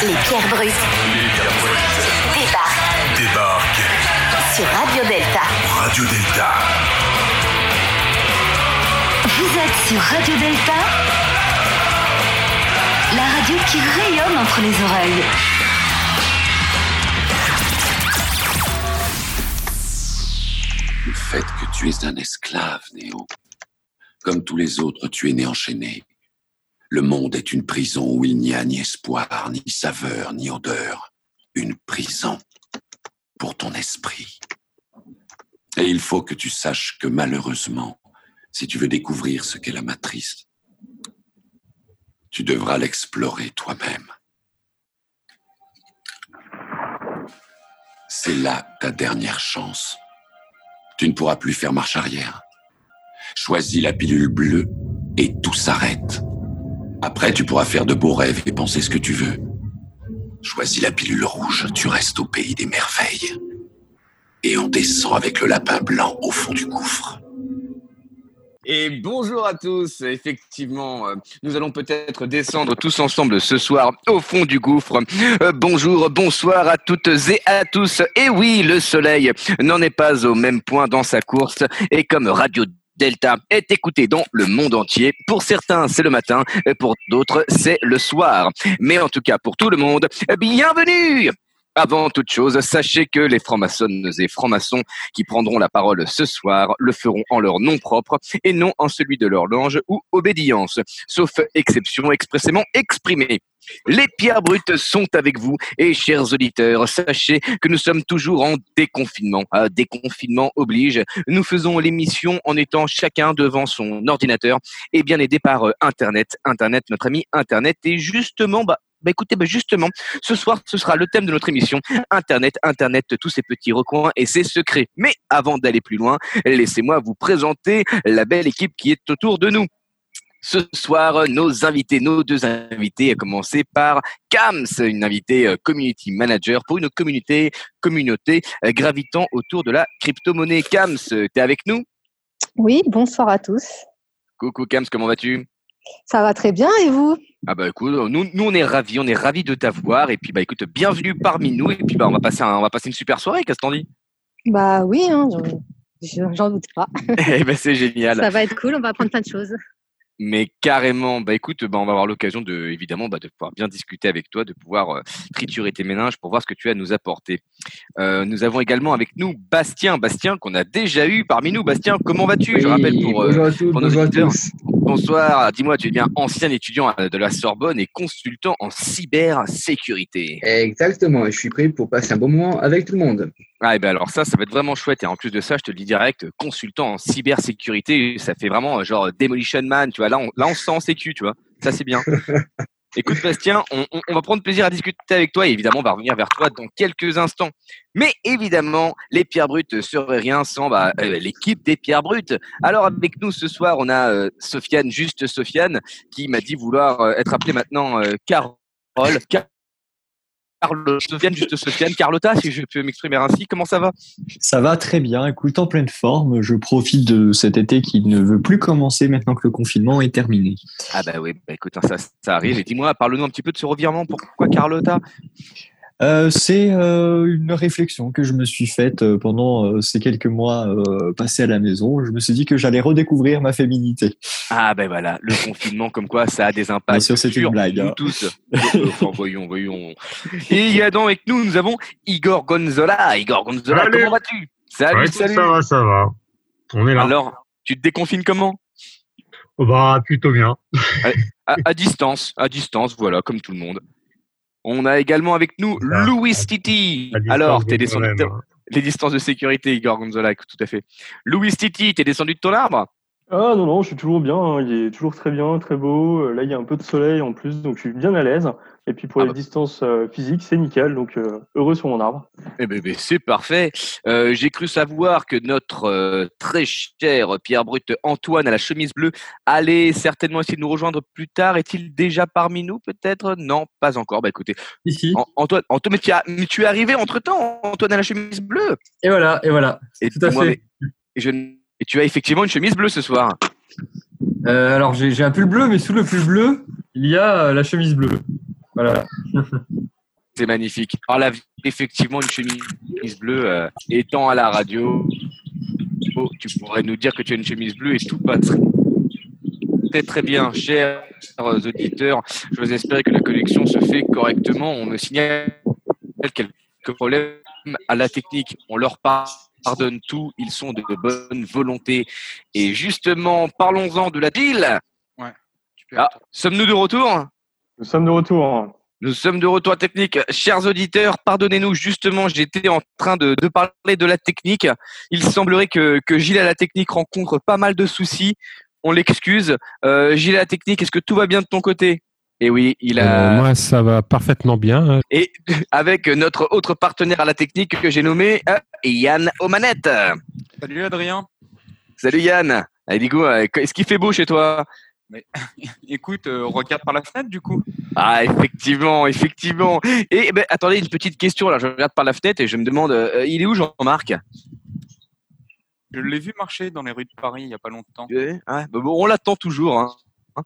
Les pierres brutes débarquent Débarque sur Radio Delta. Radio Delta. Vous êtes sur Radio Delta, la radio qui rayonne entre les oreilles. Le fait que tu es un esclave, Néo. Comme tous les autres, tu es né enchaîné. Le monde est une prison où il n'y a ni espoir, ni saveur, ni odeur. Une prison pour ton esprit. Et il faut que tu saches que malheureusement, si tu veux découvrir ce qu'est la matrice, tu devras l'explorer toi-même. C'est là ta dernière chance. Tu ne pourras plus faire marche arrière. Choisis la pilule bleue et tout s'arrête. Après, tu pourras faire de beaux rêves et penser ce que tu veux. Choisis la pilule rouge, tu restes au pays des merveilles. Et on descend avec le lapin blanc au fond du gouffre. Et bonjour à tous. Effectivement, euh, nous allons peut-être descendre tous ensemble ce soir au fond du gouffre. Euh, bonjour, bonsoir à toutes et à tous. Et oui, le soleil n'en est pas au même point dans sa course. Et comme Radio Delta est écouté dans le monde entier. Pour certains, c'est le matin, pour d'autres, c'est le soir. Mais en tout cas, pour tout le monde, bienvenue avant toute chose, sachez que les francs-maçonnes et francs-maçons qui prendront la parole ce soir le feront en leur nom propre et non en celui de leur lange ou obédience, sauf exception expressément exprimée. Les pierres brutes sont avec vous et chers auditeurs, sachez que nous sommes toujours en déconfinement. Ah, déconfinement oblige. Nous faisons l'émission en étant chacun devant son ordinateur et bien aidé par euh, Internet. Internet, notre ami Internet. Et justement, bah, bah écoutez, bah justement, ce soir, ce sera le thème de notre émission. Internet, Internet, tous ces petits recoins et ses secrets. Mais avant d'aller plus loin, laissez-moi vous présenter la belle équipe qui est autour de nous. Ce soir, nos invités, nos deux invités, à commencer par Kams, une invitée euh, community manager pour une communauté, communauté euh, gravitant autour de la crypto-monnaie. Kams, t'es avec nous? Oui, bonsoir à tous. Coucou Kams, comment vas-tu? Ça va très bien et vous? Ah bah écoute, nous, nous on est ravis, on est ravis de t'avoir et puis bah écoute, bienvenue parmi nous et puis bah on va passer, un- on va passer une super soirée, qu'est-ce que t'en dis? Bah oui, hein, j'en- doute pas. Eh ben c'est génial. Ça va être cool, on va apprendre plein de choses. Mais carrément, bah écoute, bah, on va avoir l'occasion de, évidemment, bah, de pouvoir bien discuter avec toi, de pouvoir euh, triturer tes méninges pour voir ce que tu as à nous apporter. Euh, nous avons également avec nous Bastien, Bastien qu'on a déjà eu parmi nous. Bastien, comment vas-tu? Je rappelle pour, euh, bonjour à tous, pour nos bonjour à auditeurs. tous. bonsoir. Dis-moi, tu es bien ancien étudiant euh, de la Sorbonne et consultant en cybersécurité. Exactement, et je suis prêt pour passer un bon moment avec tout le monde. Ah, et ben alors ça, ça va être vraiment chouette. Et en plus de ça, je te le dis direct, consultant en cybersécurité, ça fait vraiment euh, genre Demolition Man, tu vois. Là, on, là, on se sent en sécu, tu vois. Ça, c'est bien. Écoute, Bastien, on, on- on va prendre plaisir à discuter avec toi et évidemment, on va revenir vers toi dans quelques instants. Mais évidemment, les pierres brutes seraient rien sans bah, euh, l'équipe des pierres brutes. Alors, avec nous ce soir, on a euh, Sofiane, juste Sofiane, qui m'a dit vouloir euh, être appelée maintenant euh, Carole. Car- Carlo- Sofiane, juste Sofiane. Carlotta, si je peux m'exprimer ainsi, comment ça va? Ça va très bien. Écoute, en pleine forme. Je profite de cet été qui ne veut plus commencer maintenant que le confinement est terminé. Ah bah oui, bah écoute, ça, ça arrive. Et dis-moi, parle-nous un petit peu de ce revirement. Pourquoi Carlotta? Euh, c'est euh, une réflexion que je me suis faite euh, pendant euh, ces quelques mois euh, passés à la maison. Je me suis dit que j'allais redécouvrir ma féminité. Ah ben voilà, le confinement, comme quoi ça a des impacts Bien sûr, c'est une sur blague, nous hein. tous. Enfin, voyons, voyons. Et il y a donc avec nous, nous avons Igor Gonzola. Igor Gonzola, comment vas-tu? Salut, Ouais, salut. Ça va, ça va. On est là. Alors, tu te déconfines comment? Oh, bah, plutôt bien. à, à distance, à distance, voilà, comme tout le monde. On a également avec nous Louis Titi. Alors, t'es descendu de hein. les distances de sécurité, Igor Gonzola, tout à fait. Louis Titi, t'es descendu de ton arbre? Ah non, non, je suis toujours bien, hein, il est toujours très bien, très beau. Là, il y a un peu de soleil en plus, donc je suis bien à l'aise. Et puis pour Ah les bah. distances euh, physiques, c'est nickel, donc euh, heureux sur mon arbre. Eh ben, ben, c'est parfait. Euh, J'ai cru savoir que notre euh, très cher Pierre Brut Antoine à la chemise bleue allait certainement essayer de nous rejoindre plus tard. Est-il déjà parmi nous peut-être? Non, pas encore. Bah écoutez, Ici. An- Antoine, Antoine mais, tu as- mais tu es arrivé entre temps, Antoine à la chemise bleue? Et voilà, et voilà. Et Tout à fait. mais- et, je n- et tu as effectivement une chemise bleue ce soir. Euh, alors j'ai j'ai un pull bleu, mais sous le pull bleu, il y a euh, la chemise bleue. Voilà. c'est magnifique. Alors là, effectivement, une chemise bleue euh, étant à la radio, oh, tu pourrais nous dire que tu as une chemise bleue et tout passe très très bien, chers auditeurs. Je vous espère que la connexion se fait correctement. On me signale quelques problèmes à la technique. On leur pardonne tout. Ils sont de bonne volonté. Et justement, parlons-en de la deal. Ouais. Ah, sommes-nous de retour? Nous sommes de retour. Nous sommes de retour à technique. Chers auditeurs, pardonnez-nous, justement, j'étais en train de, de, parler de la technique. Il semblerait que, que Gilles à la technique rencontre pas mal de soucis. On l'excuse. Euh, Gilles à la technique, est-ce que tout va bien de ton côté? Et oui, il a. Euh, moi, ça va parfaitement bien. Et avec notre autre partenaire à la technique que j'ai nommé euh, Yann Omanette. Salut Adrien. Salut Yann. Allez, Digo, est-ce qu'il fait beau chez toi? Mais, écoute, euh, regarde par la fenêtre du coup. Ah, effectivement, effectivement. Et ben, attendez, une petite question là. Je regarde par la fenêtre et je me demande, euh, il est où Jean-Marc? Je l'ai vu marcher dans les rues de Paris il n'y a pas longtemps. Ouais, ouais, bon, on l'attend toujours. Hein.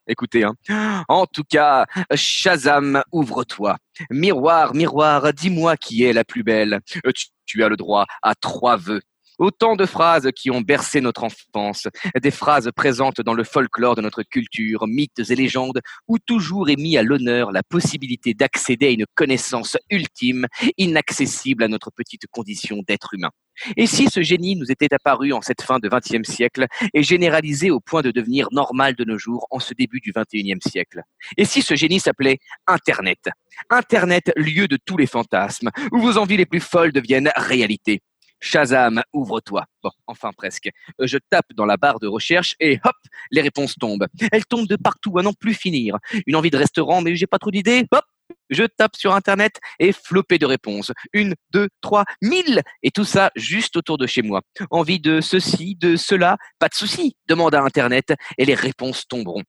Écoutez, hein. en tout cas, Shazam, ouvre-toi. Miroir, miroir, dis-moi qui est la plus belle. Euh, Tu, tu as le droit à trois vœux. Autant de phrases qui ont bercé notre enfance, des phrases présentes dans le folklore de notre culture, mythes et légendes, où toujours est mis à l'honneur la possibilité d'accéder à une connaissance ultime, inaccessible à notre petite condition d'être humain. Et si ce génie nous était apparu en cette fin de XXe siècle et généralisé au point de devenir normal de nos jours en ce début du XXIe siècle? Et si ce génie s'appelait Internet? Internet, lieu de tous les fantasmes, où vos envies les plus folles deviennent réalité. Shazam, ouvre-toi. Bon, enfin presque. Euh, Je tape dans la barre de recherche et hop, les réponses tombent. Elles tombent de partout à n'en plus finir. Une envie de restaurant, mais j'ai pas trop d'idées. Hop, je tape sur Internet et flopé de réponses. Une, deux, trois, mille Et tout ça juste autour de chez moi. Envie de ceci, de cela, pas de souci. Demande à Internet et les réponses tomberont.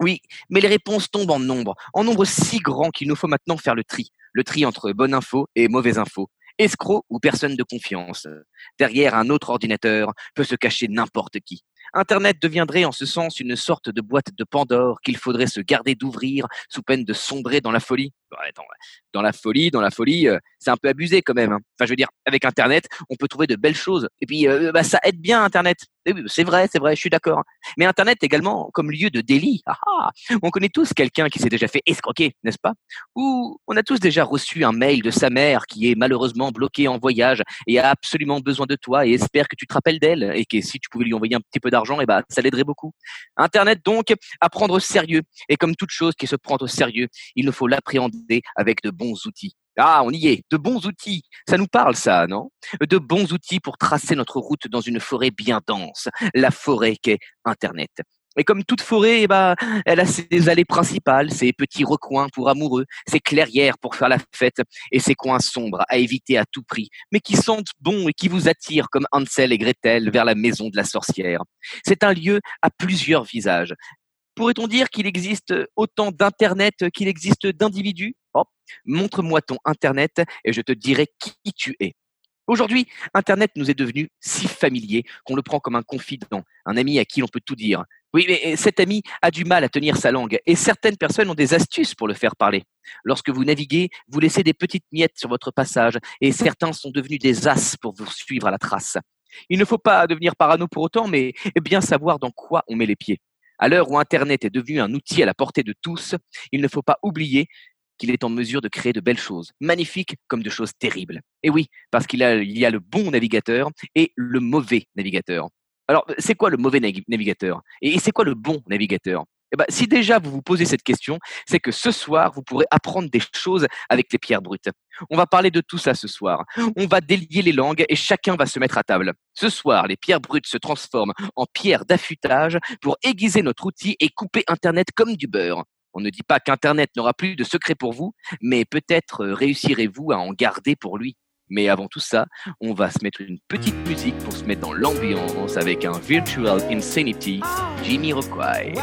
Oui, mais les réponses tombent en nombre, en nombre si grand qu'il nous faut maintenant faire le tri. Le tri entre bonne info et mauvaise info escroc ou personne de confiance. Derrière un autre ordinateur peut se cacher n'importe qui. Internet deviendrait en ce sens une sorte de boîte de Pandore qu'il faudrait se garder d'ouvrir sous peine de sombrer dans la folie. Attends, dans la folie, dans la folie, euh, c'est un peu abusé quand même. hein. Enfin, je veux dire, avec Internet, on peut trouver de belles choses. Et puis, euh, bah, ça aide bien Internet. Et oui, c'est vrai, c'est vrai, je suis d'accord. Mais Internet également comme lieu de délit. Ah, ah. On connaît tous quelqu'un qui s'est déjà fait escroquer, n'est-ce pas? Ou on a tous déjà reçu un mail de sa mère qui est malheureusement bloquée en voyage et a absolument besoin de toi et espère que tu te rappelles d'elle et que si tu pouvais lui envoyer un petit peu d'argent, et bah, ça l'aiderait beaucoup. Internet donc à prendre au sérieux. Et comme toute chose qui se prend au sérieux, il nous faut l'appréhender avec de bons outils. Ah, on y est, de bons outils. Ça nous parle, ça, non? De bons outils pour tracer notre route dans une forêt bien dense, la forêt qu'est Internet. Et comme toute forêt, eh ben, elle a ses allées principales, ses petits recoins pour amoureux, ses clairières pour faire la fête, et ses coins sombres à éviter à tout prix, mais qui sentent bon et qui vous attirent comme Hansel et Gretel vers la maison de la sorcière. C'est un lieu à plusieurs visages. Pourrait-on dire qu'il existe autant d'Internet qu'il existe d'individus? Oh, Montre-moi ton Internet et je te dirai qui tu es. Aujourd'hui, Internet nous est devenu si familier qu'on le prend comme un confident, un ami à qui l'on peut tout dire. Oui, mais cet ami a du mal à tenir sa langue et certaines personnes ont des astuces pour le faire parler. Lorsque vous naviguez, vous laissez des petites miettes sur votre passage et certains sont devenus des as pour vous suivre à la trace. Il ne faut pas devenir parano pour autant, mais bien savoir dans quoi on met les pieds. À l'heure où Internet est devenu un outil à la portée de tous, il ne faut pas oublier qu'il est en mesure de créer de belles choses, magnifiques comme de choses terribles. Et oui, parce qu'il il y a le bon navigateur et le mauvais navigateur. Alors, c'est quoi le mauvais navigateur? Et c'est quoi le bon navigateur? Eh ben, si déjà vous vous posez cette question, c'est que ce soir, vous pourrez apprendre des choses avec les pierres brutes. On va parler de tout ça ce soir. On va délier les langues et chacun va se mettre à table. Ce soir, les pierres brutes se transforment en pierres d'affûtage pour aiguiser notre outil et couper Internet comme du beurre. On ne dit pas qu'Internet n'aura plus de secret pour vous, mais peut-être réussirez-vous à en garder pour lui. Mais avant tout ça, on va se mettre une petite musique pour se mettre dans l'ambiance avec un Virtual Insanity, Jimmy Rockway.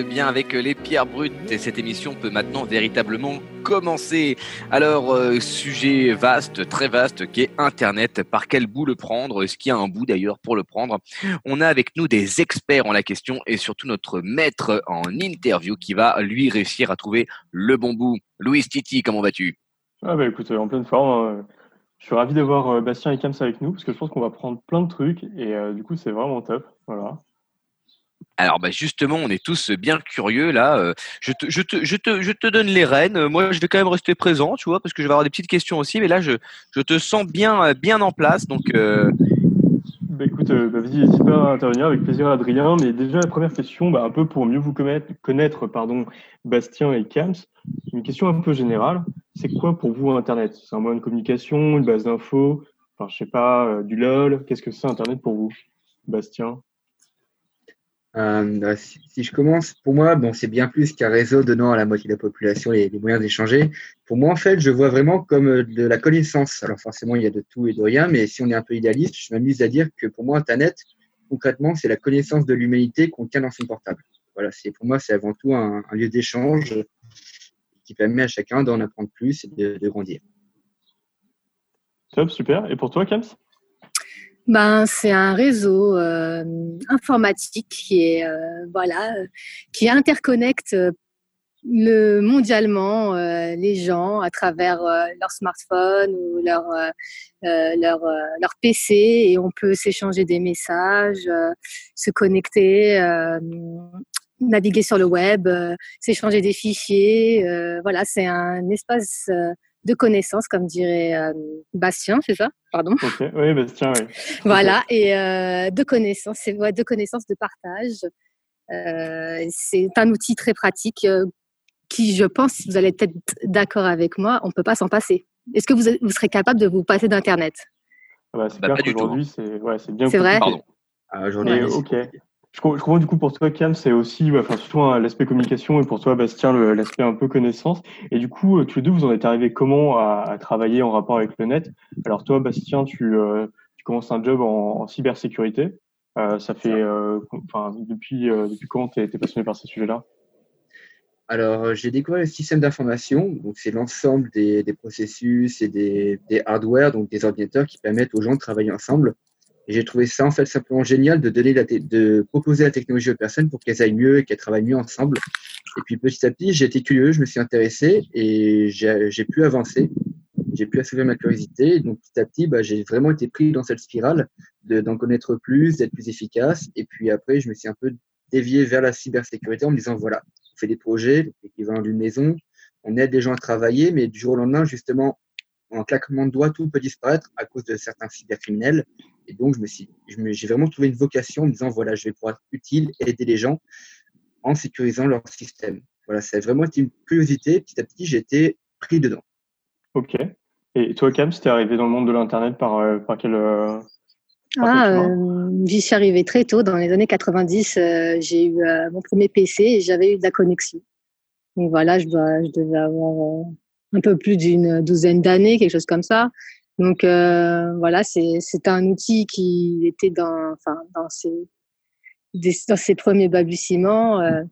Bien avec les pierres brutes et cette émission peut maintenant véritablement commencer. Alors, euh, sujet vaste, très vaste, qui est Internet. Par quel bout le prendre? Est-ce qu'il y a un bout d'ailleurs pour le prendre? On a avec nous des experts en la question et surtout notre maître en interview qui va lui réussir à trouver le bon bout. Louis Titi, comment vas-tu? Ah bah écoute, en pleine forme. hein. Je suis ravi d'avoir euh, Bastien et Kams avec nous parce que je pense qu'on va prendre plein de trucs et euh, du coup c'est vraiment top. Voilà. Alors bah justement, on est tous bien curieux là. Euh, Je te, je, te, je, te, je te donne les rênes. Euh, Moi, je vais quand même rester présent, tu vois, parce que je vais avoir des petites questions aussi. Mais là, je, je te sens bien, euh, bien en place. Donc, Bah écoute, bah, vas-y, n'hésite pas à intervenir avec plaisir Adrien. Mais déjà la première question, bah, un peu pour mieux vous connaître, pardon, Bastien et Kams, une question un peu générale. C'est quoi pour vous Internet? C'est un moyen de communication, une base d'infos, enfin je sais pas, du LOL. Qu'est-ce que c'est Internet pour vous, Bastien? Euh, bah, si, je commence, pour moi, bon, c'est bien plus qu'un réseau donnant à la moitié de la population les, moyens d'échanger. Pour moi, en fait, je vois vraiment comme euh, de la connaissance. Alors forcément, il y a de tout et de rien, mais si on est un peu idéaliste, je m'amuse à dire que pour moi, Internet, concrètement, c'est la connaissance de l'humanité qu'on tient dans son portable. Voilà, c'est pour moi, c'est avant tout un, un lieu d'échange qui permet à chacun d'en apprendre plus et de, de grandir. Top, super. Et pour toi, Kams? Ben, c'est un réseau euh, informatique qui est euh, voilà, qui interconnecte euh, le mondialement euh, les gens à travers euh, leur smartphone ou leur euh, leur leur PC et on peut s'échanger des messages, se connecter, naviguer sur le web, s'échanger des fichiers. voilà, c'est un espace de connaissances, comme dirait euh, Bastien, c'est ça? Pardon? Ok, oui, Bastien, oui. Voilà, et euh, de connaissances, c'est ouais, de connaissances, de partage. Euh, c'est un outil très pratique euh, qui, je pense, vous allez peut-être d'accord avec moi, on ne peut pas s'en passer. Est-ce que vous, vous serez capable de vous passer d'Internet? Ah bah, c'est Bah, clair pas du tout, qu'aujourd'hui, c'est ouais, c'est bien C'est vrai? Ah, c'est ok. Je, com- je comprends du coup pour toi, Cam, c'est aussi ouais, enfin, surtout hein, l'aspect communication et pour toi, Bastien, l'aspect un peu connaissance. Et du coup, euh, tous les deux, vous en êtes arrivés comment à, à travailler en rapport avec le net? Alors toi, Bastien, tu, euh, tu commences un job en, en cybersécurité. Euh, ça fait, enfin, depuis, depuis quand tu es, passionné par ces sujets-là? Alors, j'ai découvert le système d'information. Donc, c'est l'ensemble des, des processus et des, des hardware, donc des ordinateurs qui permettent aux gens de travailler ensemble. Et j'ai trouvé ça, en fait, simplement génial de donner de proposer la technologie aux personnes pour qu'elles aillent mieux et qu'elles travaillent mieux ensemble. Et puis, petit à petit, j'ai été curieux, je me suis intéressé et j'ai pu avancer. J'ai pu assouvir ma curiosité. Donc, petit à petit, bah, j'ai vraiment été pris dans cette spirale de- d'en connaître plus, d'être plus efficace. Et puis après, je me suis un peu dévié vers la cybersécurité en me disant, voilà, on fait des projets, l'équivalent d'une maison, on aide les gens à travailler, mais du jour au lendemain, justement, en claquement de doigts, tout peut disparaître à cause de certains cybercriminels. Et donc, je me suis, j'ai vraiment trouvé une vocation en me disant, voilà, je vais pouvoir être utile, aider les gens en sécurisant leur système. Voilà, ça a vraiment été une curiosité. Petit à petit, j'ai été pris dedans. Ok. Et toi, Cam, tu es arrivé dans le monde de l'Internet par, euh, par quel. euh, par Ah, quel chemin? euh, j'y suis arrivée très tôt. Dans les années 90, euh, j'ai eu euh, mon premier PC et j'avais eu de la connexion. Donc voilà, je, dois, je devais avoir euh, un peu plus d'une douzaine d'années, quelque chose comme ça. Donc euh, voilà, c'est un outil qui était dans, enfin, dans, ses, dans ses premiers balbutiements. euh,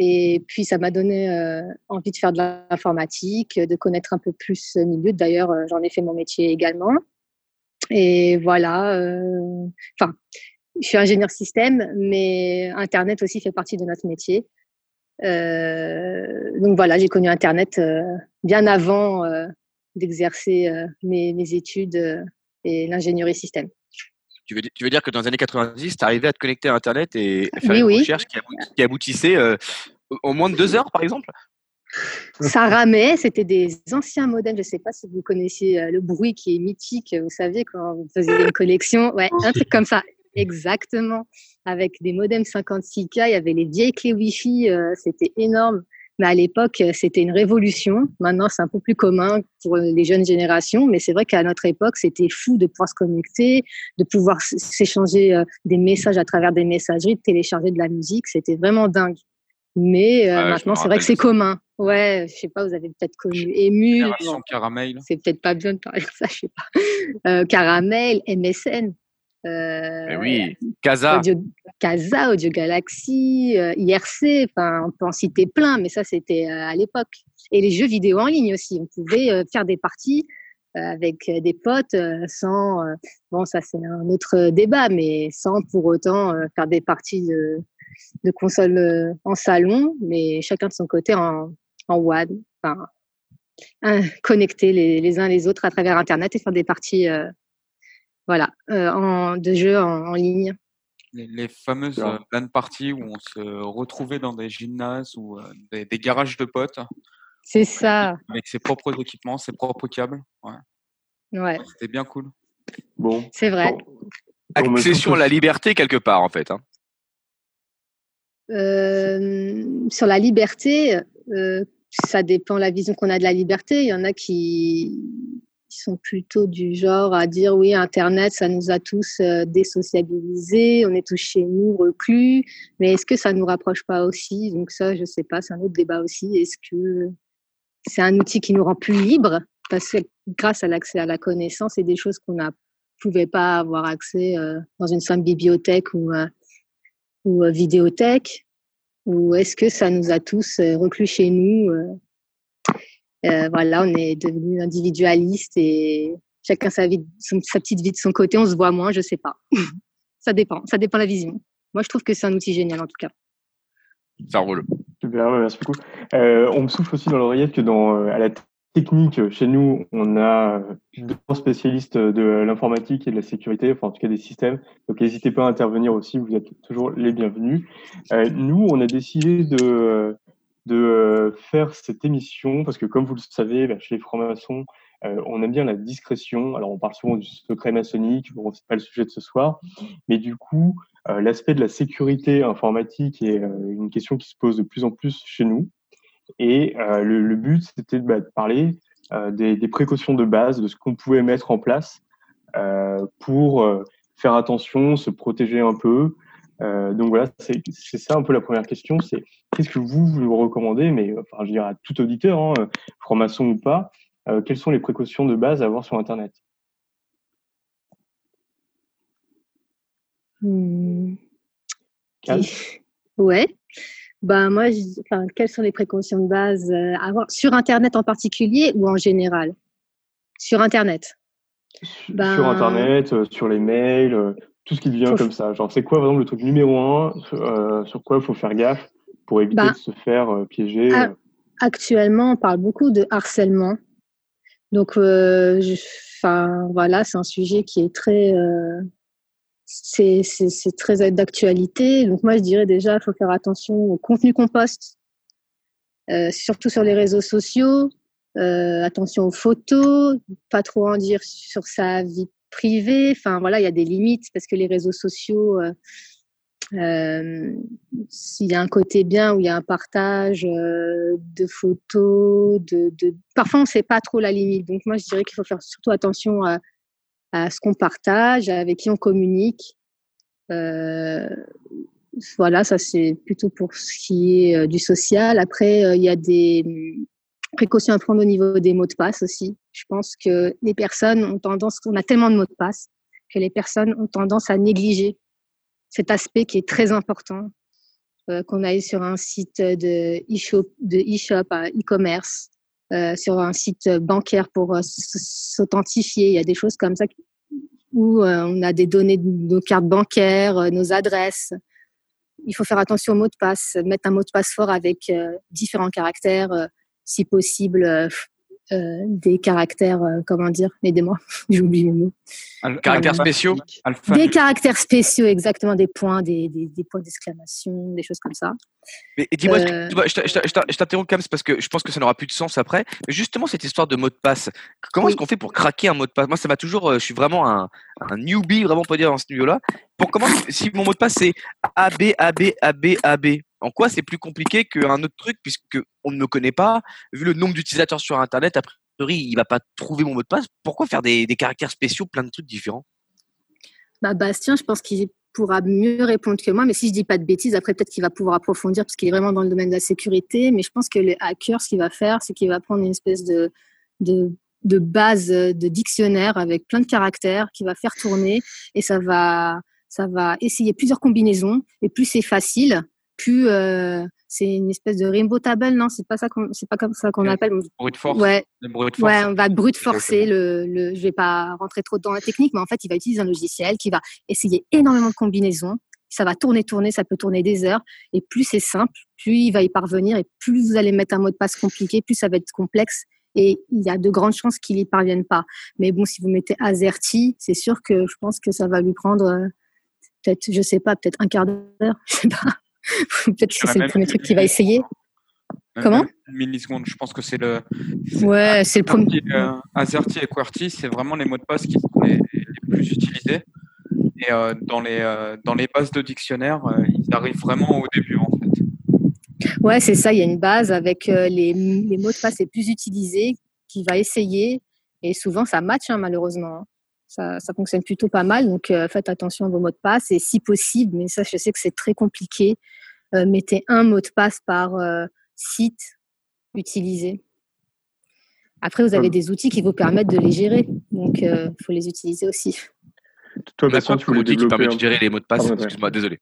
et puis, ça m'a donné euh, envie de faire de l'informatique, de connaître un peu plus ce milieu. D'ailleurs, euh, j'en ai fait mon métier également. Et voilà. euh, Enfin, je suis ingénieur système, mais Internet aussi fait partie de notre métier. Euh, donc voilà, j'ai connu Internet bien avant euh, d'exercer euh, mes, mes études euh, et l'ingénierie système. tu, veux, di- tu veux dire que dans les années 90, tu arrivais à te connecter à Internet et faire Oui, une oui. recherche qui, abouti- qui aboutissait en moins de deux heures, par exemple? Ça ramait, c'était des anciens modems. Je ne sais pas si vous connaissiez le bruit qui est mythique, vous savez, quand vous faisiez une collection? Ouais, un truc comme ça. Exactement. Avec des modems 56K, il y avait les vieilles clés Wi-Fi, euh, c'était énorme. Mais à l'époque, euh, c'était une révolution. Maintenant, c'est un peu plus commun pour les jeunes générations. Mais c'est vrai qu'à notre époque, c'était fou de pouvoir se connecter, de pouvoir s'échanger euh, des messages à travers des messageries, de télécharger de la musique. C'était vraiment dingue. Mais euh, Ouais, je me maintenant, c'est vrai que c'est commun. Ouais, je sais pas, vous avez peut-être connu Ému. Bon, caramel. c'est peut-être pas bien de parler de ça, je sais pas. Euh, Caramel, MSN. Euh, oui, Casa. Audio, Casa, Audio Galaxy, euh, IRC, enfin, on peut en citer plein, mais ça, c'était euh, à l'époque. Et les jeux vidéo en ligne aussi. On pouvait faire des parties avec des potes sans. bon, ça, c'est un autre débat, mais sans pour autant faire des parties de, de console en salon, mais chacun de son côté en, en WAD. Enfin, connecter les, les uns les autres à travers Internet et faire des parties. Voilà, euh, en, de jeux en, en ligne. Les, les fameuses euh, LAN parties où on se retrouvait dans des gymnases ou euh, des, des garages de potes. C'est ça. Avec ses propres équipements, ses propres câbles. Ouais. Ouais, C'était bien cool. Bon. c'est vrai. Accession à la liberté quelque part en fait. hein. Euh, sur la liberté, euh, ça dépend la vision qu'on a de la liberté. Il y en a qui, qui sont plutôt du genre à dire oui, Internet, ça nous a tous euh, désociabilisés, on est tous chez nous, reclus. Mais est-ce que ça nous rapproche pas aussi? Donc ça, je sais pas, c'est un autre débat aussi. Est-ce que c'est un outil qui nous rend plus libres? Parce que grâce à l'accès à la connaissance et des choses qu'on ne pouvait pas avoir accès euh, dans une simple bibliothèque ou euh, ou vidéothèque? Ou est-ce que ça nous a tous reclus chez nous euh, Voilà, on est devenu individualiste et chacun sa, vie, son- sa petite vie de son côté. On se voit moins, je sais pas. ça dépend, ça dépend de la vision. Moi, je trouve que c'est un outil génial en tout cas. Ça roule. Super, merci beaucoup. Euh, on me souffle aussi dans l'oreillette que dans, euh, à la technique, chez nous, on a deux spécialistes de l'informatique et de la sécurité, enfin en tout cas des systèmes. Donc n'hésitez pas à intervenir aussi, vous êtes toujours les bienvenus. Euh, nous, on a décidé de, de euh, faire cette émission parce que comme vous le savez, bah, chez les francs-maçons, euh, on aime bien la discrétion. Alors on parle souvent du secret maçonnique, bon, c'est pas le sujet de ce soir, mais du coup, euh, l'aspect de la sécurité informatique est une question qui se pose de plus en plus chez nous. Et le, but, c'était de, bah, parler des, précautions de base, de ce qu'on pouvait mettre en place pour faire attention, se protéger un peu. Euh, donc voilà, c'est ça un peu la première question. C'est qu'est-ce que vous vous recommandez, mais enfin, je dirais à tout auditeur, hein, franc-maçon ou pas, euh, quelles sont les précautions de base à avoir sur Internet? Cal? Ouais. Ben moi, je- enfin, quelles sont les précautions de base euh, à avoir sur Internet en particulier ou en général? Sur Internet? Ben, Sur Internet, euh, sur les mails, euh, tout ce qui vient Faut- comme ça. Genre, c'est quoi, par exemple, le truc numéro un euh, sur quoi il faut faire gaffe pour éviter Bah, de se faire euh, piéger euh. Actuellement, on parle beaucoup de harcèlement. Donc, enfin, voilà, c'est un sujet qui est très, c'est, très d'actualité. Donc, moi, je dirais déjà, il faut faire attention au contenu qu'on poste, surtout sur les réseaux sociaux. Euh, attention aux photos, pas trop en dire sur sa vie privée. Enfin, voilà, il y a des limites parce que les réseaux sociaux, euh, euh, s'il y a un côté bien où il y a un partage euh, de photos, de, parfois on ne sait pas trop la limite. Donc moi je dirais qu'il faut faire surtout attention à, ce qu'on partage, avec qui on communique. Voilà, ça c'est plutôt pour ce qui est du social. Après, il y a des précautions à prendre au niveau des mots de passe aussi. Je pense que les personnes ont tendance, on a tellement de mots de passe que les personnes ont tendance à négliger cet aspect qui est très important, euh, qu'on aille sur un site de e-shop, de e-shop e-commerce, euh, sur un site bancaire pour euh, s'authentifier. Il y a des choses comme ça où euh, on a des données de nos cartes bancaires, euh, nos adresses. Il faut faire attention aux mots de passe, mettre un mot de passe fort avec différents caractères, si possible euh, euh, des caractères, euh, comment dire, aidez-moi, j'oublie mes mots. Caractères Euh, spéciaux Des caractères spéciaux, exactement, des points, des, des, des points d'exclamation, des choses comme ça. Mais et dis-moi, Euh, je t'interromps quand même parce que je pense que ça n'aura plus de sens après. Mais justement, cette histoire de mot de passe, comment est-ce qu'on fait pour craquer un mot de passe? Moi, ça m'a toujours. Je suis vraiment un, un newbie, vraiment, on peut dire, dans ce niveau-là. Pour comment, si mon mot de passe c'est AB, AB, AB, AB, en quoi c'est plus compliqué qu'un autre truc puisque on ne me connaît pas Vu le nombre d'utilisateurs sur Internet, a priori, il va pas trouver mon mot de passe. Pourquoi faire des, des caractères spéciaux, plein de trucs différents? Bah, Bastien, je pense qu'il pourra mieux répondre que moi, mais si je dis pas de bêtises, après peut-être qu'il va pouvoir approfondir parce qu'il est vraiment dans le domaine de la sécurité. Mais je pense que le hacker, ce qu'il va faire, c'est qu'il va prendre une espèce de, de de base de dictionnaire avec plein de caractères qui va faire tourner et ça va, ça va essayer plusieurs combinaisons. Et plus c'est facile, plus euh, c'est une espèce de rainbow table, non C'est pas ça qu'on, c'est pas comme ça qu'on appelle. Brute force. Ouais. Le brute force. Ouais, on va brute forcer le, le. Je vais pas rentrer trop dans la technique, mais en fait, il va utiliser un logiciel qui va essayer énormément de combinaisons. Ça va tourner, tourner, ça peut tourner des heures. Et plus c'est simple, plus il va y parvenir, et plus vous allez mettre un mot de passe compliqué, plus ça va être complexe. Et il y a de grandes chances qu'il y parvienne pas. Mais bon, si vous mettez AZERTY, c'est sûr que je pense que ça va lui prendre euh, peut-être, je sais pas, peut-être un quart d'heure, je sais pas. Peut-être que c'est le premier truc qu'il va essayer. Même Comment pas Une milliseconde, je pense que c'est le. Ouais, c'est le premier. AZERTY, euh, AZERTY et QWERTY, c'est vraiment les mots de passe qui sont les, les plus utilisés. Et euh, dans, les, euh, dans les bases de dictionnaire, euh, ils arrivent vraiment au début, en fait. Ouais, c'est ça. Il y a une base avec euh, les, les mots de passe les plus utilisés qui va essayer. Et souvent, ça match, hein, malheureusement. Ça, ça fonctionne plutôt pas mal. Donc, euh, faites attention à vos mots de passe. Et si possible, mais ça, je sais que c'est très compliqué, euh, mettez un mot de passe par euh, site utilisé. Après, vous avez des outils qui vous permettent de les gérer. Donc, il faut les utiliser aussi. Toi, quoi tu voulais outil qui permet de gérer les mots de passe. Excuse-moi, désolé.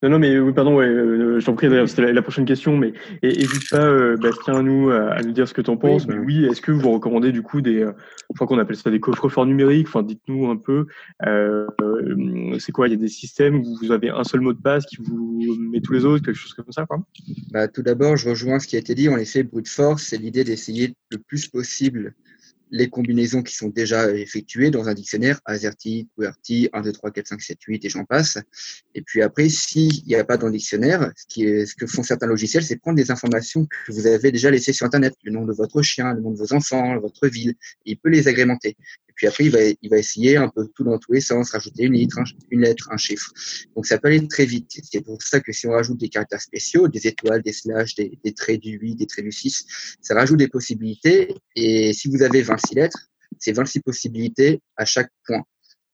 Non, non, mais oui, pardon, ouais, euh, je t'en prie, c'était la, la prochaine question, mais n'hésite pas, euh, Bastien, à nous, à, à nous dire ce que tu en penses. bah. mais oui, est-ce que vous recommandez du coup des, euh, je crois qu'on appelle ça des coffres-forts numériques, enfin, dites-nous un peu, euh, euh, c'est quoi, il y a des systèmes où vous avez un seul mot de passe qui vous met tous les autres, quelque chose comme ça, quoi? Bah, tout d'abord, je rejoins ce qui a été dit. En effet, brute force, c'est l'idée d'essayer le plus possible les combinaisons qui sont déjà effectuées dans un dictionnaire, AZERTY, QWERTY, 1, 2, 3, 4, 5, 7, 8, et j'en passe. Et puis après, s'il n'y a pas dans le dictionnaire, ce, ce que font certains logiciels, c'est prendre des informations que vous avez déjà laissées sur Internet, le nom de votre chien, le nom de vos enfants, votre ville, et il peut les agrémenter. Puis après, il va, il va essayer un peu tout dans tous les sens, rajouter une lettre, un, une lettre, un chiffre. Donc ça peut aller très vite. C'est pour ça que si on rajoute des caractères spéciaux, des étoiles, des slash, des, des traits du 8, des traits du 6, ça rajoute des possibilités. Et si vous avez 26 lettres, c'est 26 possibilités à chaque point.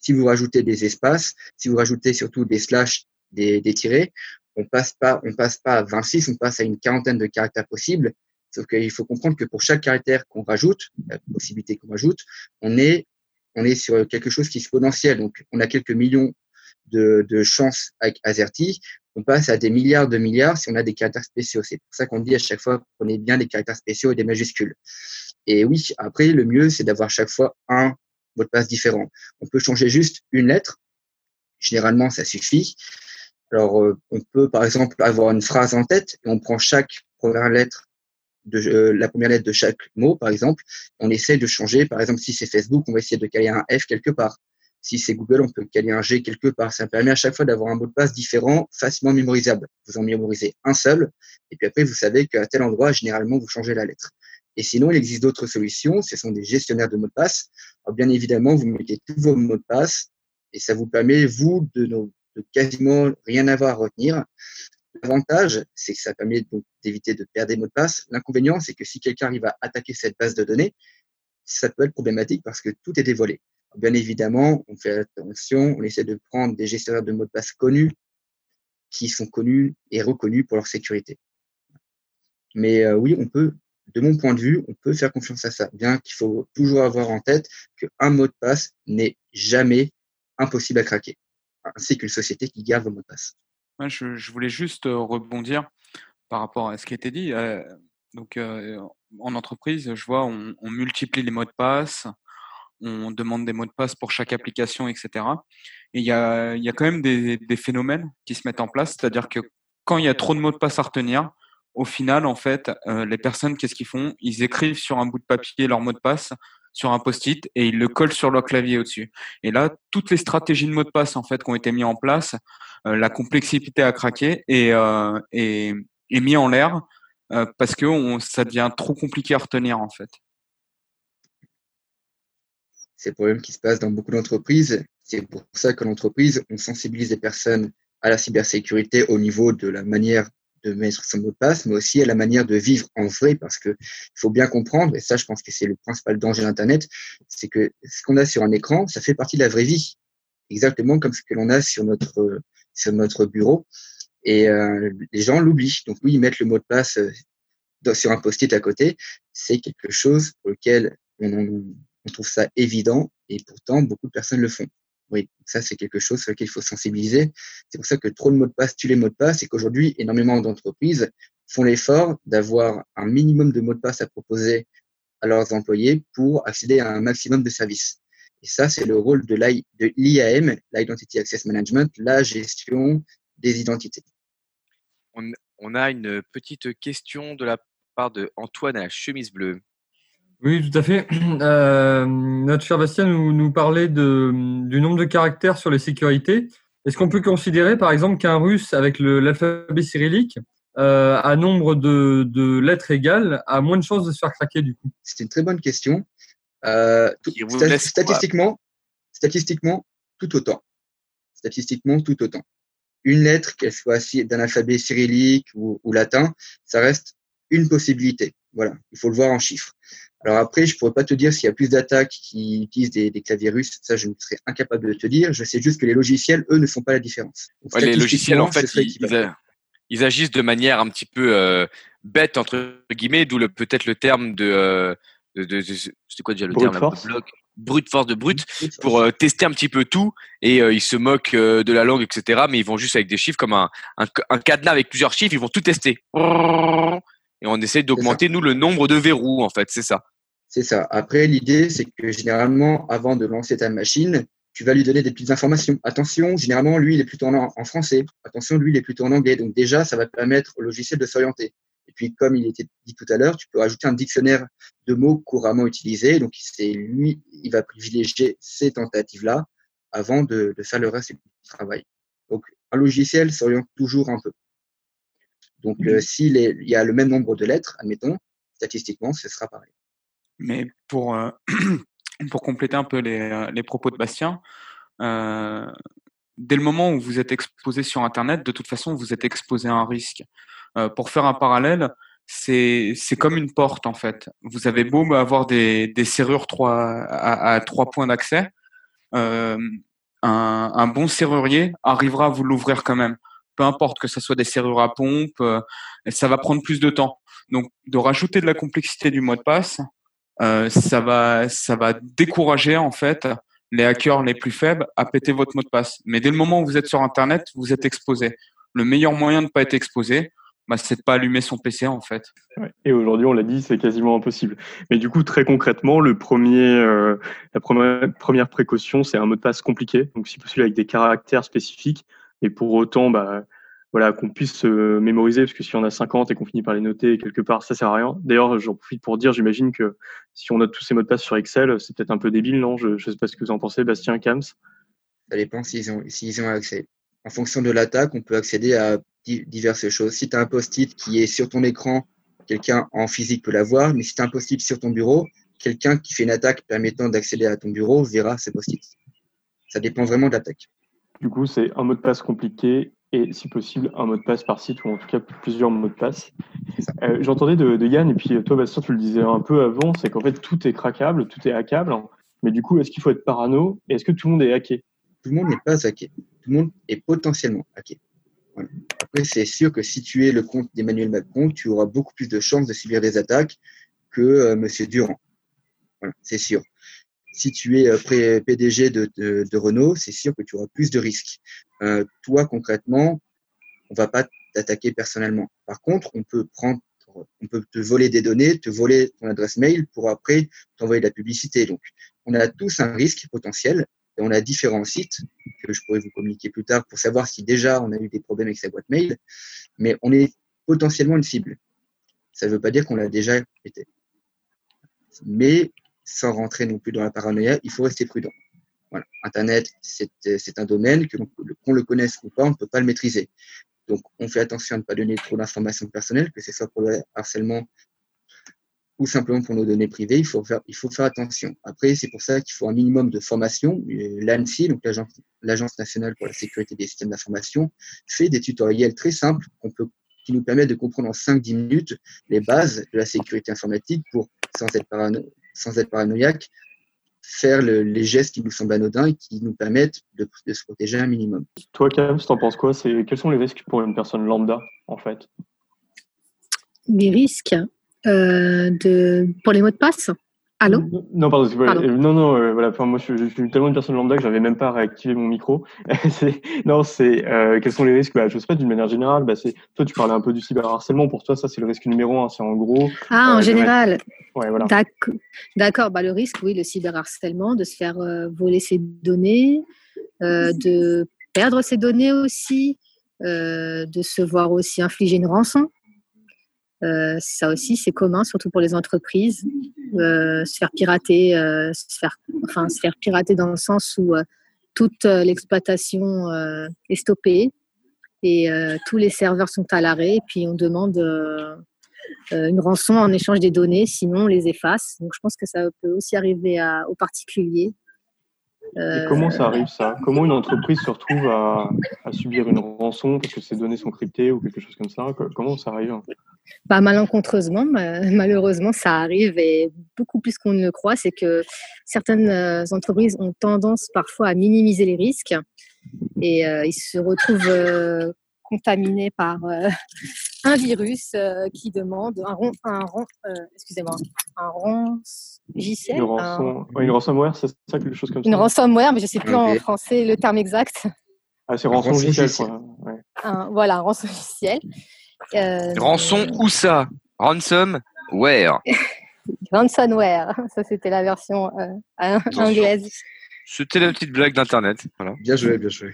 Si vous rajoutez des espaces, si vous rajoutez surtout des slash, des, des tirets, on passe pas, on passe pas à 26, on passe à une quarantaine de caractères possibles. Sauf qu'il faut comprendre que pour chaque caractère qu'on rajoute, la possibilité qu'on rajoute, on est, on est sur quelque chose qui est exponentiel. Donc, on a quelques millions de, chances avec AZERTY. On passe à des milliards de milliards si on a des caractères spéciaux. C'est pour ça qu'on dit à chaque fois, prenez bien des caractères spéciaux et des majuscules. Et oui, après, le mieux, c'est d'avoir chaque fois un mot de passe différent. On peut changer juste une lettre. Généralement, ça suffit. Alors, euh, on peut, par exemple, avoir une phrase en tête et on prend chaque première lettre de euh, la première lettre de chaque mot, par exemple. On essaie de changer. Par exemple, si c'est Facebook, on va essayer de caler un F quelque part. Si c'est Google, on peut caler un G quelque part. Ça permet à chaque fois d'avoir un mot de passe différent, facilement mémorisable. Vous en mémorisez un seul, et puis après, vous savez qu'à tel endroit, généralement, vous changez la lettre. Et sinon, il existe d'autres solutions. Ce sont des gestionnaires de mots de passe. Alors, bien évidemment, vous mettez tous vos mots de passe, et ça vous permet, vous, de, de quasiment rien avoir à retenir. L'avantage, c'est que ça permet d'éviter de perdre des mots de passe. L'inconvénient, c'est que si quelqu'un arrive à attaquer cette base de données, ça peut être problématique parce que tout est dévoilé. Bien évidemment, on fait attention, on essaie de prendre des gestionnaires de mots de passe connus qui sont connus et reconnus pour leur sécurité. Mais euh, oui, on peut, de mon point de vue, on peut faire confiance à ça, bien qu'il faut toujours avoir en tête qu'un mot de passe n'est jamais impossible à craquer, ainsi qu'une société qui garde vos mots de passe. Ouais, je, voulais juste rebondir par rapport à ce qui a été dit. Donc, en entreprise, je vois, on, multiplie les mots de passe, on demande des mots de passe pour chaque application, etc. Et il y a, y a quand même des, phénomènes qui se mettent en place, c'est-à-dire que quand il y a trop de mots de passe à retenir, au final, en fait, les personnes, qu'est-ce qu'ils font? Ils écrivent sur un bout de papier leur mot de passe sur un post-it et ils le collent sur leur clavier au-dessus. Et là, toutes les stratégies de mots de passe en fait qui ont été mises en place, euh, la complexité à craquer est, euh, est, est mis en l'air euh, parce que ça devient trop compliqué à retenir en fait. C'est le problème qui se passe dans beaucoup d'entreprises. C'est pour ça que l'entreprise, on sensibilise les personnes à la cybersécurité au niveau de la manière de mettre son mot de passe, mais aussi à la manière de vivre en vrai, parce que il faut bien comprendre, et ça, je pense que c'est le principal danger d'Internet, c'est que ce qu'on a sur un écran, ça fait partie de la vraie vie, exactement comme ce que l'on a sur notre sur notre bureau, et euh, les gens l'oublient. Donc oui, mettent le mot de passe euh, sur un post-it à côté, c'est quelque chose pour lequel on, on trouve ça évident et pourtant beaucoup de personnes le font. Oui, ça c'est quelque chose sur lequel il faut sensibiliser. C'est pour ça que trop de mots de passe tuent les mots de passe et qu'aujourd'hui énormément d'entreprises font l'effort d'avoir un minimum de mots de passe à proposer à leurs employés pour accéder à un maximum de services. Et ça, c'est le rôle de l'IAM, l'Identity Access Management, la gestion des identités. On, on a une petite question de la part de Antoine à la chemise bleue. Oui, tout à fait. Euh, notre cher Bastien nous, nous parlait de, du nombre de caractères sur les sécurités. Est-ce qu'on peut considérer, par exemple, qu'un russe avec l'alphabet cyrillique, euh, à nombre de, de lettres égales, a moins de chances de se faire craquer du coup? C'est une très bonne question. Euh, tout- sta- statistiquement, statistiquement, tout autant. Statistiquement, tout autant. Une lettre, qu'elle soit d'un alphabet cyrillique ou, ou latin, ça reste une possibilité. Voilà, il faut le voir en chiffres. Alors après, je pourrais pas te dire s'il y a plus d'attaques qui utilisent des, des claviers russes. Ça, je ne serais incapable de te dire. Je sais juste que les logiciels, eux, ne font pas la différence. Donc, Ouais, les logiciels, en fait, ils, ils équivalent. a- ils agissent de manière un petit peu euh, bête, entre guillemets, d'où le- peut-être le terme de. euh, de, de- de- C'était quoi déjà le Brute terme force. Brute force de brute, Brute pour euh, tester un petit peu tout. Et euh, ils se moquent euh, de la langue, etc. Mais ils vont juste avec des chiffres comme un, un, un cadenas avec plusieurs chiffres, ils vont tout tester. Et on essaie d'augmenter, nous, le nombre de verrous, en fait, c'est ça. C'est ça. Après, l'idée, c'est que généralement, avant de lancer ta machine, tu vas lui donner des petites informations. Attention, généralement, lui, il est plutôt en, en français. Attention, lui, il est plutôt en anglais. Donc déjà, ça va permettre au logiciel de s'orienter. Et puis, comme il était dit tout à l'heure, tu peux rajouter un dictionnaire de mots couramment utilisés. Donc, c'est lui, il va privilégier ces tentatives-là avant de, de faire le reste du travail. Donc, un logiciel s'oriente toujours un peu. Donc, euh, s'il y a le même nombre de lettres, admettons, statistiquement, ce sera pareil. Mais pour, euh, pour compléter un peu les, euh, les propos de Bastien, dès le moment où vous êtes exposé sur Internet, de toute façon, vous êtes exposé à un risque. Euh, pour faire un parallèle, c'est comme une porte en fait. Vous avez beau avoir des, des serrures trois, à, à trois points d'accès, euh, un, un bon serrurier arrivera à vous l'ouvrir quand même. Peu importe que ce soit des serrures à pompe, euh, ça va prendre plus de temps. Donc, de rajouter de la complexité du mot de passe, euh, ça va, ça va décourager en fait les hackers les plus faibles à péter votre mot de passe. Mais dès le moment où vous êtes sur Internet, vous êtes exposé. Le meilleur moyen de ne pas être exposé, bah, c'est de pas allumer son PC en fait. Ouais. Et aujourd'hui, on l'a dit, c'est quasiment impossible. Mais du coup, très concrètement, le premier, euh, la première, première précaution, c'est un mot de passe compliqué, donc si possible avec des caractères spécifiques. Et pour autant, bah, voilà, qu'on puisse se mémoriser, parce que si on a 50 et qu'on finit par les noter quelque part, ça sert à rien. D'ailleurs, j'en profite pour dire, j'imagine que si on note tous ces mots de passe sur Excel, c'est peut-être un peu débile, non? Je ne sais pas ce que vous en pensez, Bastien, Kams. Ça dépend s'ils ont, accès. En fonction de l'attaque, on peut accéder à di- diverses choses. Si tu as un post-it qui est sur ton écran, quelqu'un en physique peut l'avoir, mais si tu as un post-it sur ton bureau, quelqu'un qui fait une attaque permettant d'accéder à ton bureau verra ce post-it. Ça dépend vraiment de l'attaque. Du coup, c'est un mot de passe compliqué et, si possible, un mot de passe par site ou en tout cas plusieurs mots de passe. Euh, J'entendais de, de Yann, et puis toi, Bastien, tu le disais un peu avant, c'est qu'en fait, tout est craquable, tout est hackable. Mais du coup, est-ce qu'il faut être parano et est-ce que tout le monde est hacké? Tout le monde n'est pas hacké. Tout le monde est potentiellement hacké. Voilà. Après, c'est sûr que si tu es le compte d'Emmanuel Macron, tu auras beaucoup plus de chances de subir des attaques que euh, Monsieur Durand. Voilà, c'est sûr. Si tu es euh, PDG de, de, de Renault, c'est sûr que tu auras plus de risques. Euh, toi, concrètement, on va pas t'attaquer personnellement. Par contre, on peut prendre, on peut te voler des données, te voler ton adresse mail pour après t'envoyer de la publicité. Donc, on a tous un risque potentiel et on a différents sites que je pourrais vous communiquer plus tard pour savoir si déjà on a eu des problèmes avec sa boîte mail, mais on est potentiellement une cible. Ça ne veut pas dire qu'on l'a déjà été. Mais sans rentrer non plus dans la paranoïa, il faut rester prudent. Voilà. Internet, c'est c'est un domaine que qu'on le connaisse ou pas, on ne peut pas le maîtriser. Donc, on fait attention à ne pas donner trop d'informations personnelles, que ce soit pour le harcèlement ou simplement pour nos données privées. Il faut faire, il faut faire attention. Après, c'est pour ça qu'il faut un minimum de formation. Euh, L'ANSI, donc l'Agence nationale pour la sécurité des systèmes d'information, fait des tutoriels très simples peut, qui nous permettent de comprendre en 5-10 minutes les bases de la sécurité informatique pour, sans être, parano- sans être paranoïaque, faire le- les gestes qui nous semblent anodins et qui nous permettent de, de se protéger un minimum. Toi, Kams, t'en penses quoi C'est Quels sont les risques pour une personne lambda, en fait? Les risques euh, de, pour les mots de passe? Allô Non, pardon. c'est- euh, non, non, euh, voilà. Enfin, moi, je, je suis tellement une personne lambda que j'avais même pas réactivé mon micro. Non, c'est euh, quels sont les risques? Bah, Je sais pas. D'une manière générale, bah, c'est toi, tu parlais un peu du cyberharcèlement. Pour toi, ça, c'est le risque numéro un. C'est en gros. Ah, euh, en général. Ouais, voilà. D'accord, bah, le risque, oui, le cyberharcèlement, de se faire voler ses données, de perdre ses données aussi, de se voir aussi infliger une rançon. Euh, ça aussi, c'est commun, surtout pour les entreprises. Euh, se faire pirater, euh, se faire, enfin, se faire pirater dans le sens où toute l'exploitation est stoppée et tous les serveurs sont à l'arrêt. Et puis on demande une rançon en échange des données, sinon on les efface. Donc je pense que ça peut aussi arriver aux particuliers. Et Euh, comment ça arrive ça? Comment une entreprise se retrouve à, à subir une rançon parce que ses données sont cryptées ou quelque chose comme ça? Co- Comment ça arrive? Bah, malencontreusement, ma- malheureusement, ça arrive et beaucoup plus qu'on ne le croit. C'est que certaines euh, entreprises ont tendance parfois à minimiser les risques et euh, ils se retrouvent euh, contaminés par euh, un virus qui demande un ron, un ron- excusez-moi, un rançgiciel, Une, un- rançon... ouais, une ransomware, c'est ça, quelque chose comme ça une ransomware, mais je sais plus en français le terme exact. Ah, c'est rançon logiciel, quoi. Ouais. Un- voilà, un rançongiciel. Euh, Rançon ou ça? Ransomware. Ransomware, ça c'était la version euh, anglaise. C'était la petite blague d'internet. Voilà. Bien joué, bien joué.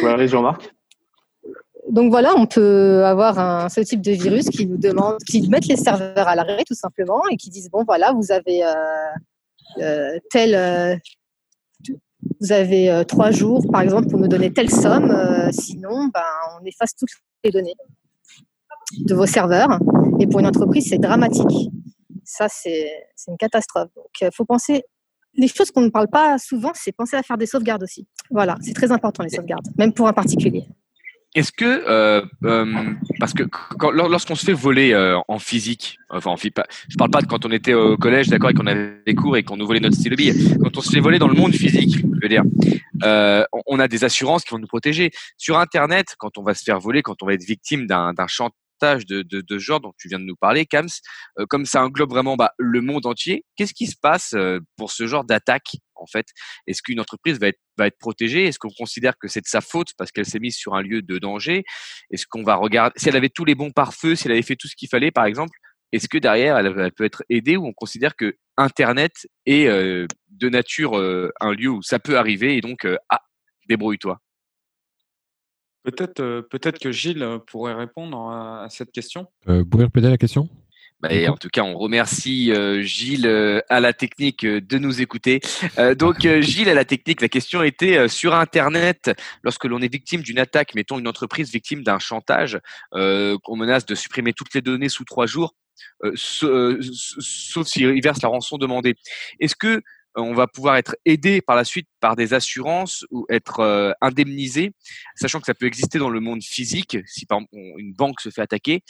Voilà, Jean-Marc? Donc voilà, on peut avoir un, ce type de virus qui nous demande, qui mettent les serveurs à l'arrêt tout simplement et qui disent bon voilà, vous avez euh, euh, tel, euh, vous avez trois jours par exemple pour nous donner telle somme, sinon ben, on efface toutes les données de vos serveurs. Et pour une entreprise, c'est dramatique. Ça, c'est c'est une catastrophe. Donc, il faut penser. Les choses qu'on ne parle pas souvent, c'est penser à faire des sauvegardes aussi. Voilà, c'est très important les sauvegardes, même pour un particulier. Est-ce que, euh, euh, parce que lorsqu'on se fait voler euh, en physique, enfin je parle pas de quand on était au collège, d'accord, et qu'on avait des cours et qu'on nous volait notre stylo bille. Quand on se fait voler dans le monde physique, je veux dire, euh, on- a des assurances qui vont nous protéger. Sur Internet, quand on va se faire voler, quand on va être victime d'un d'un de, de, genre dont tu viens de nous parler, Kams, euh, comme ça englobe vraiment bah, le monde entier, qu'est-ce qui se passe euh, pour ce genre d'attaque en fait? Est-ce qu'une entreprise va être, protégée? Est-ce qu'on considère que c'est de sa faute parce qu'elle s'est mise sur un lieu de danger? Est-ce qu'on va regarder si elle avait tous les bons pare-feux, si elle avait fait tout ce qu'il fallait par exemple Est-ce que derrière elle, peut être aidée ou on considère que Internet est euh, de nature un lieu où ça peut arriver et donc ah débrouille-toi? Peut-être euh, peut-être que Gilles euh, pourrait répondre à, à cette question. Euh, vous pouvez répéter la question? Bah, et en tout cas, on remercie euh, Gilles euh, à la technique euh, de nous écouter. Euh, donc, euh, Gilles à la technique, la question était euh, sur Internet, lorsque l'on est victime d'une attaque, mettons une entreprise victime d'un chantage, euh, qu'on menace de supprimer toutes les données sous trois jours, euh, euh, sauf s'il verse la rançon demandée. Est-ce que euh, on va pouvoir être aidé par la suite par des assurances ou être euh, indemnisé, sachant que ça peut exister dans le monde physique, si par exemple une banque se fait attaquer,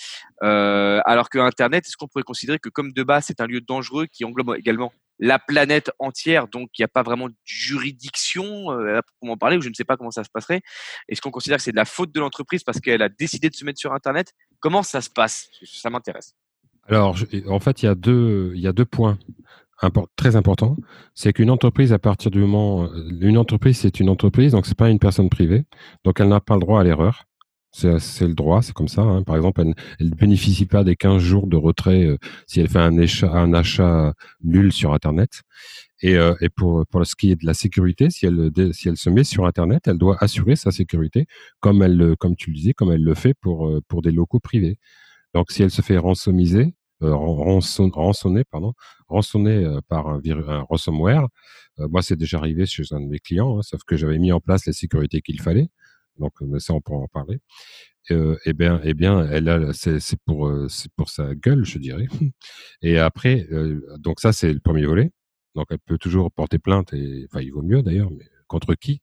euh, alors que Internet, est-ce qu'on pourrait considérer que comme de base c'est un lieu dangereux qui englobe également la planète entière, donc il n'y a pas vraiment de juridiction euh, parler, ou je ne sais pas comment ça se passerait. Est-ce qu'on considère que c'est de la faute de l'entreprise parce qu'elle a décidé de se mettre sur Internet? Comment ça se passe? Ça m'intéresse. Alors, en fait, il y il y a deux points impor- très importants. C'est qu'une entreprise, à partir du moment, euh, une entreprise, c'est une entreprise, donc c'est pas une personne privée, donc elle n'a pas le droit à l'erreur. C'est le droit, c'est comme ça. hein. Par exemple, elle ne bénéficie pas des 15 jours de retrait euh, si elle fait un achat, un achat nul sur Internet. Et, euh, et pour, pour ce qui est de la sécurité, si elle, si elle se met sur Internet, elle doit assurer sa sécurité, comme, elle, le- comme tu le disais, comme elle le fait pour, euh, pour des locaux privés. Donc, si elle se fait rançomiser, euh, ran- rançon- rançonner, pardon, euh, par un, un ransomware, euh, moi, c'est déjà arrivé chez un de mes clients, hein, sauf que j'avais mis en place la sécurité qu'il fallait. Donc, euh, mais ça, on pourra en parler. Euh, eh bien, eh bien, elle c'est, pour, euh, pour sa gueule, je dirais. Et après, euh, donc ça, c'est le premier volet. Donc, elle peut toujours porter plainte et, enfin, il vaut mieux d'ailleurs, mais contre qui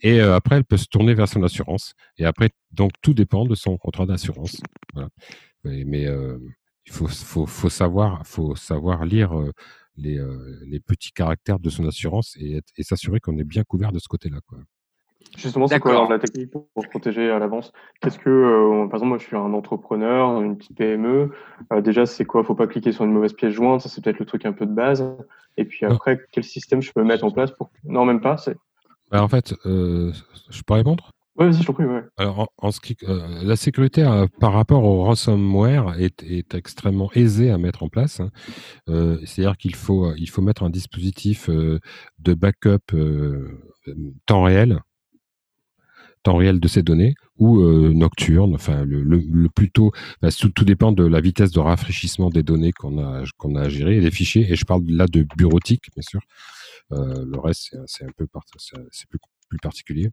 Et euh, après, elle peut se tourner vers son assurance. Et après, donc, tout dépend de son contrat d'assurance. Mais, euh, il faut, faut, faut savoir, faut savoir lire euh, les, euh, les petits caractères de son assurance et, s'assurer qu'on est bien couvert de ce côté-là. Quoi. Justement, c'est quoi alors, la technique pour, se protéger à l'avance? Qu'est-ce que, euh, par exemple, moi, je suis un entrepreneur, une petite PME. Euh, déjà, c'est quoi? Faut pas cliquer sur une mauvaise pièce jointe. Ça, c'est peut-être le truc un peu de base. Et puis après, quel système je peux mettre en place pour Non, même pas. C'est. Bah, en fait, euh, je peux répondre Alors, euh, la sécurité euh, par rapport au ransomware est, extrêmement aisée à mettre en place. hein. Euh, C'est-à-dire qu'il faut, il faut mettre un dispositif euh, de backup euh, temps réel, temps réel de ces données, ou euh, nocturne. Enfin, le, plus tôt, tout, tout dépend de la vitesse de rafraîchissement des données qu'on a, qu'on a à gérer, et des fichiers. Et je parle là de bureautique, bien sûr. Euh, le reste, c'est- un peu c'est plus, plus particulier.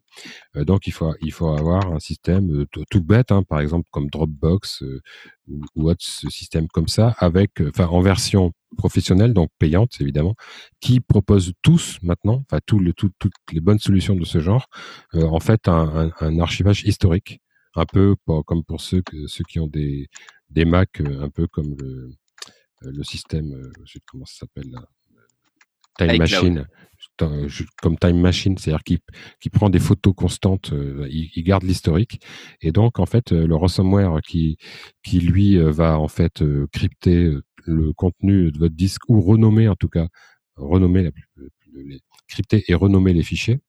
Euh, donc, il faut, il faut avoir un système euh, tout, bête, hein, par exemple comme Dropbox euh, ou, ou autre ce système comme ça, avec, enfin, en version professionnelle, donc payante évidemment, qui propose tous maintenant, enfin, tout le, tout- toutes les bonnes solutions de ce genre, euh, en fait, un, un, un archivage historique, un peu pour- comme pour ceux, que, ceux qui ont des, des Mac, un peu comme le, le système, je sais comment ça s'appelle Time iCloud. Machine, comme Time Machine, c'est-à-dire qu'il qui prend des photos constantes, euh, il, garde l'historique, et donc en fait euh, le ransomware qui qui lui euh, va en fait crypter le contenu de votre disque ou renommer en tout cas renommer les, crypter et renommer les fichiers,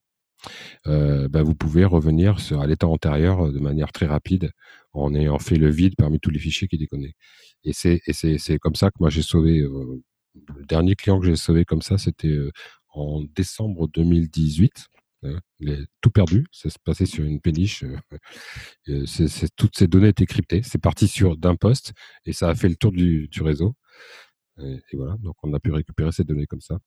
bah, vous pouvez revenir à l'état antérieur de manière très rapide en ayant fait le vide parmi tous les fichiers qui déconnaient. Et c'est comme ça que moi j'ai sauvé le dernier client que j'ai sauvé comme ça, c'était en décembre 2018. Euh, Il est tout perdu, ça se passait sur une péniche. euh, euh, toutes ces données étaient cryptées. C'est parti sur d'un poste et ça a fait le tour du, réseau. Et, voilà, donc on a pu récupérer ces données comme ça.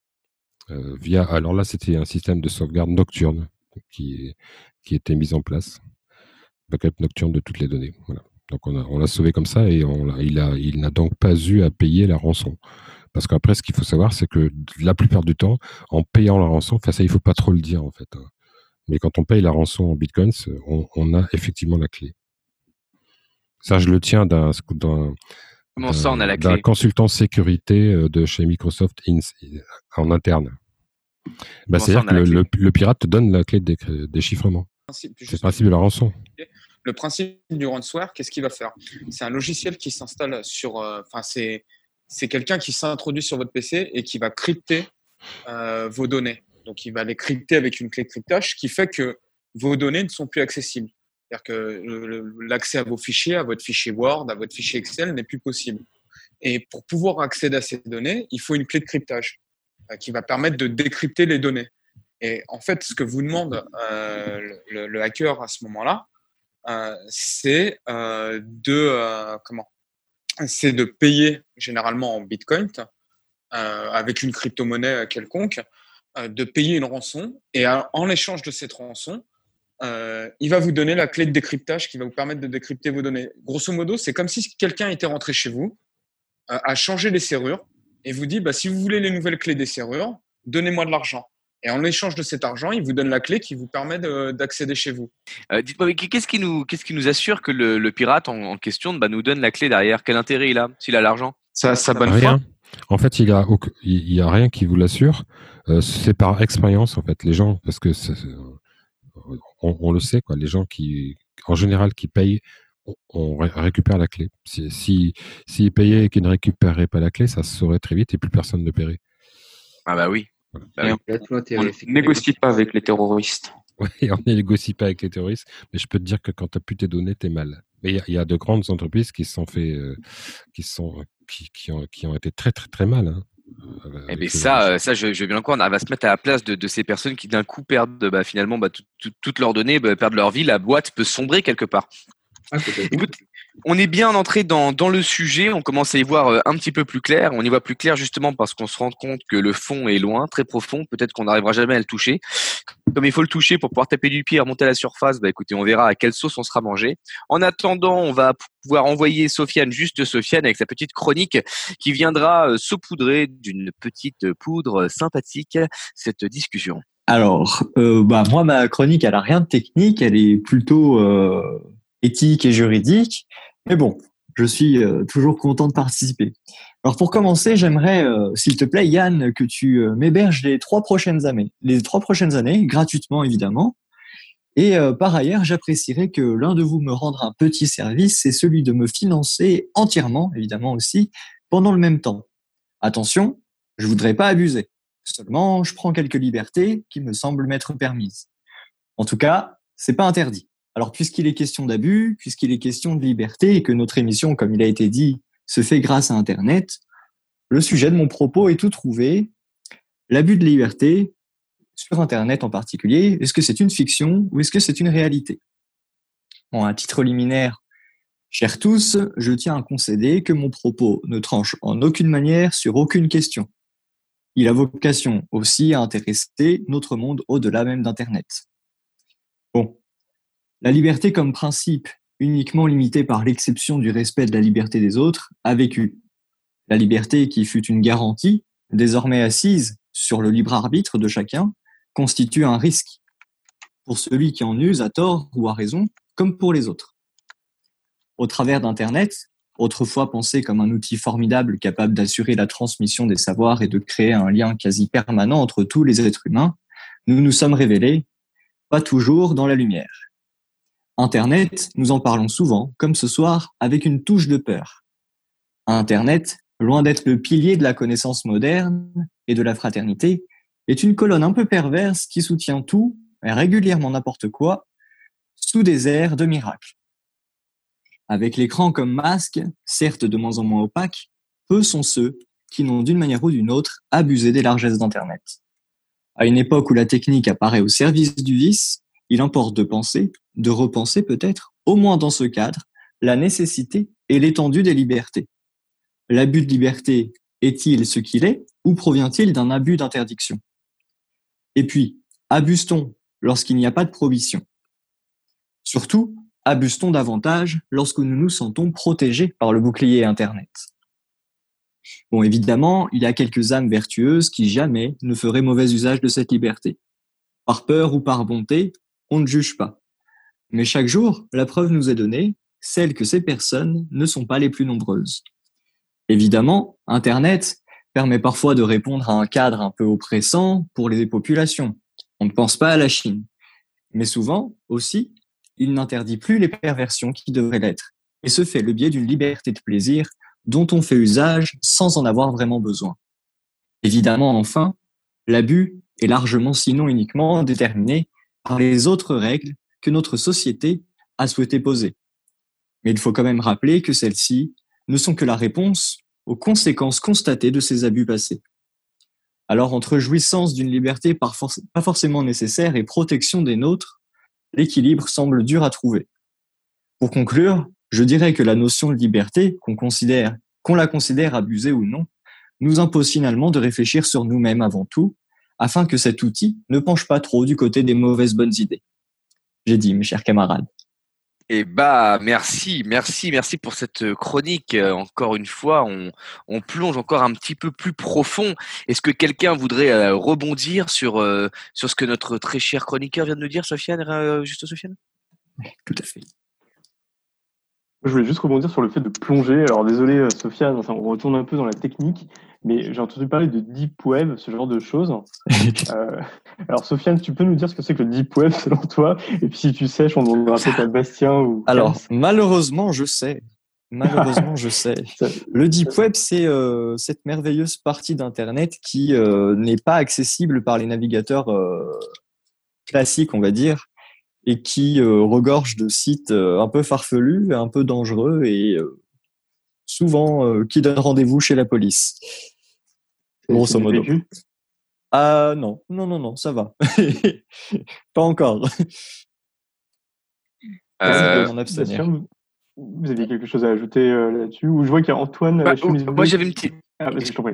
Euh, via, alors là, c'était un système de sauvegarde nocturne qui, qui était mis en place. Backup nocturne de toutes les données. Donc on a- on l'a sauvé comme ça et on l'a- il n'a donc pas eu à payer la rançon. Parce qu'après, ce qu'il faut savoir, c'est que la plupart du temps, en payant la rançon, enfin ça, il faut pas trop le dire en fait. hein. Mais quand on paye la rançon en bitcoins, on, on a effectivement la clé. Ça, je le tiens d'un d'un- Comment ça, on a la d'un clé? consultant sécurité euh, de chez Microsoft in- en interne. Bah, C'est-à-dire que le, clé? le- le pirate te donne la clé de décry- déchiffrement. C'est le principe de la rançon. Le principe du ransomware, qu'est-ce qu'il va faire? C'est un logiciel qui s'installe sur. euh, Enfin, c'est c'est quelqu'un qui s'introduit sur votre PC et qui va crypter euh, vos données. Donc, il va les crypter avec une clé de cryptage, qui fait que vos données ne sont plus accessibles. C'est-à-dire que l'accès à vos fichiers, à votre fichier Word, à votre fichier Excel n'est plus possible. Et pour pouvoir accéder à ces données, il faut une clé de cryptage euh, qui va permettre de décrypter les données. Et en fait, ce que vous demande euh, le, le- hacker à ce moment-là, euh, c'est euh, de comment C'est de payer généralement en Bitcoin euh, avec une crypto-monnaie quelconque, euh, de payer une rançon et en échange de cette rançon, euh, il va vous donner la clé de décryptage qui va vous permettre de décrypter vos données. Grosso modo, c'est comme si quelqu'un était rentré chez vous, a changé les serrures et vous dit bah, si vous voulez les nouvelles clés des serrures, donnez-moi de l'argent. Et en échange de cet argent, il vous donne la clé qui vous permet de- d'accéder chez vous. Euh, Dites-moi, qu'est-ce qui nous, qu'est-ce qui nous assure que le, le pirate en, en question bah, nous donne la clé derrière? Quel intérêt il a s'il a l'argent? Ça, ça bonne Rien. En fait, il y a, il y a rien qui vous l'assure. Euh, c'est par expérience, en fait. Les gens, parce que c'est- on, on le sait, quoi. Les gens qui, en général, qui payent, on, on ré- récupère la clé. Si, si, s'ils payaient et qu'ils ne récupéraient pas la clé, ça se saurait très vite et plus personne ne paierait. Ah bah oui. On- négocie pas avec les terroristes. Oui, on ne négocie pas avec les terroristes, mais je peux te dire que quand tu n'as plus tes données, tu es mal. Mais il y, a- il y a de grandes entreprises qui se sont fait, euh, qui sont, qui, qui ont, qui ont été très très très mal. hein, Eh bien ce ça, euh, ça je, je veux bien le croire. On va se mettre à la place de, de ces personnes qui d'un coup perdent bah, finalement bah, tout- tout- toutes leurs données, bah, perdent leur vie. La boîte peut sombrer quelque part. Écoute, on est bien entré dans, dans le sujet, on commence à y voir euh, un petit peu plus clair. On y voit plus clair justement parce qu'on se rend compte que le fond est loin, très profond. Peut-être qu'on n'arrivera jamais à le toucher. Comme il faut le toucher pour pouvoir taper du pied et remonter à la surface, bah écoutez, on verra à quelle sauce on sera mangé. En attendant, on va pouvoir envoyer Sofiane, juste Sofiane, avec sa petite chronique qui viendra euh, saupoudrer d'une petite poudre sympathique cette discussion. Alors, euh, bah, moi, ma chronique, elle a rien de technique, elle est plutôt euh, éthique et juridique. Mais bon, je suis euh, toujours content de participer. Alors, pour commencer, j'aimerais, euh, s'il te plaît, Yann, que tu euh, m'héberges les trois prochaines années, les trois prochaines années, gratuitement évidemment. Et par ailleurs, j'apprécierais que l'un de vous me rende un petit service, c'est celui de me financer entièrement, évidemment aussi, pendant le même temps. Attention, je voudrais pas abuser. Seulement, je prends quelques libertés qui me semblent m'être permises. En tout cas, c'est pas interdit. Alors, puisqu'il est question d'abus, puisqu'il est question de liberté et que notre émission, comme il a été dit, se fait grâce à Internet, le sujet de mon propos est tout trouvé. L'abus de liberté, sur Internet en particulier, est-ce que c'est une fiction ou est-ce que c'est une réalité? Bon, à titre liminaire, chers tous, je tiens à concéder que mon propos ne tranche en aucune manière sur aucune question. Il a vocation aussi à intéresser notre monde au-delà même d'Internet. La liberté comme principe uniquement limité par l'exception du respect de la liberté des autres a vécu. La liberté qui fut une garantie, désormais assise sur le libre arbitre de chacun, constitue un risque pour celui qui en use à tort ou à raison, comme pour les autres. Au travers d'Internet, autrefois pensé comme un outil formidable capable d'assurer la transmission des savoirs et de créer un lien quasi permanent entre tous les êtres humains, nous nous sommes révélés, pas toujours dans la lumière. Internet, nous en parlons souvent, comme ce soir, avec une touche de peur. Internet, loin d'être le pilier de la connaissance moderne et de la fraternité, est une colonne un peu perverse qui soutient tout, régulièrement n'importe quoi, sous des airs de miracle. Avec l'écran comme masque, certes de moins en moins opaque, peu sont ceux qui n'ont d'une manière ou d'une autre abusé des largesses d'Internet. À une époque où la technique apparaît au service du vice, il importe de penser, de repenser peut-être, au moins dans ce cadre, la nécessité et l'étendue des libertés. L'abus de liberté est-il ce qu'il est ou provient-il d'un abus d'interdiction? Et puis, abuse-t-on lorsqu'il n'y a pas de prohibition? Surtout, abuse-t-on davantage lorsque nous nous sentons protégés par le bouclier Internet? Bon, évidemment, il y a quelques âmes vertueuses qui jamais ne feraient mauvais usage de cette liberté. Par peur ou par bonté, on ne juge pas. Mais chaque jour, la preuve nous est donnée, celle que ces personnes ne sont pas les plus nombreuses. Évidemment, Internet permet parfois de répondre à un cadre un peu oppressant pour les populations. On ne pense pas à la Chine. Mais souvent, aussi, il n'interdit plus les perversions qui devraient l'être, et se fait le biais d'une liberté de plaisir dont on fait usage sans en avoir vraiment besoin. Évidemment, enfin, l'abus est largement, sinon uniquement, déterminé par les autres règles que notre société a souhaité poser. Mais il faut quand même rappeler que celles-ci ne sont que la réponse aux conséquences constatées de ces abus passés. Alors, entre jouissance d'une liberté pas forcément nécessaire et protection des nôtres, l'équilibre semble dur à trouver. Pour conclure, je dirais que la notion de liberté, qu'on qu'on la considère abusée ou non, nous impose finalement de réfléchir sur nous-mêmes avant tout, afin que cet outil ne penche pas trop du côté des mauvaises bonnes idées. J'ai dit, mes chers camarades. Eh bah merci, merci, merci pour cette euh, chronique. Euh, encore une fois, on, on plonge encore un petit peu plus profond. Est-ce que quelqu'un voudrait euh, rebondir sur sur ce que notre très cher chroniqueur vient de nous dire, Sofiane, juste Sofiane? Tout à fait. Je voulais juste rebondir sur le fait de plonger. Alors désolé Sofiane, enfin, on retourne un peu dans la technique, mais j'ai entendu parler de deep web, ce genre de choses. euh, alors Sofiane, tu peux nous dire ce que c'est que le deep web selon toi? Et puis si tu sais, on demandera peut-être à Bastien ou. Alors malheureusement, je sais. Malheureusement, je sais. Le deep web, c'est euh, cette merveilleuse partie d'internet qui euh, n'est pas accessible par les navigateurs euh, classiques, on va dire, et qui euh, regorge de sites euh, un peu farfelus, un peu dangereux et euh, souvent qui donnent rendez-vous chez la police. Grosso modo. Ah non, non, non, non, ça va. pas encore. Euh, vous aviez quelque chose à ajouter là-dessus Ou je vois qu'il y a Antoine. Bah, moi, j'avais une petite. Ah, vas-y, je t'en prie.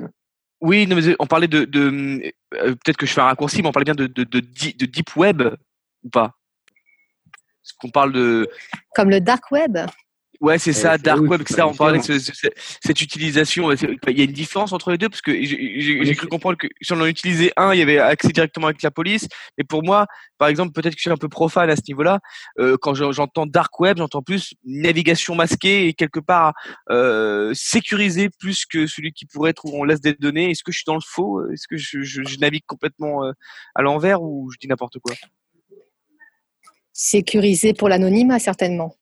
Oui, non, mais on parlait de. de euh, Peut-être que je fais un raccourci, mais on parlait bien de, de, de, de deep web ou pas? Est-ce qu'on parle de. Comme le dark web Ouais, c'est ça, dark web, etc. On parlait de cette utilisation. Il y a une différence entre les deux parce que j'ai cru comprendre que si on en utilisait un, il y avait accès directement avec la police. Mais pour moi, par exemple, peut-être que je suis un peu profane à ce niveau-là. Euh, quand j'entends dark web, j'entends plus navigation masquée et quelque part euh, sécurisée plus que celui qui pourrait être où on laisse des données. Est-ce que je suis dans le faux? Est-ce que je, je, je, navigue complètement euh, à l'envers ou je dis n'importe quoi? Sécurisé pour l'anonymat, certainement.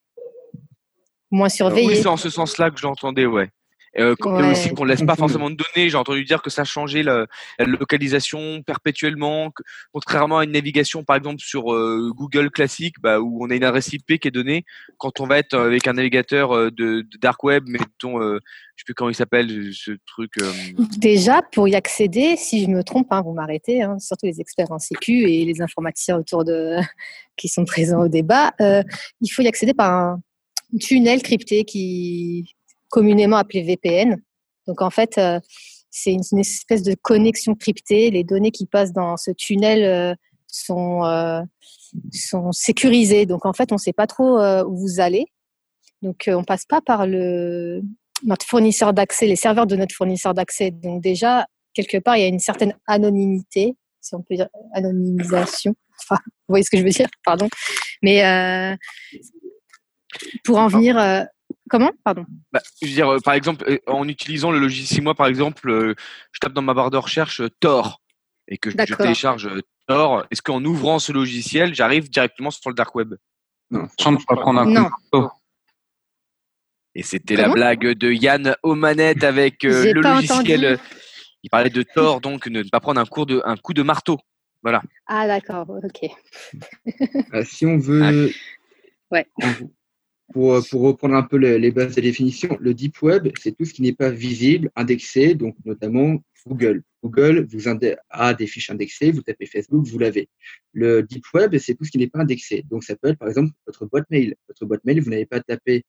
Moins surveillé. Oui, c'est en ce sens-là que je l'entendais, ouais. Euh, Ouais. aussi qu'on ne laisse pas forcément de données. J'ai entendu dire que ça changeait la, la localisation perpétuellement, que- contrairement à une navigation, par exemple, sur euh, Google classique, bah, où on a une adresse IP qui est donnée. Quand on va être avec un navigateur euh, de, de dark web, mettons, euh, je sais plus comment il s'appelle, ce truc. euh, Déjà, pour y accéder, si je me trompe, hein, vous m'arrêtez, hein, surtout les experts en sécu et les informaticiens autour de qui sont présents au débat, euh, il faut y accéder par un tunnel crypté qui communément appelé VPN. Donc en fait, euh, c'est une, espèce de connexion cryptée. Les données qui passent dans ce tunnel euh, sont euh, sont sécurisées. Donc en fait, on ne sait pas trop où vous allez. Donc on passe pas par le notre fournisseur d'accès, les serveurs de notre fournisseur d'accès. Donc déjà, quelque part, il y a une certaine anonymité, si on peut dire anonymisation. Enfin, vous voyez ce que je veux dire, pardon. Mais pour en venir, comment, pardon. Bah, je veux dire, euh, par exemple, euh, en utilisant le logiciel, moi, par exemple, euh, je tape dans ma barre de recherche euh, Tor et que je- je télécharge euh, Tor. Est-ce qu'en ouvrant ce logiciel, j'arrive directement sur le dark web? Non. Sans pas prendre un coup Non. de marteau. Et c'était la blague de Yann aux manettes avec euh, J'ai le pas logiciel. entendu. euh, Il parlait de Tor, donc ne pas prendre un, cours de, un coup de marteau. Voilà. Ah d'accord, ok. Euh, si on veut, Ouais. Pour, pour reprendre un peu les, les bases de définition, le deep web, c'est tout ce qui n'est pas visible, indexé, donc notamment Google. Google vous a des fiches indexées, vous tapez Facebook, vous l'avez. Le deep web, c'est tout ce qui n'est pas indexé. Donc ça peut être par exemple votre boîte mail. Votre boîte mail, vous n'avez pas tapé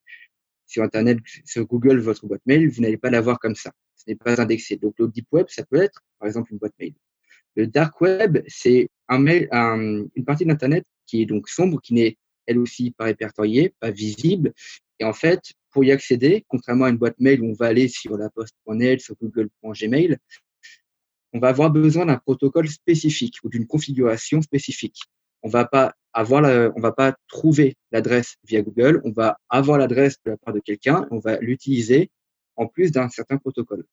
sur Internet, sur Google, votre boîte mail, vous n'allez pas l'avoir comme ça. Ce n'est pas indexé. Donc le deep web, ça peut être par exemple une boîte mail. Le dark web, c'est une partie d'Internet qui est donc sombre, qui n'est elle aussi pas répertoriée, pas visible. Et en fait, pour y accéder, contrairement à une boîte mail où on va aller sur la poste.net, sur google.gmail, on va avoir besoin d'un protocole spécifique ou d'une configuration spécifique. On va pas avoir on va pas trouver l'adresse via Google, on va avoir l'adresse de la part de quelqu'un, on va l'utiliser en plus d'un certain protocole.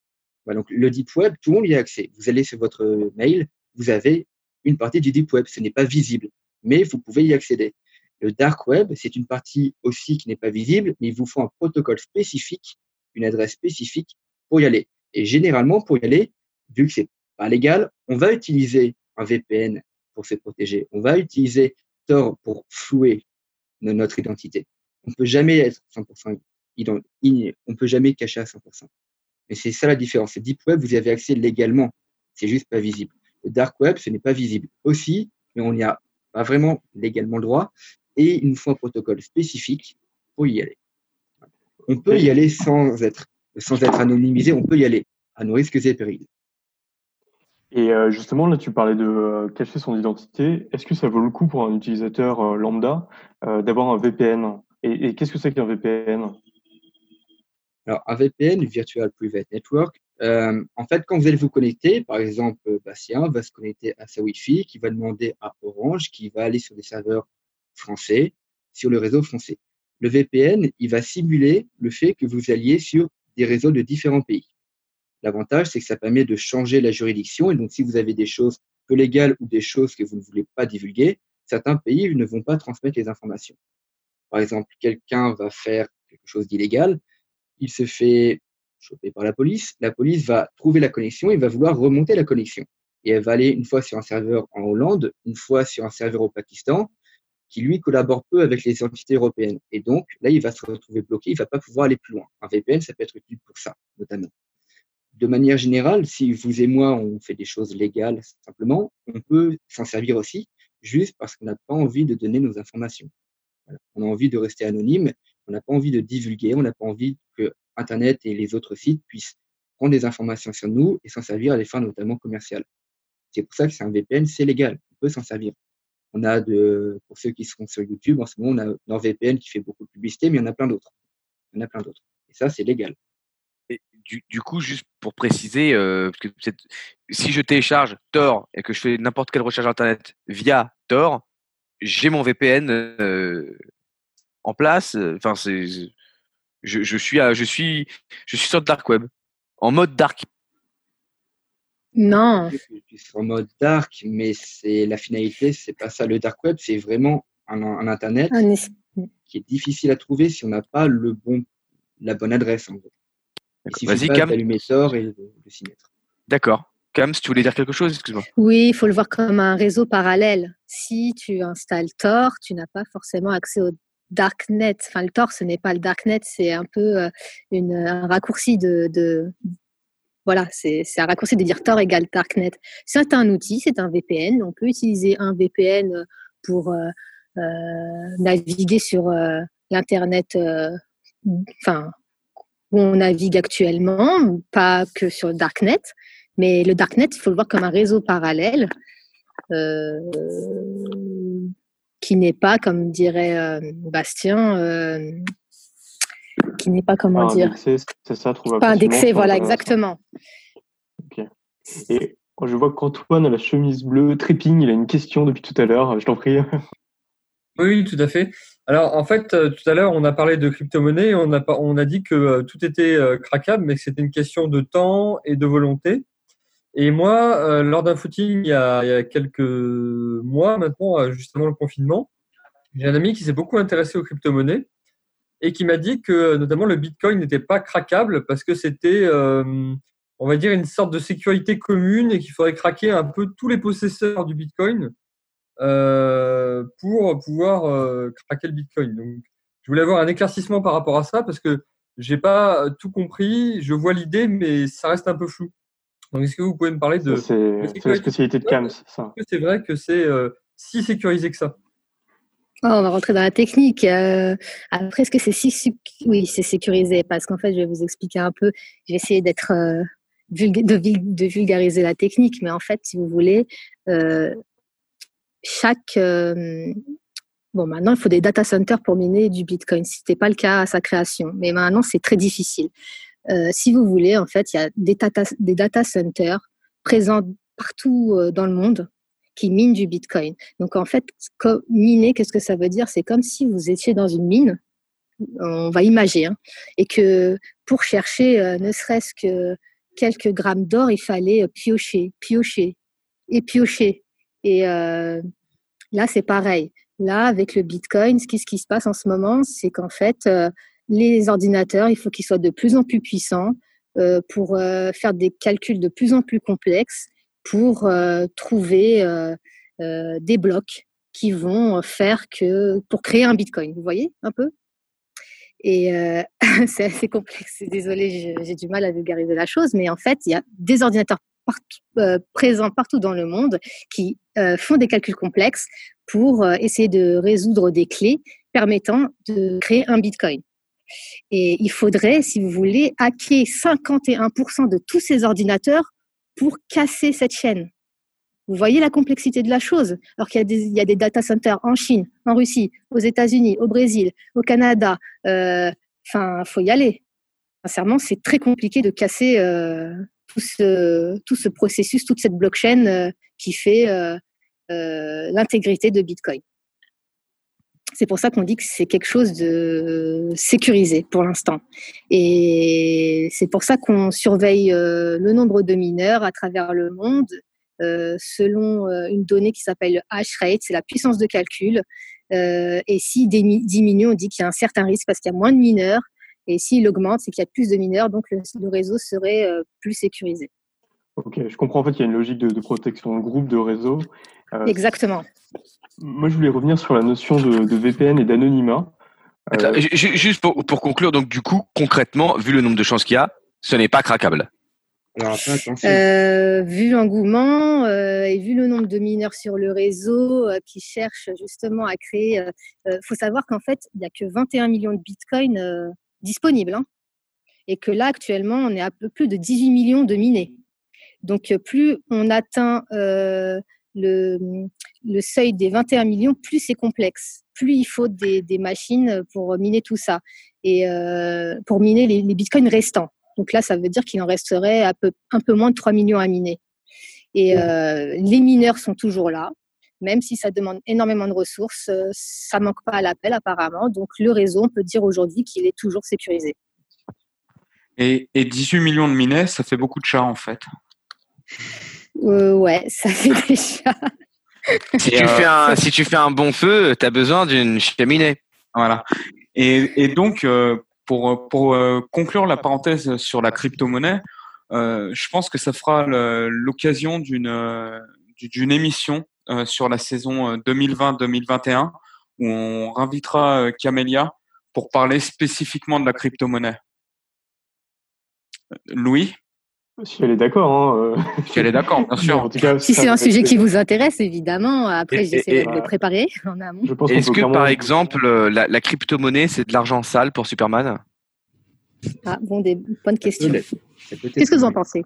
Donc le deep web, tout le monde y a accès. Vous allez sur votre mail, vous avez une partie du deep web, ce n'est pas visible, mais vous pouvez y accéder. Le dark web, c'est une partie aussi qui n'est pas visible, mais il vous faut un protocole spécifique, une adresse spécifique pour y aller. Et généralement, pour y aller, vu que c'est pas légal, on va utiliser un VPN pour se protéger. On va utiliser Tor pour flouer no- notre identité. On peut jamais être 100% ident- in- on peut jamais cacher à 100%. Mais c'est ça la différence. Le deep web, vous y avez accès légalement. C'est juste pas visible. Le dark web, ce n'est pas visible aussi, mais on n'y a pas vraiment légalement le droit. Et il nous faut un protocole spécifique pour y aller. On peut y aller sans être, sans être anonymisé, on peut y aller à nos risques et périls. Et euh, justement, là, tu parlais de euh, cacher son identité. Est-ce que ça vaut le coup pour un utilisateur euh, lambda d'avoir un VPN Et, et qu'est-ce que c'est qu'un VPN Alors, un VPN, Virtual Private Network, euh, en fait, quand vous allez vous connecter, par exemple, Bastien va se connecter à sa Wi-Fi, qui va demander à Orange, qui va aller sur des serveurs français, sur le réseau français. Le VPN, il va simuler le fait que vous alliez sur des réseaux de différents pays. L'avantage, c'est que ça permet de changer la juridiction. Et donc, si vous avez des choses peu légales ou des choses que vous ne voulez pas divulguer, certains pays ne vont pas transmettre les informations. Par exemple, quelqu'un va faire quelque chose d'illégal, il se fait choper par la police, la police va trouver la connexion et va vouloir remonter la connexion. Et elle va aller une fois sur un serveur en Hollande, une fois sur un serveur au Pakistan, qui lui collabore peu avec les entités européennes. Et donc, là, il va se retrouver bloqué, il va pas pouvoir aller plus loin. Un VPN, ça peut être utile pour ça, notamment. De manière générale, si vous et moi, on fait des choses légales, simplement, on peut s'en servir aussi, juste parce qu'on n'a pas envie de donner nos informations. On a envie de rester anonyme, on n'a pas envie de divulguer, on n'a pas envie que Internet et les autres sites puissent prendre des informations sur nous et s'en servir à des fins notamment commerciales. C'est pour ça que c'est un VPN, c'est légal, on peut s'en servir. On a de, pour ceux qui seront sur YouTube, en ce moment, on a NordVPN qui fait beaucoup de publicité, mais il y en a plein d'autres. Il y en a plein d'autres. Et ça, c'est légal. Et du, du coup, juste pour préciser, euh, parce que si je télécharge Tor et que je fais n'importe quelle recherche internet via Tor, j'ai mon VPN euh, en place. Enfin, je, je suis, à- je suis, je suis sur le dark web, en mode dark. Non. En mode dark, mais c'est la finalité, c'est pas ça. Le dark web, c'est vraiment un, un Internet Un es- qui est difficile à trouver si on n'a pas le bon, la bonne adresse. En gros. Vas-y, pas Cam. d'allumer Tor et s'y mettre. D'accord. Cam, si tu voulais dire quelque chose, excuse-moi. Oui, il faut le voir comme un réseau parallèle. Si tu installes Tor, tu n'as pas forcément accès au Darknet. Enfin, le Tor, ce n'est pas le Darknet, c'est un peu euh, une, un raccourci de, de voilà, c'est un raccourci de dire Tor égale Darknet. C'est un outil, c'est un VPN. On peut utiliser un VPN pour euh, euh, naviguer sur euh, l'internet, enfin où on navigue actuellement, pas que sur le Darknet. Mais le Darknet, il faut le voir comme un réseau parallèle qui n'est pas, comme dirait Bastien, qui n'est pas, comment Pas dire, indexé, c'est ça, trouvable pas indexé, voilà, exactement. Ok. Et je vois qu'Antoine a la chemise bleue, tripping, il a une question depuis tout à l'heure, je t'en prie. Oui, tout à fait. Alors, en fait, euh, tout à l'heure, on a parlé de crypto-monnaie, on a, pas- on a dit que euh, tout était euh, craquable, mais que c'était une question de temps et de volonté. Et moi, euh, lors d'un footing, il y, a, il y a quelques mois maintenant, justement le confinement, j'ai un ami qui s'est beaucoup intéressé aux crypto-monnaies et qui m'a dit que notamment le Bitcoin n'était pas craquable parce que c'était, euh, on va dire, une sorte de sécurité commune et qu'il faudrait craquer un peu tous les possesseurs du Bitcoin euh, pour pouvoir euh, craquer le Bitcoin. Donc, je voulais avoir un éclaircissement par rapport à ça parce que j'ai pas tout compris. Je vois l'idée, mais ça reste un peu flou. Donc, est-ce que vous pouvez me parler de c'est- la spécialité de Cams, ça. Est-ce que c'est vrai que c'est si sécurisé que ça On va rentrer dans la technique. Euh, après, est-ce que c'est si oui, c'est sécurisé? Parce qu'en fait, je vais vous expliquer un peu. Je vais essayer d'être euh, de, vul- de vulgariser la technique, mais en fait, si vous voulez, euh, chaque euh, bon, maintenant, il faut des data centers pour miner du Bitcoin. C'était pas le cas à sa création, mais maintenant, c'est très difficile. Si vous voulez, en fait, il y a des data, des data centers présents partout dans le monde qui minent du Bitcoin. Donc en fait, miner, qu'est-ce que ça veut dire? C'est comme si vous étiez dans une mine, on va imager, hein, et que pour chercher euh, ne serait-ce que quelques grammes d'or, il fallait euh, piocher, piocher et piocher. Et euh, là, c'est pareil. Là, avec le Bitcoin, ce qui, se passe en ce moment, c'est qu'en fait, les ordinateurs, il faut qu'ils soient de plus en plus puissants pour faire des calculs de plus en plus complexes pour euh, trouver euh, euh, des blocs qui vont faire que pour créer un Bitcoin. Vous voyez un peu? Et c'est assez complexe. Désolée, j'ai- du mal à vulgariser la chose, mais en fait, il y a des ordinateurs présents partout dans le monde qui font des calculs complexes pour essayer de résoudre des clés permettant de créer un Bitcoin. Et il faudrait, si vous voulez, hacker 51% de tous ces ordinateurs pour casser cette chaîne. Vous voyez la complexité de la chose. Alors qu'il y, a des- data centers en Chine, en Russie, aux États-Unis, au Brésil, au Canada. euh, Enfin, faut y aller. Sincèrement, c'est très compliqué de casser euh, tout, ce, processus, toute cette blockchain euh, qui fait l'intégrité de Bitcoin. C'est pour ça qu'on dit que c'est quelque chose de sécurisé pour l'instant. Et c'est pour ça qu'on surveille euh, le nombre de mineurs à travers le monde euh, selon euh, une donnée qui s'appelle le hash rate, c'est la puissance de calcul. Et s'il démi- diminue, on dit qu'il y a un certain risque parce qu'il y a moins de mineurs. Et s'il augmente, c'est qu'il y a plus de mineurs, donc le, réseau serait plus sécurisé. Ok, je comprends en fait qu'il y a une logique de, de protection de groupe, de réseau. Euh, Exactement. Moi, je voulais revenir sur la notion de, de VPN et d'anonymat. Ju- Juste pour, pour conclure, donc du coup, concrètement, vu le nombre de chances qu'il y a, ce n'est pas craquable. Alors. Euh, vu l'engouement euh, et vu le nombre de mineurs sur le réseau euh, qui cherchent justement à créer, il euh, faut savoir qu'en fait, il n'y a que 21 millions de bitcoins euh, disponibles. hein. et que là, actuellement, on est à peu plus de 18 millions de minés. Donc, euh, plus on atteint euh, le, le seuil des 21 millions, plus c'est complexe. Plus il faut des, des machines pour miner tout ça et euh, pour miner les, les bitcoins restants. Donc là, ça veut dire qu'il en resterait un peu, un peu moins de 3 millions à miner. Et euh, les mineurs sont toujours là, même si ça demande énormément de ressources, euh, ça manque pas à l'appel apparemment. Donc le réseau, on peut dire aujourd'hui qu'il est toujours sécurisé. Et, et 18 millions de minets, ça fait beaucoup de chats en fait. Euh, ouais, ça fait déjà. Si tu, euh, fais un, si tu fais un bon feu, tu as besoin d'une cheminée. Voilà. Et, et donc, euh, pour, pour euh, conclure la parenthèse sur la crypto-monnaie, euh, je pense que ça fera l'occasion d'une euh, d'une émission euh, sur la saison euh, 2020-2021 où on invitera euh, Camélia pour parler spécifiquement de la crypto-monnaie. Louis, Si elle est d'accord. Hein, euh. si elle est d'accord, bien sûr. En tout cas, Si c'est un sujet qui vous intéresse, évidemment, après j'essaie de le préparer en amont. Je pense qu'on Est-ce que, par exemple, euh, la, la crypto-monnaie, c'est de l'argent sale pour Superman? Ah, bon, des bonnes questions. Qu'est-ce que vous en pensez?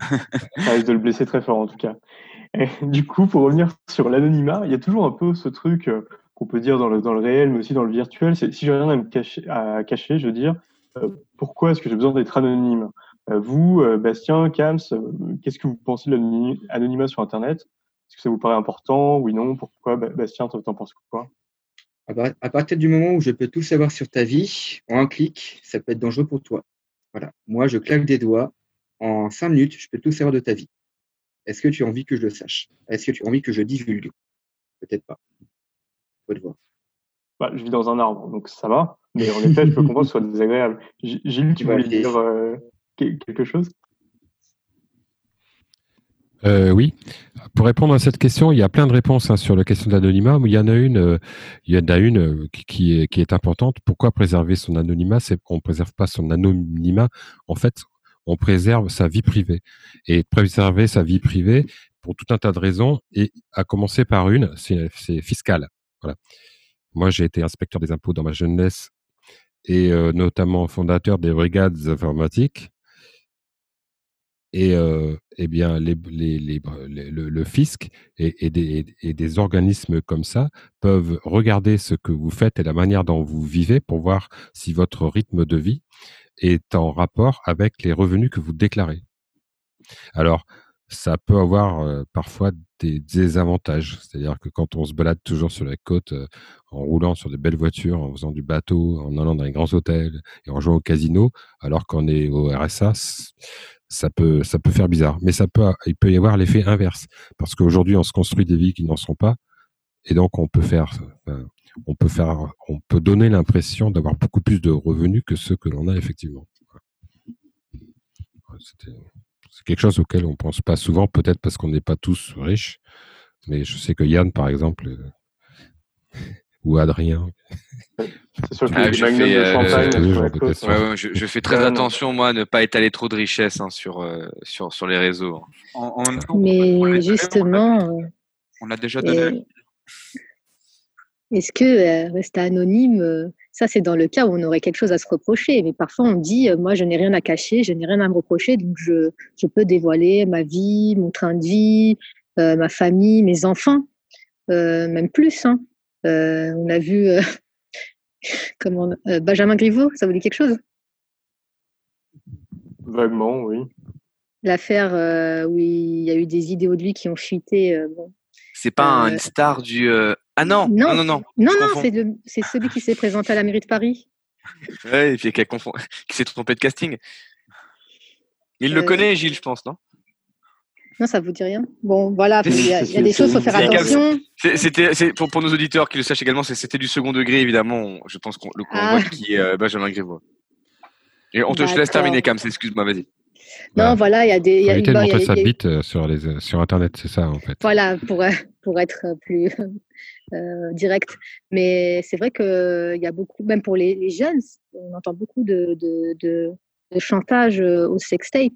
Ça risque de le blesser très fort en tout cas. Et du coup, pour revenir sur l'anonymat, il y a toujours un peu ce truc euh, qu'on peut dire dans le, dans le réel, mais aussi dans le virtuel. Si j'ai rien à me cacher, à cacher, je veux dire, euh, pourquoi est-ce que j'ai besoin d'être anonyme? Euh, Vous, euh, Bastien, Kams, euh, qu'est-ce que vous pensez de l'anonymat sur Internet? Est-ce que ça vous paraît important? Oui, non? Pourquoi? Ba- Bastien, t'en penses quoi? À par- À partir du moment où je peux tout savoir sur ta vie, en un clic, ça peut être dangereux pour toi. Voilà. Moi, je claque des doigts. En cinq minutes, je peux tout savoir de ta vie. Est-ce que tu as envie que je le sache? Est-ce que tu as envie que je divulgue? Peut-être pas. Faut le voir. bah, Je vis dans un arbre, donc ça va. Mais en effet, je peux comprendre que ce soit désagréable. Gilles, tu Ouais, voulais dire euh, quelque chose? Euh, oui. Pour répondre à cette question, il y a plein de réponses hein, sur la question de l'anonymat. Il y en a une, euh, il y en a une euh, qui, est, importante. Pourquoi préserver son anonymat? C'est qu'on préserve pas son anonymat. En fait, on préserve sa vie privée. Et préserver sa vie privée pour tout un tas de raisons, et à commencer par une, c'est fiscal. Moi, j'ai été inspecteur des impôts dans ma jeunesse et notamment fondateur des brigades informatiques. Et eh bien, les, le, fisc et, des, organismes comme ça peuvent regarder ce que vous faites et la manière dont vous vivez pour voir si votre rythme de vie est en rapport avec les revenus que vous déclarez. Alors, ça peut avoir parfois des désavantages. C'est-à-dire que quand on se balade toujours sur la côte en roulant sur des belles voitures, en faisant du bateau, en allant dans les grands hôtels et en jouant au casino, alors qu'on est au RSA, ça peut, ça peut faire bizarre. Mais ça peut, il peut y avoir l'effet inverse. Parce qu'aujourd'hui, on se construit des vies qui n'en sont pas. Et donc, on peut faire, on peut faire, on peut donner l'impression d'avoir beaucoup plus de revenus que ceux que l'on a effectivement. C'est quelque chose auquel on pense pas souvent, peut-être parce qu'on n'est pas tous riches. Mais je sais que Yann, par exemple, euh, ou Adrien. C'est sûr que Ah, les je fais, de euh, champagne ce sur genre la de côte, questions. Ouais, ouais, je, je fais très Ouais, non. attention, moi, à ne pas étaler trop de richesses hein, sur, euh, sur, sur les réseaux. En, en même temps, pour les Mais justement, euh, on a déjà donné. et- est-ce que euh, rester anonyme, euh, ça c'est dans le cas où on aurait quelque chose à se reprocher. Mais parfois on dit, euh, moi je n'ai rien à cacher, je n'ai rien à me reprocher, donc je, je peux dévoiler ma vie, mon train de vie, euh, ma famille, mes enfants, euh, même plus. hein. Euh, on a vu euh, comment, euh, Benjamin Griveaux, ça vous dit quelque chose? Vaguement, oui. L'affaire euh, où il y a eu des idéaux de lui qui ont fuité. euh, bon. C'est pas Euh, une star du. euh, Ah non, non, non, non. Non, non, c'est celui qui s'est présenté à la mairie de Paris. Ouais, et puis qui, s'est trompé de casting. Il le connaît, Gilles, je pense, non? Non, ça vous dit rien Bon, voilà, il y a, il y a des choses, faut faire attention. C'était, pour, pour nos auditeurs qui le sachent également, c'était du second degré, évidemment. Je pense qu'on le Ah. voit qui est euh, Benjamin Griveaux. Et on te je te laisse terminer, Cam, excuse-moi, vas-y. Non, voilà, il y a des. il y a a- montrer sa bite euh, sur, les, euh, sur Internet, c'est ça en fait. Voilà, pour, pour être plus euh, direct. Mais c'est vrai qu'il y a beaucoup, même pour les, les jeunes, on entend beaucoup de, de, de, de chantage au sextape.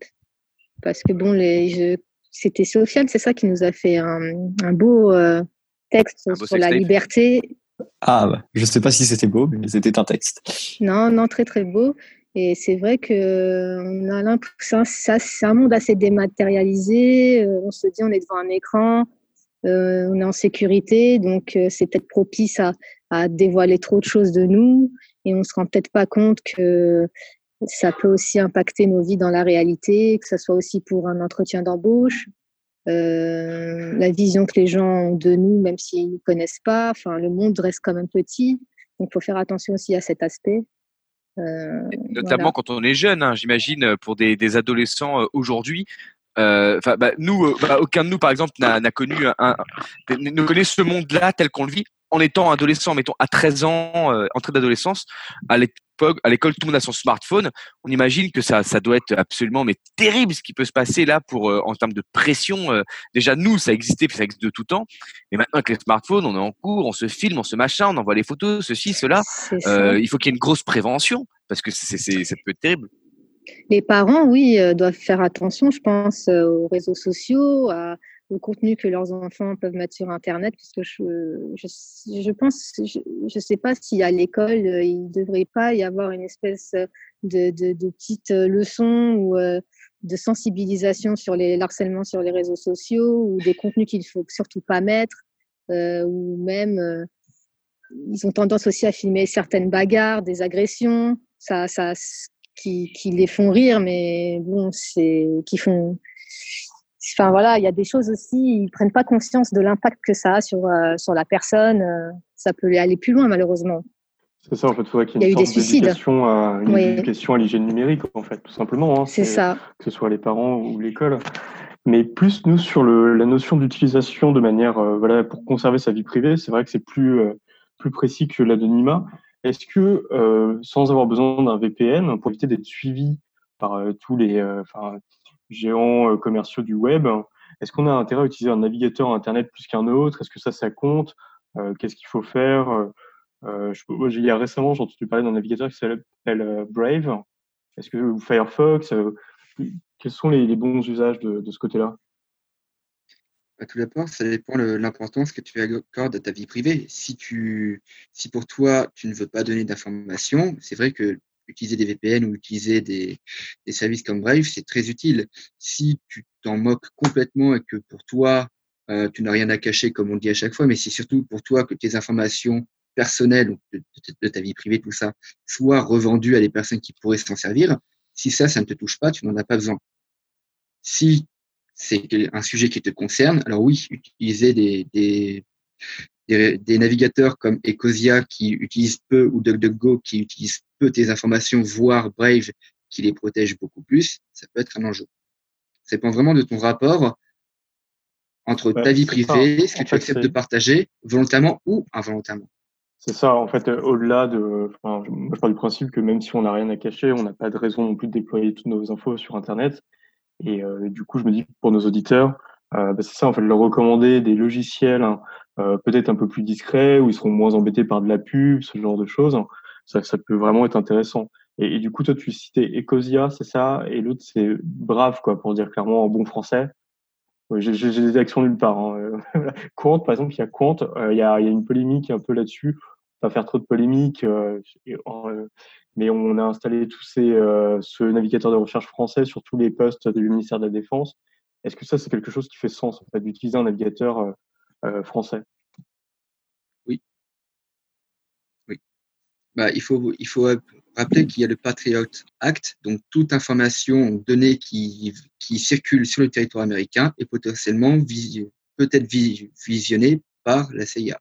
Parce que bon, les, je- c'était Sofiane, c'est ça qui nous a fait un, un beau euh, texte beau sur la liberté Ah, bah, je sais pas si c'était beau, mais c'était un texte. Non, non, très très beau. Et c'est vrai que on a l'impression, ça, c'est un monde assez dématérialisé. euh, On se dit, on est devant un écran, euh, on est en sécurité, donc euh, c'est peut-être propice à, à dévoiler trop de choses de nous, et on se rend peut-être pas compte que ça peut aussi impacter nos vies dans la réalité, que ce soit aussi pour un entretien d'embauche, euh, la vision que les gens ont de nous, même s'ils ne nous connaissent pas. Enfin, le monde reste quand même petit, donc il faut faire attention aussi à cet aspect. Euh, Notamment voilà. quand on est jeune, hein, j'imagine, pour des, des adolescents euh, aujourd'hui, Euh, bah, nous, euh, bah, aucun de nous, par exemple, n'a n'a connu un, un- ne connaît ce monde-là tel qu'on le vit en étant adolescent, mettons à 13 ans, euh, entrée d'adolescence, à l'époque, à l'école, tout le monde a son smartphone. On imagine que ça, ça doit être absolument mais terrible ce qui peut se passer là pour euh, en termes de pression. euh, déjà nous, ça existait, puis ça existe de tout temps. Mais maintenant avec les smartphones, on est en cours, on se filme, on se machin, on envoie les photos, ceci, cela. Euh, il faut qu'il y ait une grosse prévention parce que c'est, c'est, ça peut être terrible. Les parents, oui, doivent faire attention, je pense, aux réseaux sociaux, à- au contenu que leurs enfants peuvent mettre sur Internet, puisque je, je, je pense, je ne sais pas si à l'école, euh, il ne devrait pas y avoir une espèce de, de, de petite euh, leçon ou euh, de sensibilisation sur les harcèlements sur les réseaux sociaux ou des contenus qu'il ne faut surtout pas mettre, ou même ils ont tendance aussi à filmer certaines bagarres, des agressions, ça, ça, qui, qui les font rire, mais bon, c'est qui font. Enfin voilà, il y a des choses aussi, ils prennent pas conscience de l'impact que ça a sur euh, sur la personne. euh, ça peut aller plus loin malheureusement. C'est ça, en fait, il faudrait qu'il Il y ait a une sorte d'éducation à, une Oui. éducation à l'hygiène numérique, en fait, tout simplement. hein. C'est ça. Que ce soit les parents ou l'école. Mais plus, nous, sur le, la notion d'utilisation de manière, euh, voilà, pour conserver sa vie privée, c'est vrai que c'est plus, euh, plus précis que l'anonymat. Est-ce que, sans avoir besoin d'un VPN, pour éviter d'être suivi par tous les enfin, géants euh, commerciaux du web, est-ce qu'on a intérêt à utiliser un navigateur Internet plus qu'un autre? Est-ce que ça, ça compte? Euh, Qu'est-ce qu'il faut faire? Euh, je, il y a récemment, j'ai entendu parler d'un navigateur qui s'appelle Brave. Est-ce que Firefox Quels sont les, bons usages de, ce côté-là? À tout d'abord, ça dépend de l'importance que tu accordes à ta vie privée. Si, tu, si pour toi, tu ne veux pas donner d'informations, c'est vrai que utiliser des VPN ou utiliser des, services comme Brave, c'est très utile. Si tu t'en moques complètement et que pour toi, euh, tu n'as rien à cacher, comme on dit à chaque fois, mais c'est surtout pour toi que tes informations personnelles, de, de- ta vie privée, tout ça, soient revendues à des personnes qui pourraient s'en servir. Si ça, ça ne te touche pas, tu n'en as pas besoin. Si c'est un sujet qui te concerne, alors oui, utiliser des, des, des navigateurs comme Ecosia qui utilisent peu ou DuckDuckGo qui utilisent peu tes informations, voire Brave qui les protège beaucoup plus, ça peut être un enjeu. Ça dépend vraiment de ton rapport entre Ouais, ta vie privée, ce que En tu fait, acceptes de partager, volontairement ou involontairement. C'est ça, en fait, euh, au-delà de. Enfin, je- moi, je pars du principe que même si on n'a rien à cacher, on n'a pas de raison non plus de déployer toutes nos infos sur Internet. Et euh, du coup, je me dis pour nos auditeurs, euh, bah, c'est ça, en fait, leur recommander des logiciels hein, euh, peut-être un peu plus discrets, où ils seront moins embêtés par de la pub, ce genre de choses. Ça, ça peut vraiment être intéressant. Et, du coup, toi, tu citais Ecosia, c'est ça, et l'autre, c'est Brave, quoi, pour dire clairement en bon français. J'ai des actions nulle part. Hein. euh. Quant, par exemple, il y a Quant, euh, il y, a, il y a une polémique un peu là-dessus. Pas faire trop de polémique, euh, et, mais on a installé tous ces, ce navigateur de recherche français sur tous les postes du ministère de la Défense. Est-ce que ça, c'est quelque chose qui fait sens, d'utiliser un navigateur euh, euh, français? Oui. Oui. Bah, il faut, il faut rappeler qu'il y a le Patriot Act, donc toute information donnée qui, qui circule sur le territoire américain est potentiellement peut-être vi- visionnée par la CIA.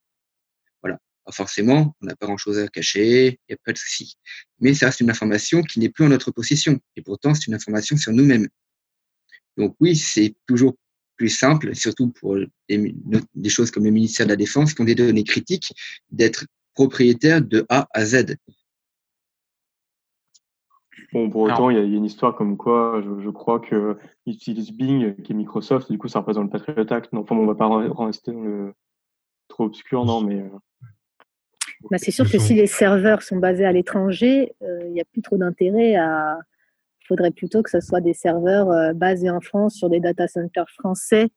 Voilà. Forcément, on n'a pas grand-chose à cacher, il n'y a pas de souci. Mais ça reste une information qui n'est plus en notre possession. Et pourtant, c'est une information sur nous-mêmes. Donc oui, c'est toujours plus simple, surtout pour des, des choses comme le ministère de la Défense, qui ont des données critiques, d'être propriétaire de A à Z. Bon, pour autant, il y, a, il y a une histoire comme quoi, je, je crois qu'ils utilisent Bing, qui est Microsoft, et du coup, ça représente le Patriot Act. Non, enfin, bon, on va pas re- rester dans le trop obscur, non, mais. euh, Bah, c'est sûr que si les serveurs sont basés à l'étranger, euh, il n'y a plus trop d'intérêt à. Il faudrait plutôt que ce soit des serveurs euh, basés en France sur des data centers français.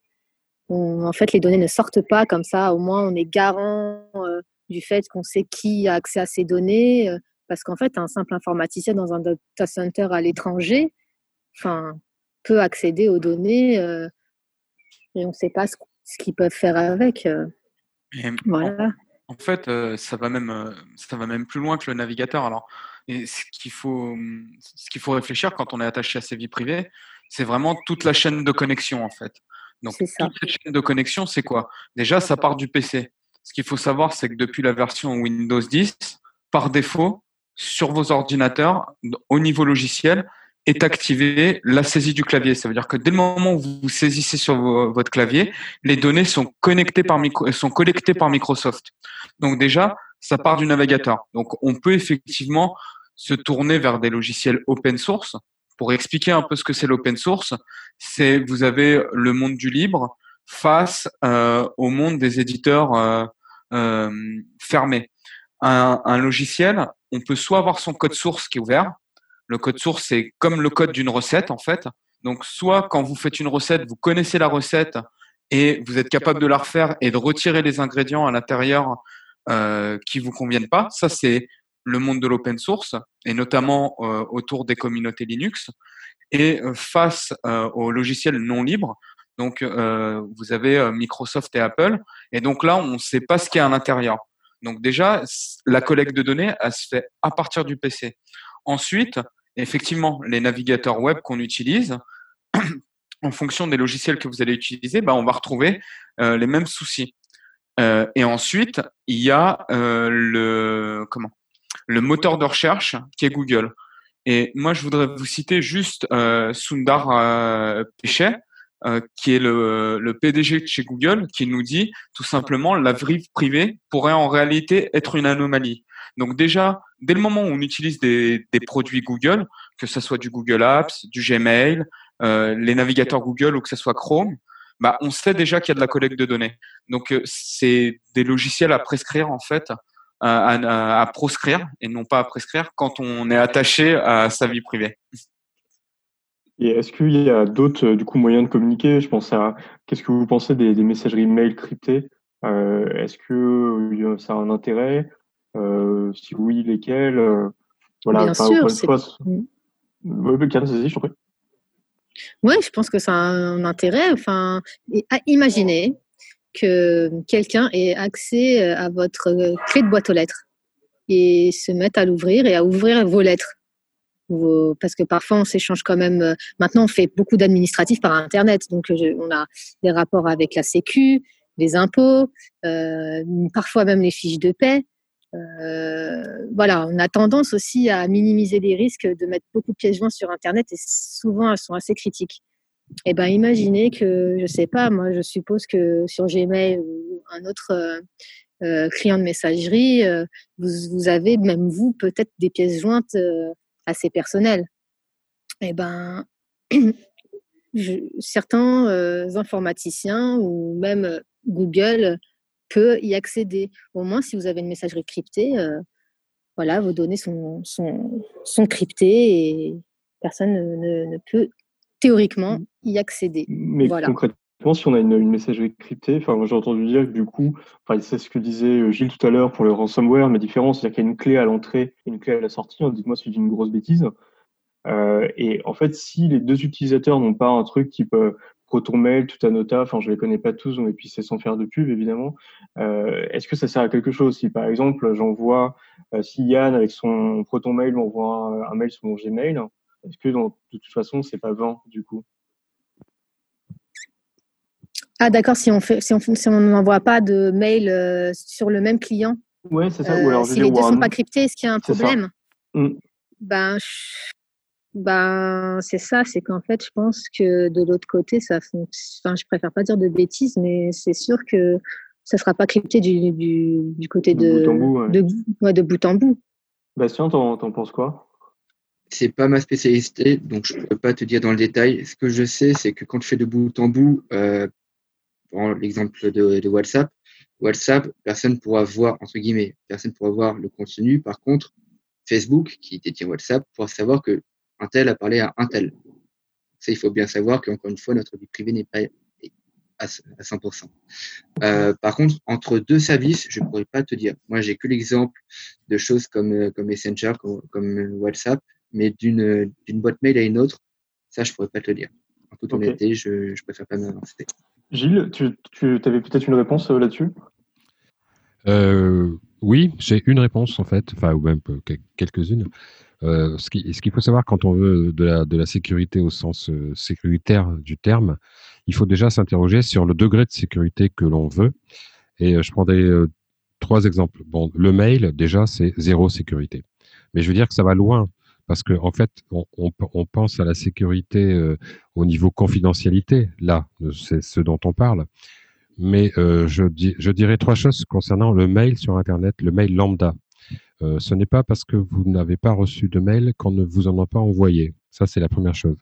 On- en fait, les données ne sortent pas comme ça. Au moins, on est garant euh, du fait qu'on sait qui a accès à ces données. euh, parce qu'en fait, un simple informaticien dans un data center à l'étranger, enfin, peut accéder aux données et on ne sait pas ce, ce qu'ils peuvent faire avec. Et en- Voilà. En fait, ça va même, ça va même plus loin que le navigateur. Alors, et ce qu'il faut, hum, ce qu'il faut réfléchir quand on est attaché à ses vies privées, c'est vraiment toute la chaîne de connexion en fait. Donc, toute cette chaîne de connexion, c'est quoi? Déjà, ça part du PC. Ce qu'il faut savoir, c'est que depuis la version Windows 10, par défaut, sur vos ordinateurs, au niveau logiciel, est activée la saisie du clavier. Ça veut dire que dès le moment où vous saisissez sur vo- votre clavier, les données sont connectées par micro- sont collectées par Microsoft. Donc déjà, ça part du navigateur. Donc on peut effectivement se tourner vers des logiciels open source. Pour expliquer un peu ce que c'est l'open source, c'est vous avez le monde du libre face euh, au monde des éditeurs euh, euh, fermés. Un, un logiciel, on peut soit avoir son code source qui est ouvert. Le code source, c'est comme le code d'une recette, en fait. Donc, soit quand vous faites une recette, vous connaissez la recette et vous êtes capable de la refaire et de retirer les ingrédients à l'intérieur euh, qui vous conviennent pas. Ça, c'est le monde de l'open source et notamment euh, autour des communautés Linux. Et euh, face euh, aux logiciels non libres, donc vous avez Microsoft et Apple. Et donc là, on ne sait pas ce qu'il y a à l'intérieur. Donc déjà, la collecte de données, elle se fait à partir du PC. Ensuite, effectivement, les navigateurs web qu'on utilise, en fonction des logiciels que vous allez utiliser, bah, on va retrouver euh, les mêmes soucis. Euh, et ensuite, il y a euh, le comment? Le moteur de recherche qui est Google. Et moi, je voudrais vous citer juste euh, Sundar Pichai, qui est le, PDG de chez Google, qui nous dit tout simplement la vie privée pourrait en réalité être une anomalie. Donc déjà, dès le moment où on utilise des, des produits Google, que ce soit du Google Apps, du Gmail, les navigateurs Google ou que ce soit Chrome, bah, on sait déjà qu'il y a de la collecte de données. Donc euh, c'est des logiciels à prescrire en fait, à, à- à proscrire et non pas à prescrire quand on est attaché à sa vie privée. Et est-ce qu'il y a d'autres euh, du coup moyens de communiquer? Je pense à qu'est-ce que vous pensez des, des messageries mail cryptées? Euh, Est-ce que ça a un intérêt? Euh, Si oui, lesquels Euh, Voilà. Bien enfin, sûr, fois, Mm. Vas-y, je t'en prie. Oui, je pense que ça a un intérêt. Enfin, à imaginer que quelqu'un ait accès euh, à votre euh, clé de boîte aux lettres et se mette à l'ouvrir et à ouvrir vos lettres. Vos- Parce que parfois, on s'échange quand même. euh, Maintenant, on fait beaucoup d'administratifs par Internet. Donc, euh, on a des rapports avec la Sécu, les impôts, euh, parfois même les fiches de paie. Euh, voilà, on a tendance aussi à minimiser les risques de mettre beaucoup de pièces jointes sur Internet et souvent elles sont assez critiques. Eh ben, imaginez que, je sais pas, moi, je suppose que sur Gmail ou un autre euh, euh, client de messagerie, vous, avez, même vous, peut-être des pièces jointes assez personnelles. Eh ben, je- certains informaticiens ou même Google peut y accéder. Au moins, si vous avez une messagerie cryptée, euh, voilà, vos données sont, sont, sont cryptées et personne ne, ne- ne peut théoriquement y accéder. Mais voilà. concrètement, si on a une, une messagerie cryptée, enfin, moi, j'ai entendu dire que du coup, enfin, c'est ce que disait euh, Gilles tout à l'heure pour le ransomware, mais différent, c'est-à-dire qu'il y a une clé à l'entrée et une clé à la sortie. hein, Dites-moi si dis une grosse bêtise. Euh, et en fait, si les deux utilisateurs n'ont pas un truc type euh, ProtonMail, Tutanota, enfin, je les connais pas tous, mais puis c'est sans faire de pub, évidemment. Euh, Est-ce que ça sert à quelque chose Si par exemple, j'envoie, euh, si Yann avec son ProtonMail m'envoie un, un mail sur mon Gmail, est-ce que dans- de toute façon, c'est pas 20 du coup? Ah d'accord, si on fait, si on si on n'envoie pas de mail euh, sur le même client, Ouais, c'est ça. ou alors, si les deux un- sont pas cryptés, est-ce qu'il y a un problème? Mm. Ben, je- ben c'est ça, c'est qu'en fait, je pense que de l'autre côté, ça fonctionne. Enfin, je préfère pas dire de bêtises, mais c'est sûr que ça sera pas crypté du, du, du côté De de bout en bout, ouais. de, ouais, de bout en bout. Bastien, t'en t'en penses quoi? C'est pas ma spécialité, donc je peux pas te dire dans le détail. Ce que je sais, c'est que quand je fais de bout en bout, euh, prends l'exemple de, de WhatsApp, WhatsApp, personne pourra voir, entre guillemets, personne pourra voir le contenu. Par contre, Facebook, qui détient WhatsApp, pourra savoir que un tel a parlé à un tel. Ça, il faut bien savoir qu'encore une fois, notre vie privée n'est pas à à 100%. Euh, par contre, entre deux services, je ne pourrais pas te dire. Moi, j'ai que l'exemple de choses comme, euh, comme Messenger, comme, comme WhatsApp, mais d'une d'une boîte mail à une autre, ça, je ne pourrais pas te le dire. En toute honnêteté, je, je préfère pas m'avancer. Gilles, tu, tu avais peut-être une réponse euh, là-dessus? Euh, oui, j'ai une réponse en fait, enfin ou même quelques-unes. Euh, ce qui- ce qu'il faut savoir quand on veut de la, sécurité au sens euh, sécuritaire du terme, il faut déjà s'interroger sur le degré de sécurité que l'on veut. Et euh, je euh, trois exemples. Bon, le mail, déjà, c'est zéro sécurité. Mais je veux dire que ça va loin Parce que en fait, on, pense à la sécurité au niveau confidentialité. Là, c'est ce dont on parle. Mais je, je dirais trois choses concernant le mail sur Internet, le mail lambda. Euh, ce n'est pas parce que vous n'avez pas reçu de mail qu'on ne vous en a pas envoyé. Ça, c'est la première chose.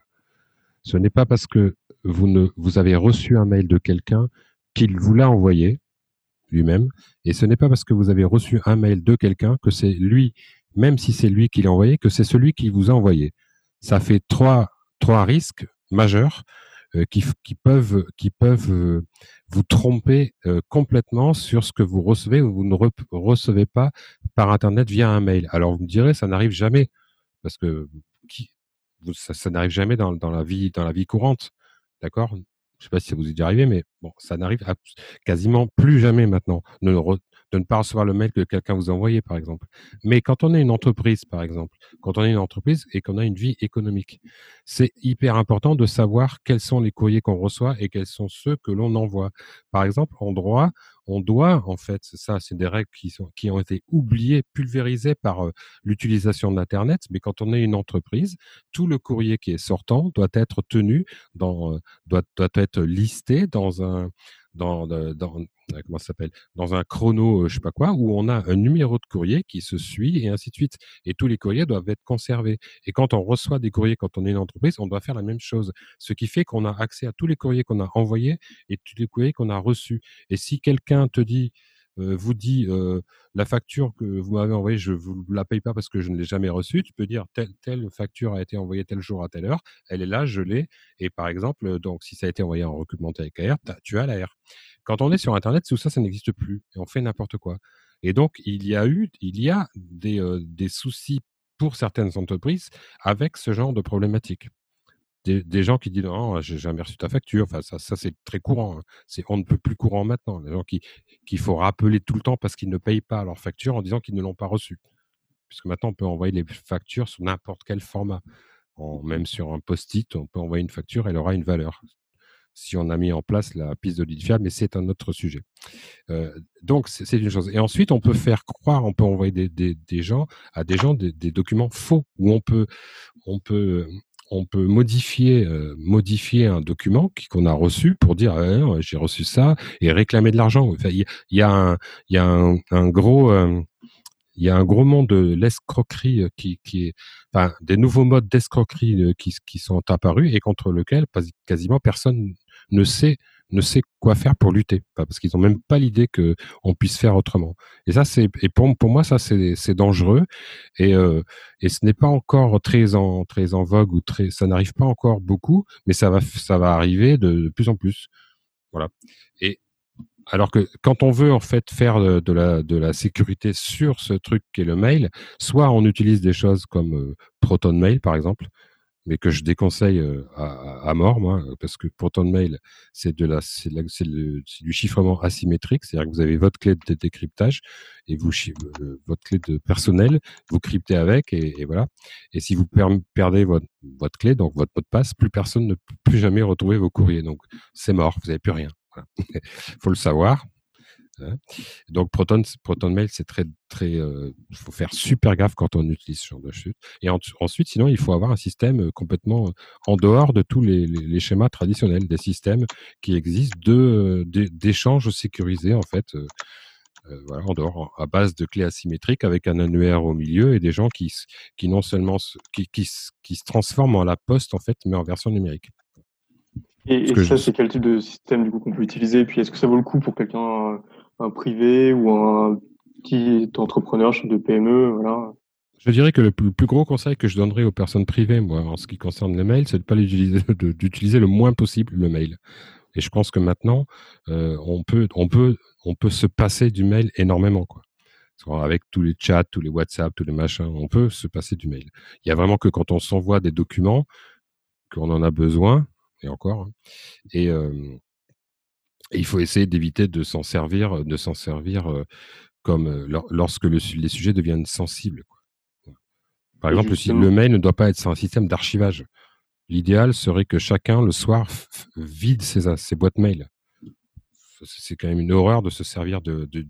Ce n'est pas parce que vous, ne, vous avez reçu un mail de quelqu'un qu'il vous l'a envoyé lui-même. Et ce n'est pas parce que vous avez reçu un mail de quelqu'un que c'est lui, même si c'est lui qui l'a envoyé, que c'est celui qui vous a envoyé. Ça fait trois, trois risques majeurs qui, qui, peuvent, euh, vous tromper euh, complètement sur ce que vous recevez ou vous ne re- recevez pas par Internet via un mail. Alors vous me direz, ça n'arrive jamais parce que ça, n'arrive jamais dans, la vie dans la vie courante, d'accord? Je sais pas si ça vous est déjà arrivé, mais bon, ça n'arrive quasiment plus jamais maintenant ne, de ne pas recevoir le mail que quelqu'un vous a envoyé, par exemple. Mais quand on est une entreprise, par exemple, quand on est une entreprise et qu'on a une vie économique, c'est hyper important de savoir quels sont les courriers qu'on reçoit et quels sont ceux que l'on envoie. Par exemple, en droit, on doit, en fait, ça, c'est des règles qui, sont, qui ont été oubliées, pulvérisées par euh, l'utilisation d'Internet. Mais quand on est une entreprise, tout le courrier qui est sortant doit être tenu, dans, euh, doit, doit être listé dans un, euh, dans un chrono, euh, je sais pas quoi, où on a un numéro de courrier qui se suit et ainsi de suite. Et tous les courriers doivent être conservés. Et quand on reçoit des courriers, quand on est une entreprise, on doit faire la même chose. Ce qui fait qu'on a accès à tous les courriers qu'on a envoyés et tous les courriers qu'on a reçus. Et si quelqu'un te dit, vous dit euh, la facture que vous m'avez envoyée, je vous la paye pas parce que je ne l'ai jamais reçue. Tu peux dire telle, telle facture a été envoyée tel jour à telle heure, elle est là, je l'ai. Et par exemple, euh, donc si ça a été envoyé en recrutement TKR, t'as- tu as l'AR. Quand on est sur Internet, tout ça, ça n'existe plus et on fait n'importe quoi. Et donc il y a eu, il y a des, euh, des soucis pour certaines entreprises avec ce genre de problématique des, gens qui disent non, j'ai jamais reçu ta facture. Enfin, ça, c'est très courant. hein. On ne peut plus courant maintenant. Les gens qui qu'il faut rappeler tout le temps parce qu'ils ne payent pas leur facture en disant qu'ils ne l'ont pas reçue. Puisque maintenant on peut envoyer les factures sous n'importe quel format. Même sur un post-it, on peut envoyer une facture, elle aura une valeur. Si on a mis en place la piste de lead fiable, mais c'est un autre sujet. Euh, donc c'est une chose. Et ensuite, on peut faire croire, on peut envoyer des, gens à des gens des, des documents faux où on peut, on peut, on peut modifier, euh, un document qu'on a reçu pour dire Ah, non, j'ai reçu ça et réclamer de l'argent. Enfin, il y, a- il y y a un, gros, euh, il y a un gros monde de l'escroquerie euh, qui, qui est, enfin, des nouveaux modes d'escroquerie qui, qui sont apparus et contre lesquels pas- quasiment personne ne sait ne sait quoi faire pour lutter, parce qu'ils ont même pas l'idée que on puisse faire autrement. Et ça, c'est et pour, pour moi, ça c'est dangereux et euh, et ce n'est pas encore très en très en vogue ou très, ça n'arrive pas encore beaucoup, mais ça va ça va arriver de, plus en plus. Voilà. Et alors que quand on veut en fait faire de, la, de la sécurité sur ce truc qu'est le mail, soit on utilise des choses comme euh, Proton Mail par exemple, mais que je déconseille à, mort moi, parce que Proton Mail c'est de la, c'est de la- c'est le- du chiffrement asymétrique, c'est-à-dire que vous avez votre clé de décryptage et vous euh, votre clé de personnel, vous cryptez avec et, et voilà. Et si vous per- perdez votre, votre clé, donc votre mot de passe, plus personne ne peut plus jamais retrouver vos courriers. Donc c'est mort, vous n'avez plus rien. Voilà. faut le savoir. Hein. Donc Proton, Proton Mail, c'est très très. euh, Il faut faire super gaffe quand on utilise ce genre de chute. Et en- ensuite, sinon, il faut avoir un système euh, complètement en dehors de tous les, les- les schémas traditionnels, des systèmes qui existent de euh, d'é- d'échanges sécurisés en fait. euh, euh, voilà, en dehors, à base de clés asymétriques avec un annuaire au milieu et des gens qui, qui non seulement se, qui, qui, se transforment en la poste en fait, mais en version numérique. Et, ça, je- c'est quel type de système du coup qu'on peut utiliser? Et puis, est-ce que ça vaut le coup pour quelqu'un, un privé ou un petit entrepreneur, chef de PME, voilà Je dirais que le plus, gros conseil que je donnerais aux personnes privées, moi, en ce qui concerne les mails, c'est de pas l'utiliser, d'utiliser le moins possible le mail. Et je pense que maintenant, euh, on peut, on peut, on peut se passer du mail énormément, quoi. Avec tous les chats, tous les WhatsApp, tous les machins, on peut se passer du mail. Il y a vraiment que quand on s'envoie des documents qu'on en a besoin, et encore. hein. Et, euh, et il faut essayer d'éviter de s'en servir, de s'en servir euh, comme euh, lor- lorsque le les sujets deviennent sensibles. quoi. Par Et exemple, justement- le mail ne doit pas être un système d'archivage. L'idéal serait que chacun, le soir, vide ses, ses boîtes mail. C'est quand même une horreur de se servir de, de,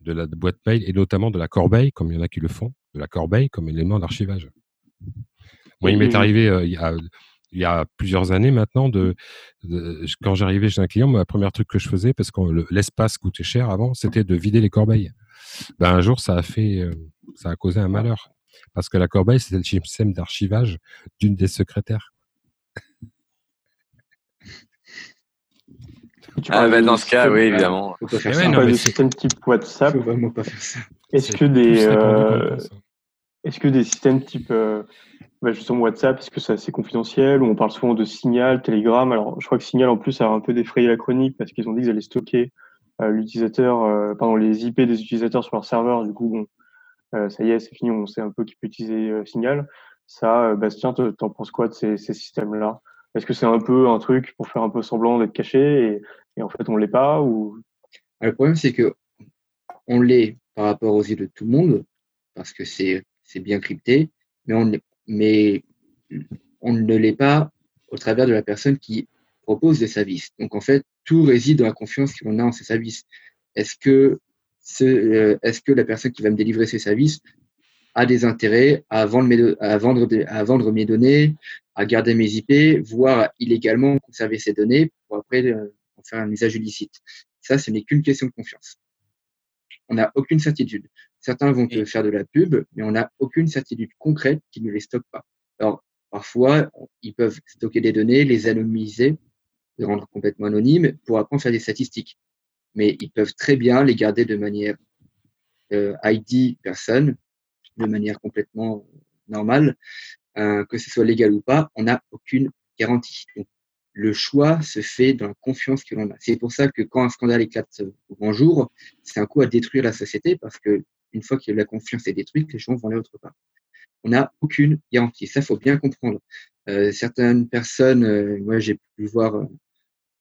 de la boîte mail et notamment de la corbeille, comme il y en a qui le font, de la corbeille comme élément d'archivage. Moi, il m'est arrivé euh, il, y a, il y a plusieurs années maintenant, de, de- quand j'arrivais chez un client, ma première truc que je faisais, parce que le- l'espace coûtait cher avant, c'était de vider les corbeilles. Ben, un jour, ça a fait, euh, ça a causé un malheur. Parce que la corbeille, c'était le système d'archivage d'une des secrétaires. Ah, bah, dans ce cas, système- oui, évidemment. Faut pas faire ça. ouais, Tu non, parles mais de c'est- système type WhatsApp. Faut vraiment pas faire ça. Est-ce C'est que des, plus répandu qu'on euh, hein. est-ce que des systèmes type euh, bah, justement WhatsApp, est-ce que c'est assez confidentiel ou on parle souvent de Signal, Telegram Alors, je crois que Signal en plus a un peu défrayé la chronique parce qu'ils ont dit qu'ils allaient stocker euh, l'utilisateur, euh, pardon, les IP des utilisateurs sur leur serveur. Du coup, bon, euh, ça y est, c'est fini, on sait un peu qui peut utiliser Signal. Ça, Bastien, te- t'en penses quoi de ces, systèmes-là? Est-ce que c'est un peu un truc pour faire un peu semblant d'être caché et, en fait on l'est pas Alors, le problème, c'est que on l'est par rapport aux yeux de tout le monde, parce que c'est bien crypté, mais on, mais on ne l'est pas au travers de la personne qui propose des services. Donc, en fait, tout réside dans la confiance qu'on a en ces services. Est-ce que, euh, est-ce que la personne qui va me délivrer ces services a des intérêts à vendre mes données, à garder mes IP, voire illégalement conserver ces données pour après euh, en faire un usage illicite? Ça, ce n'est qu'une question de confiance. On n'a aucune certitude. Certains vont te faire de la pub, mais on n'a aucune certitude concrète qu'ils ne les stockent pas. Alors, parfois, ils peuvent stocker des données, les anonymiser, les rendre complètement anonymes pour après faire des statistiques. Mais ils peuvent très bien les garder de manière euh, ID personne, de manière complètement normale, euh, que ce soit légal ou pas, on n'a aucune garantie. Donc, le choix se fait dans la confiance que l'on a. C'est pour ça que quand un scandale éclate au grand jour, c'est un coup à détruire la société parce que une fois que la confiance est détruite, les gens vont aller autre part. On n'a aucune garantie. Ça, faut bien comprendre. Euh, certaines personnes, euh, moi, j'ai pu voir euh,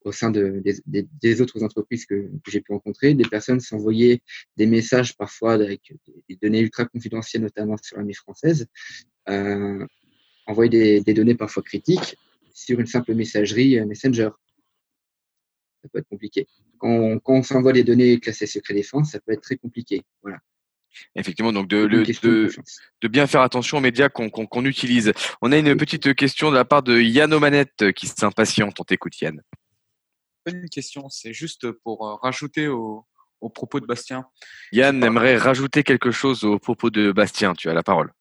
au sein de, des, autres entreprises que, j'ai pu rencontrer, des personnes s'envoyaient des messages parfois avec des données ultra confidentielles, notamment sur l'armée française, euh, envoyer des, données parfois critiques sur une simple messagerie Messenger. Ça peut être compliqué. Quand on, on s'envoie des données classées secret défense, ça peut être très compliqué. Voilà. Effectivement, donc de, le- bien faire attention aux médias qu'on utilise. On a une petite question de la part de Yann Omanette qui s'impatiente. On t'écoute, Yann. Une question, c'est juste pour euh, rajouter au, au propos de Bastien. Yann aimerait rajouter quelque chose au propos de Bastien. Tu as la parole.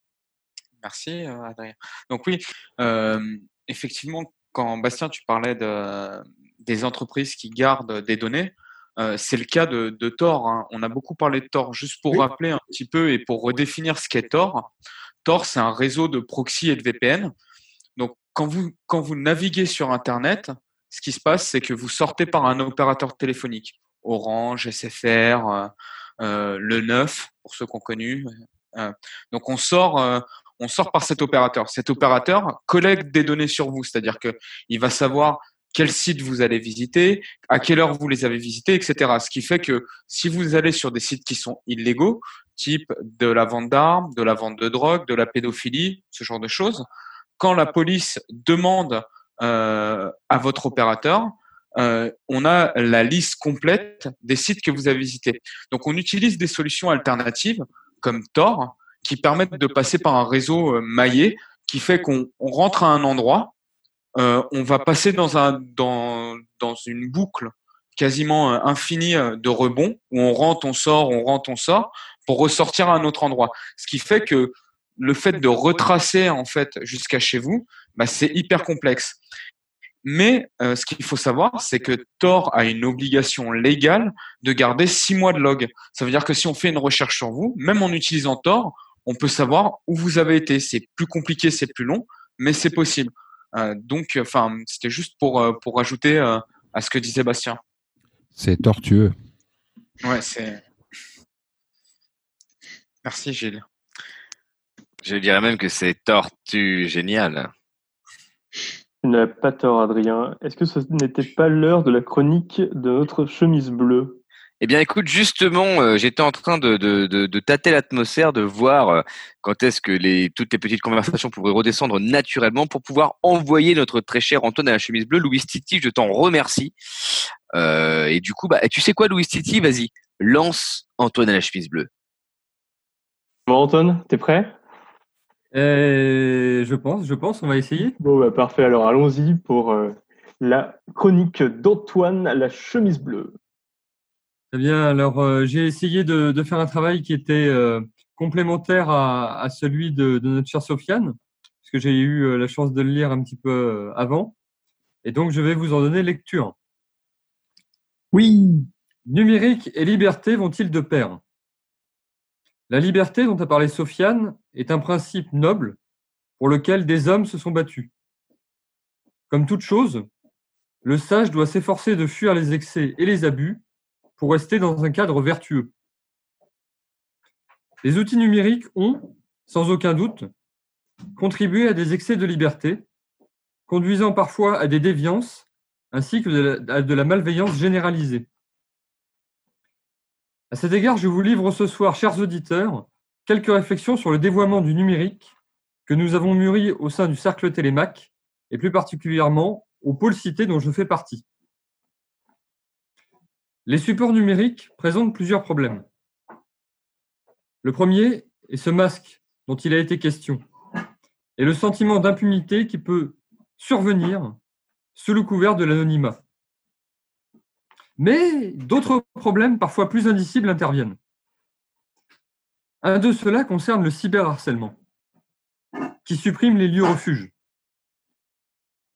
Merci, euh, Adrien. Donc oui, euh, effectivement, quand Bastien, tu parlais de, des entreprises qui gardent des données, euh, c'est le cas de, de Tor. hein. On a beaucoup parlé de Tor. Juste pour rappeler un petit peu et pour redéfinir ce qu'est Tor, Tor, c'est un réseau de proxy et de VPN. Donc, quand vous, quand vous naviguez sur Internet, ce qui se passe, c'est que vous sortez par un opérateur téléphonique. Orange, SFR, euh, euh, le 9, pour ceux qu'on connu. Donc, on sort, on sort par cet opérateur. Cet opérateur collecte des données sur vous, c'est-à-dire que il va savoir quel site vous allez visiter, à quelle heure vous les avez visités, etc. Ce qui fait que si vous allez sur des sites qui sont illégaux, type de la vente d'armes, de la vente de drogue, de la pédophilie, ce genre de choses, quand la police demande euh, à votre opérateur, euh, on a la liste complète des sites que vous avez visités. Donc, on utilise des solutions alternatives comme Tor qui permettent de passer par un réseau euh, maillé qui fait qu'on on rentre à un endroit, euh, on va passer dans, un, dans, dans une boucle quasiment euh, infinie euh, de rebonds où on rentre, on sort, on rentre, on sort pour ressortir à un autre endroit. Ce qui fait que le fait de retracer en fait jusqu'à chez vous, bah, c'est hyper complexe. Mais euh, ce qu'il faut savoir, c'est que Tor a une obligation légale de garder six mois de log. Ça veut dire que si on fait une recherche sur vous, même en utilisant Tor, on peut savoir où vous avez été. C'est plus compliqué, c'est plus long, mais c'est possible. Euh, donc, enfin, c'était juste pour euh, pour rajouter euh, à ce que disait Bastien. C'est tortueux. Ouais, c'est. Merci Gilles. Je dirais même que c'est tortue génial. Tu n'as pas tort, Adrien. Est-ce que ce n'était pas l'heure de la chronique de notre chemise bleue? Eh bien, écoute, justement, euh, j'étais en train de, de, de, de tâter l'atmosphère, de voir euh, quand est-ce que les, toutes les petites conversations pourraient redescendre naturellement pour pouvoir envoyer notre très cher Antoine à la chemise bleue. Louis Titi, je t'en remercie. Euh, et du coup, bah, tu sais quoi, Louis Titi, vas-y, lance Antoine à la chemise bleue. Bon, Anton, t'es prêt? Euh, je pense, je pense, on va essayer. Bon, bah, parfait. Alors, allons-y pour euh, la chronique d'Antoine, la chemise bleue. Très bien. Alors, euh, j'ai essayé de, de faire un travail qui était euh, complémentaire à, à celui de, de notre chère Sofiane, parce que j'ai eu euh, la chance de le lire un petit peu avant. Et donc, je vais vous en donner lecture. Oui. Numérique et liberté vont-ils de pair? La liberté dont a parlé Sofiane est un principe noble pour lequel des hommes se sont battus. Comme toute chose, le sage doit s'efforcer de fuir les excès et les abus pour rester dans un cadre vertueux. Les outils numériques ont, sans aucun doute, contribué à des excès de liberté, conduisant parfois à des déviances ainsi que à de la malveillance généralisée. À cet égard, je vous livre ce soir, chers auditeurs, quelques réflexions sur le dévoiement du numérique que nous avons mûri au sein du cercle Télémac et plus particulièrement au pôle cité dont je fais partie. Les supports numériques présentent plusieurs problèmes. Le premier est ce masque dont il a été question et le sentiment d'impunité qui peut survenir sous le couvert de l'anonymat. Mais d'autres problèmes, parfois plus indicibles, interviennent. Un de ceux-là concerne le cyberharcèlement, qui supprime les lieux refuges.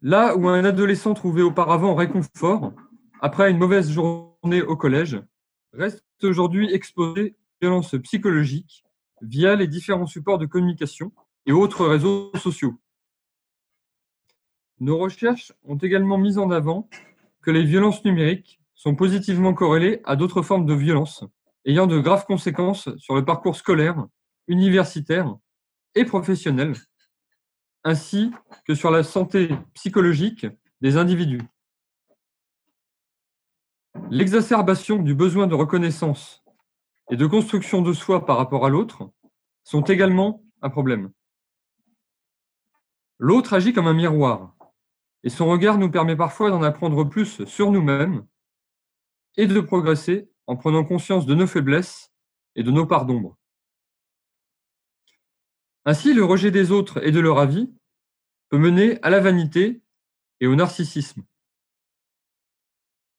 Là où un adolescent trouvait auparavant réconfort, après une mauvaise journée au collège, reste aujourd'hui exposé aux violences psychologiques via les différents supports de communication et autres réseaux sociaux. Nos recherches ont également mis en avant que les violences numériques sont positivement corrélées à d'autres formes de violences, ayant de graves conséquences sur le parcours scolaire, universitaire et professionnel, ainsi que sur la santé psychologique des individus. L'exacerbation du besoin de reconnaissance et de construction de soi par rapport à l'autre sont également un problème. L'autre agit comme un miroir, et son regard nous permet parfois d'en apprendre plus sur nous-mêmes et de progresser en prenant conscience de nos faiblesses et de nos parts d'ombre. Ainsi, le rejet des autres et de leur avis peut mener à la vanité et au narcissisme.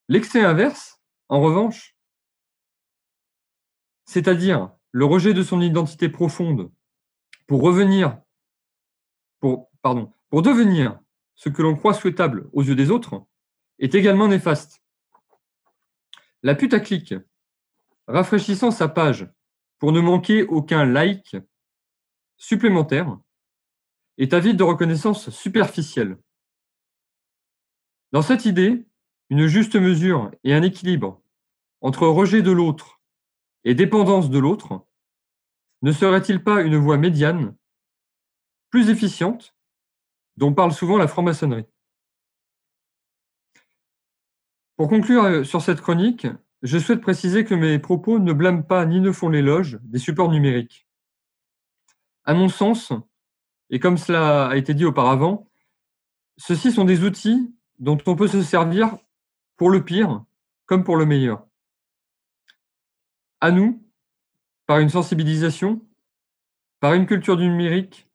L'excès inverse, en revanche, c'est-à-dire le rejet de son identité profonde pour revenir, devenir ce que l'on croit souhaitable aux yeux des autres, est également néfaste. La putaclic, rafraîchissant sa page pour ne manquer aucun like supplémentaire, est avide de reconnaissance superficielle. Dans cette idée, une juste mesure et un équilibre entre rejet de l'autre et dépendance de l'autre ne serait-il pas une voie médiane, plus efficiente, dont parle souvent la franc-maçonnerie? Pour conclure sur cette chronique, je souhaite préciser que mes propos ne blâment pas ni ne font l'éloge des supports numériques. À mon sens, et comme cela a été dit auparavant, ceux-ci sont des outils dont on peut se servir pour le pire comme pour le meilleur. À nous, par une sensibilisation, par une culture du numérique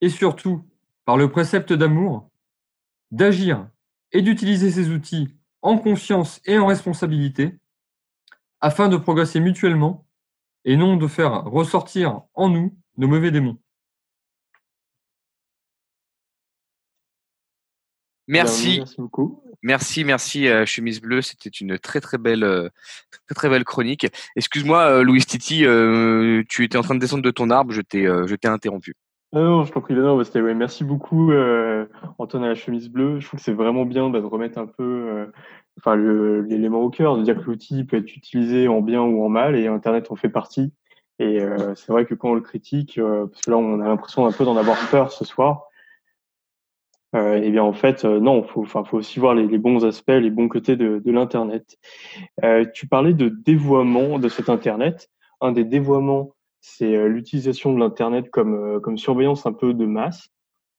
et surtout par le précepte d'amour, d'agir et d'utiliser ces outils en conscience et en responsabilité afin de progresser mutuellement et non de faire ressortir en nous nos mauvais démons. Merci. Merci beaucoup. Merci, merci, euh, chemise bleue. C'était une très très belle, euh, très très belle chronique. Excuse-moi, euh, Louis Titi, tu étais en train de descendre de ton arbre, je t'ai, je t'ai interrompu. Ah non, je t'en prie, non, bah, c'était- ouais, merci beaucoup, euh, Antoine à la chemise bleue. Je trouve que c'est vraiment bien bah, de remettre un peu euh, enfin, l'élément au cœur, de dire que l'outil peut être utilisé en bien ou en mal, et Internet en fait partie. Et euh, c'est vrai que quand on le critique, parce que là on a l'impression un peu d'en avoir peur ce soir, euh, eh bien en fait, euh, non, faut, enfin, faut aussi voir les, bons aspects, les bons côtés de, de l'Internet. Euh, tu parlais de dévoiement de cet Internet. Un des dévoiements, c'est euh, l'utilisation de l'Internet comme, euh, comme surveillance un peu de masse.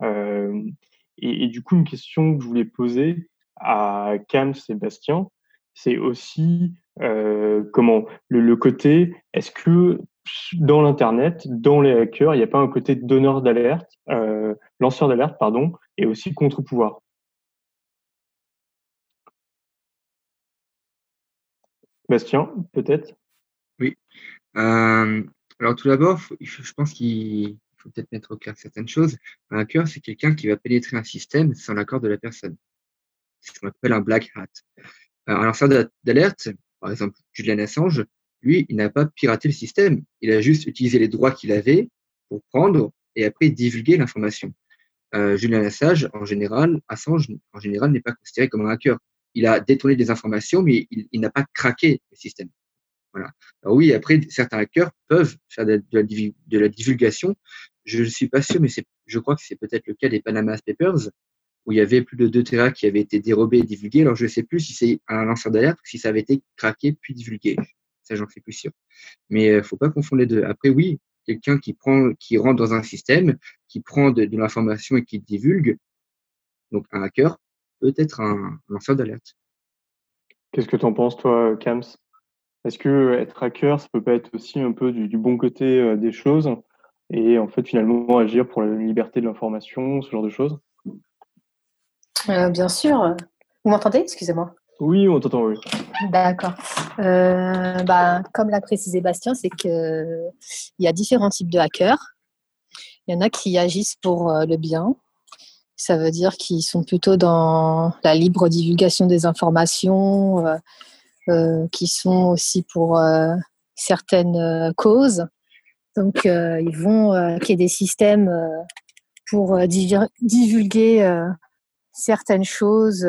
Et, et du coup, une question que je voulais poser à Cam Sébastien, c'est aussi comment le, le côté, est-ce que dans l'Internet, dans les hackers, il n'y a pas un côté donneur d'alerte, euh, lanceur d'alerte, pardon, et aussi contre-pouvoir. Bastien, peut-être? Oui. Euh, alors tout d'abord, je pense qu'il faut peut-être mettre au clair certaines choses. Un hacker, c'est quelqu'un qui va pénétrer un système sans l'accord de la personne. C'est ce qu'on appelle un black hat. Euh, Un lanceur d'a- d'alerte, par exemple Julian Assange, lui, il n'a pas piraté le système. Il a juste utilisé les droits qu'il avait pour prendre et après divulguer l'information. Euh, Julian Assange, en général, Assange, en général, n'est pas considéré comme un hacker. Il a détourné des informations, mais il, n'a pas craqué le système. Voilà. Alors oui, après, certains hackers peuvent faire de, la, de la divulgation. Je ne suis pas sûr, mais je crois que c'est peut-être le cas des Panama Papers, où il y avait plus de 2 Tera qui avaient été dérobés et divulgués. Alors je ne sais plus si c'est un lanceur d'alerte ou si ça avait été craqué puis divulgué. Ça, j'en suis plus sûr. Mais il faut pas confondre les deux. Après, oui, quelqu'un qui prend, qui rentre dans un système, qui prend de, de l'information et qui divulgue, donc un hacker, peut être un lanceur d'alerte. Qu'est-ce que tu en penses, toi, Kams? Est-ce que être hacker, ça peut pas être aussi un peu du, du bon côté euh, des choses et en fait finalement agir pour la liberté de l'information, ce genre de choses? Euh, bien sûr. Vous m'entendez? Excusez-moi. Oui, on t'entend, oui. D'accord. Euh, bah, comme l'a précisé Bastien, c'est que il y a différents types de hackers. Il y en a qui agissent pour euh, le bien. Ça veut dire qu'ils sont plutôt dans la libre divulgation des informations, euh, qui sont aussi pour certaines causes. Donc, ils vont créer des systèmes pour divulguer certaines choses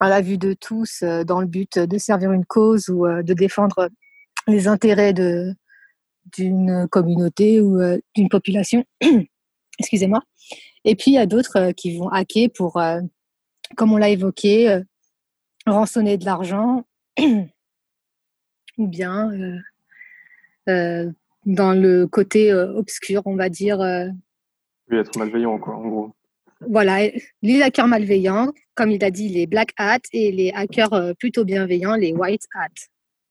à la vue de tous euh, dans le but de servir une cause ou euh, de défendre les intérêts d'une communauté ou euh, d'une population. Excusez-moi. Et puis il y a d'autres qui vont hacker pour, comme on l'a évoqué, rançonner de l'argent ou bien dans le côté obscur, on va dire. Oui, être malveillant, quoi, en gros. Voilà, les hackers malveillants, comme il a dit, les black hats et les hackers euh, plutôt bienveillants, les white hats.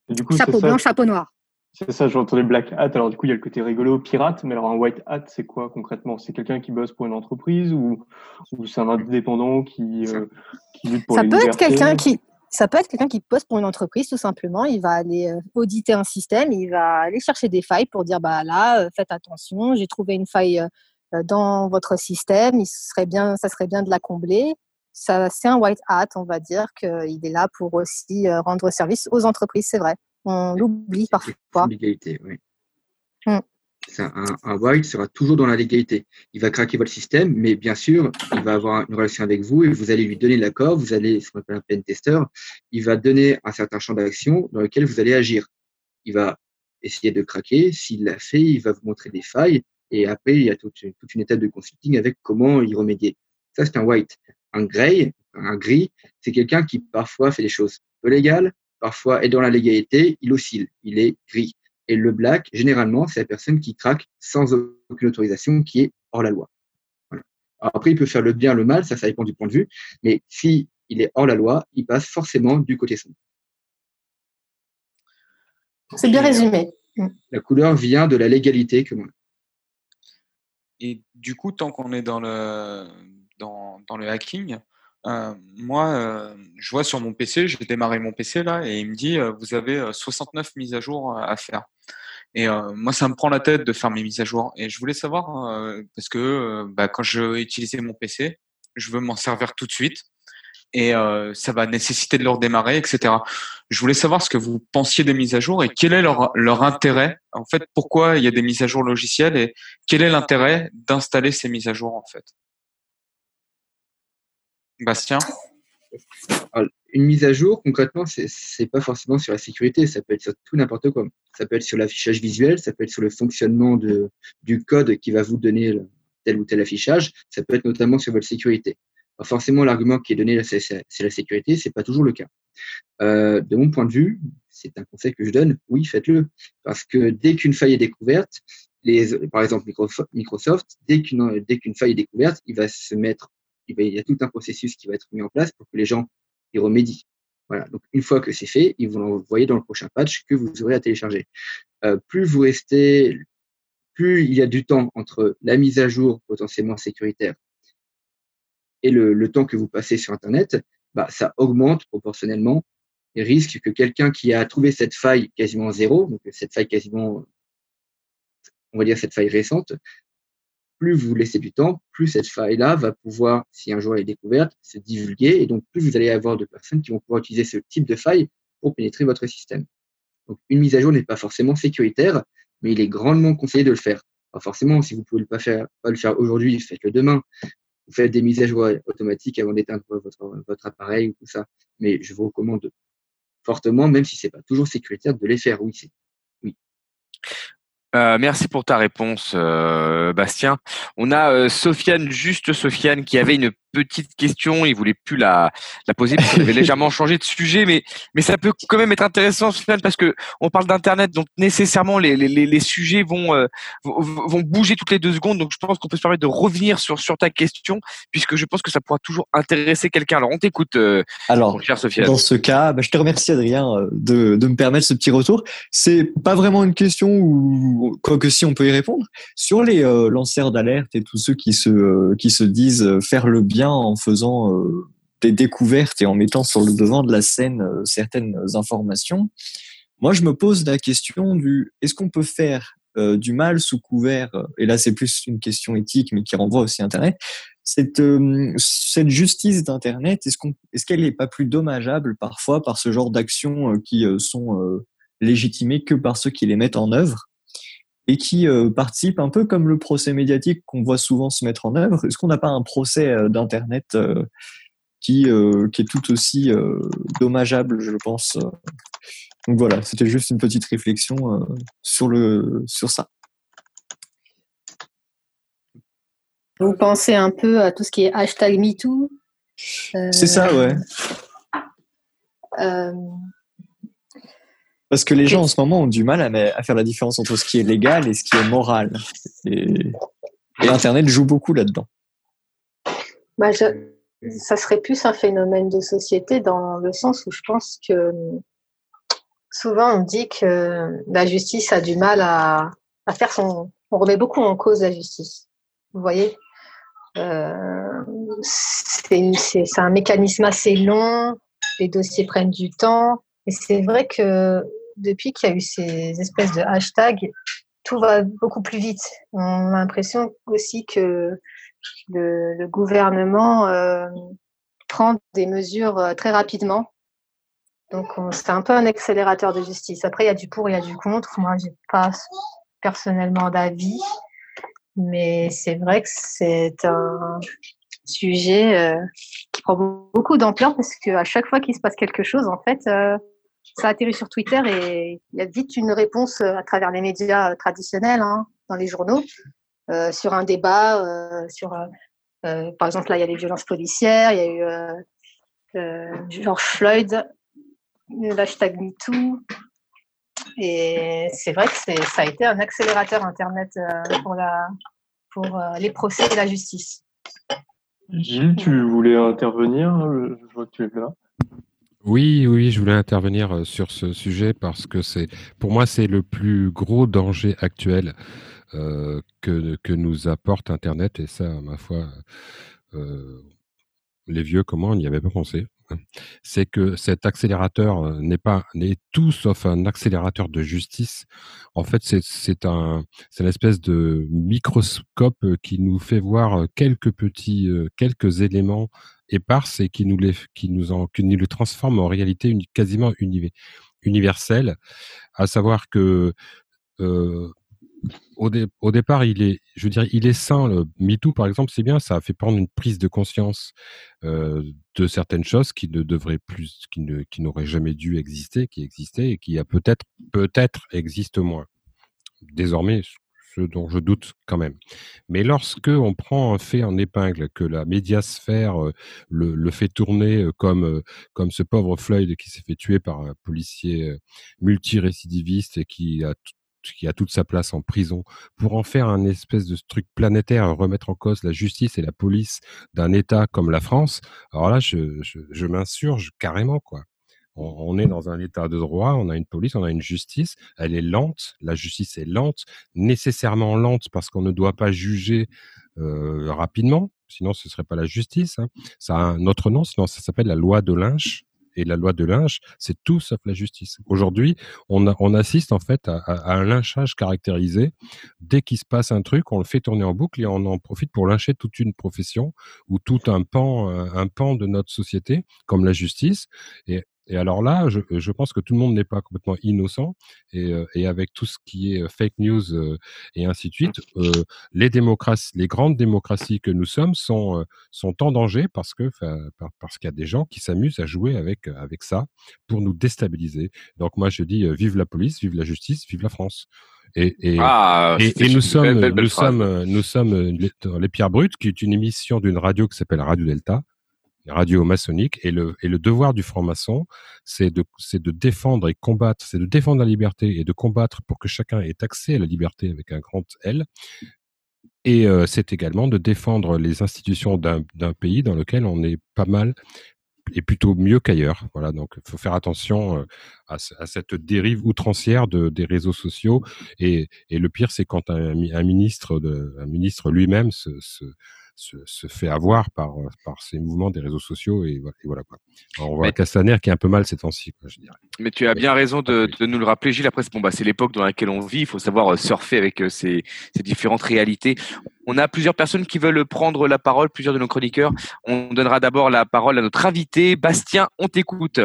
Et du coup, Chapeau blanc, chapeau noir. C'est ça, j'entendais black hat. Alors du coup, il y a le côté rigolo, pirate. Mais alors un white hat, c'est quoi concrètement? C'est quelqu'un qui bosse pour une entreprise ou, ou c'est un indépendant qui, euh, qui lutte pour Ça les peut être quelqu'un qui, ça peut être quelqu'un qui poste pour une entreprise, tout simplement. Il va aller euh, auditer un système, il va aller chercher des failles pour dire bah là, euh, faites attention, j'ai trouvé une faille dans votre système, il serait bien, ça serait bien de la combler. Ça, c'est un white hat, on va dire qu'il est là pour aussi euh, rendre service aux entreprises, c'est vrai. On l'oublie parfois. Légalité, oui. Mm. Un, un white sera toujours dans la légalité. Il va craquer votre système, mais bien sûr, il va avoir une relation avec vous et vous allez lui donner l'accord. Vous allez, ce qu'on appelle un pen tester, il va donner un certain champ d'action dans lequel vous allez agir. Il va essayer de craquer. S'il l'a fait, il va vous montrer des failles. Et après, il y a toute, une- toute une étape de consulting avec comment y remédier. Ça, c'est un white. Un grey, un gris, c'est quelqu'un qui parfois fait des choses peu légales, parfois est dans la légalité, il oscille, il est gris. Et le black, généralement, c'est la personne qui craque sans aucune autorisation, qui est hors la loi. Voilà. Alors après, il peut faire le bien, le mal, ça, ça dépend du point de vue, mais si il est hors la loi, il passe forcément du côté sombre. C'est bien résumé. La couleur vient de la légalité que moi. Et du coup, tant qu'on est dans le, hacking, euh, moi, euh, je vois sur mon PC, j'ai démarré mon PC là, et il me dit, euh, vous avez euh, 69 mises à jour à faire. Et moi, ça me prend la tête de faire mes mises à jour. Et je voulais savoir, parce que bah, quand je vais utiliser mon PC, je veux m'en servir tout de suite. Et euh, ça va nécessiter de le redémarrer, etc. Je voulais savoir ce que vous pensiez des mises à jour et quel est leur, leur intérêt. En fait, pourquoi il y a des mises à jour logicielles et quel est l'intérêt d'installer ces mises à jour, en fait? Bastien? Une mise à jour, concrètement, c'est c'est pas forcément sur la sécurité, ça peut être sur tout n'importe quoi. Ça peut être sur l'affichage visuel, ça peut être sur le fonctionnement du code qui va vous donner tel ou tel affichage, ça peut être notamment sur votre sécurité. Forcément, l'argument qui est donné, c'est la sécurité, c'est pas toujours le cas. Euh, de mon point de vue, c'est un conseil que je donne, oui, faites-le. Parce que dès qu'une faille est découverte, les, par exemple Microsoft, dès qu'une dès faille est découverte, il va se mettre, il, va- y a tout un processus qui va être mis en place pour que les gens y remédient. Voilà. Donc, une fois que c'est fait, ils vont l'envoyer dans le prochain patch que vous aurez à télécharger. Euh, plus vous restez, plus il y a du temps entre la mise à jour potentiellement sécuritaire et le, temps que vous passez sur Internet, bah, ça augmente proportionnellement les risques que quelqu'un qui a trouvé cette faille quasiment zéro, donc cette faille quasiment, on va dire cette faille récente, plus vous laissez du temps, plus cette faille-là va pouvoir, si un jour elle est découverte, se divulguer, et donc plus vous allez avoir de personnes qui vont pouvoir utiliser ce type de faille pour pénétrer votre système. Donc une mise à jour n'est pas forcément sécuritaire, mais il est grandement conseillé de le faire. Alors forcément, si vous ne pouvez faire, pas le faire aujourd'hui, faites-le demain. Vous faites des mises à jour automatiques avant d'éteindre votre, votre appareil ou tout ça. Mais je vous recommande fortement, même si c'est pas toujours sécuritaire, de les faire. Oui, c'est oui. Euh, merci pour ta réponse, euh, Bastien. On a euh, Sofiane, juste Sofiane, qui avait une petite question. Il voulait plus la, la poser parce qu'il avait légèrement changé de sujet, mais, mais ça peut quand même être intéressant, parce que on parle d'internet, donc nécessairement les, les, les sujets vont, euh, vont bouger toutes les deux secondes. Donc je pense qu'on peut se permettre de revenir sur, sur ta question, puisque je pense que ça pourra toujours intéresser quelqu'un. Alors on t'écoute, euh, Alors, cher Sofiane. dans ce cas, bah, je te remercie Adrien euh, de, de me permettre ce petit retour. C'est pas vraiment une question ou quoi que si on peut y répondre sur les euh, lanceurs d'alerte et tous ceux qui se qui se disent faire le bien en faisant euh, des découvertes et en mettant sur le devant de la scène euh, certaines informations. Moi, je me pose la question du est-ce qu'on peut faire euh, du mal sous couvert Et là, c'est plus une question éthique, mais qui renvoie aussi à Internet. Cette cette justice d'Internet, est-ce qu'elle n'est pas plus dommageable parfois par ce genre d'actions qui sont légitimées que par ceux qui les mettent en œuvre? Et qui euh, participent un peu comme le procès médiatique qu'on voit souvent se mettre en œuvre. Est-ce qu'on n'a pas un procès euh, d'Internet euh, qui, euh, qui est tout aussi dommageable, je pense. Donc voilà, c'était juste une petite réflexion sur, le, sur ça. Vous pensez un peu à tout ce qui est hashtag MeToo C'est ça, ouais. Parce que les gens en ce moment ont du mal à, faire la différence entre ce qui est légal et ce qui est moral. Et, et Internet joue beaucoup là-dedans. bah, je- ça serait plus un phénomène de société dans le sens où je pense que souvent on dit que la justice a du mal à, à faire son. On remet beaucoup en cause la justice. Vous voyez Euh, c'est un mécanisme assez long, les dossiers prennent du temps, et c'est vrai que depuis qu'il y a eu ces espèces de hashtags, tout va beaucoup plus vite. On a l'impression aussi que le, gouvernement euh, prend des mesures euh, très rapidement. Donc on- c'est un peu un accélérateur de justice. Après, il y a du pour, il y a du contre. Moi, j'ai pas personnellement d'avis, mais c'est vrai que c'est un sujet euh, qui prend beaucoup d'ampleur parce qu'à chaque fois qu'il se passe quelque chose, en fait, ça atterrit sur Twitter et il y a vite une réponse euh, à travers les médias euh, traditionnels, hein, dans les journaux, euh, sur un débat, sur, par exemple, là, il y a les violences policières, il y a eu George Floyd, l'hashtag MeToo. Et c'est vrai que ça a été un accélérateur Internet pour, les procès et la justice. Gilles, tu voulais intervenir Je vois que tu es là. Oui, oui, je voulais intervenir euh, sur ce sujet parce que c'est, pour moi, c'est le plus gros danger actuel euh, que, nous apporte Internet. Et ça, ma foi, euh, les vieux, comment on n'y avait pas pensé. C'est que cet accélérateur n'est pas, n'est tout sauf un accélérateur de justice. En fait, c'est, un, c'est une espèce de microscope qui nous fait voir quelques petits, quelques éléments éparses et qui nous les, qui nous en, qui nous les transforme en réalité uni- quasiment uni- universelle. À savoir que, euh, au, au départ, il est, je dire, il est sain. Le MeToo, par exemple, c'est bien, ça a fait prendre une prise de conscience euh, de certaines choses qui ne devraient plus, qui ne, qui n'auraient jamais dû exister, qui existaient et qui a peut-être, peut-être existent moins. Désormais, dont je doute quand même. Mais lorsque on prend un fait en épingle, que la médiasphère euh, le, fait tourner euh, comme euh, comme ce pauvre Floyd qui s'est fait tuer par un policier euh, multirécidiviste et qui a qui a toute sa place en prison, pour en faire un espèce de truc planétaire, remettre en cause la justice et la police d'un État comme la France, alors là, je, je, je m'insurge carrément, quoi. On, est dans un état de droit, on a une police, on a une justice. Elle est lente. La justice est lente, nécessairement lente parce qu'on ne doit pas juger euh, rapidement. Sinon, ce serait pas la justice. hein. Ça a un autre nom, sinon ça s'appelle la loi de Lynch. Et la loi de Lynch, c'est tout sauf la justice. Aujourd'hui, on, on assiste en fait à, à- un lynchage caractérisé. Dès qu'il se passe un truc, on le fait tourner en boucle et on en profite pour lyncher toute une profession ou tout un pan, un pan de notre société, comme la justice. Et, et alors là, je, je pense que tout le monde n'est pas complètement innocent. Et, euh, et avec tout ce qui est euh, fake news euh, et ainsi de suite, euh, les démocraties, les grandes démocraties que nous sommes sont, sont en danger parce que, parce qu'il y a des gens qui s'amusent à jouer avec, avec ça pour nous déstabiliser. Donc moi, je dis vive la police, vive la justice, vive la France. Et, et, Ah, et, c'était et nous sommes, belle, belle, belle nous phrase. sommes, nous sommes les, les Pierres Brutes, qui est une émission d'une radio qui s'appelle Radio Delta, radio maçonnique, et le, et le devoir du franc-maçon, c'est de, de défendre et combattre, c'est de défendre la liberté et de combattre pour que chacun ait accès à la liberté avec un grand L. Et euh, c'est également de défendre les institutions d'un pays dans lequel on est pas mal et plutôt mieux qu'ailleurs. Voilà, donc il faut faire attention euh, à, ce- à cette dérive outrancière de, des réseaux sociaux. Et, et le pire, c'est quand un, mi- un ministre, ministre lui-même se, se, se fait avoir par, euh, par ces mouvements des réseaux sociaux. Et voilà, et voilà quoi. Alors, on voit Mais- Castaner qui est un peu mal ces temps-ci, quoi, je dirais. Mais tu as bien raison de, de nous le rappeler, Gilles. Après, c'est- bon, bah, c'est l'époque dans laquelle on vit. Il faut savoir euh, surfer avec euh, ces, ces différentes réalités. On a plusieurs personnes qui veulent prendre la parole, plusieurs de nos chroniqueurs. On donnera d'abord la parole à notre invité. Bastien, on t'écoute.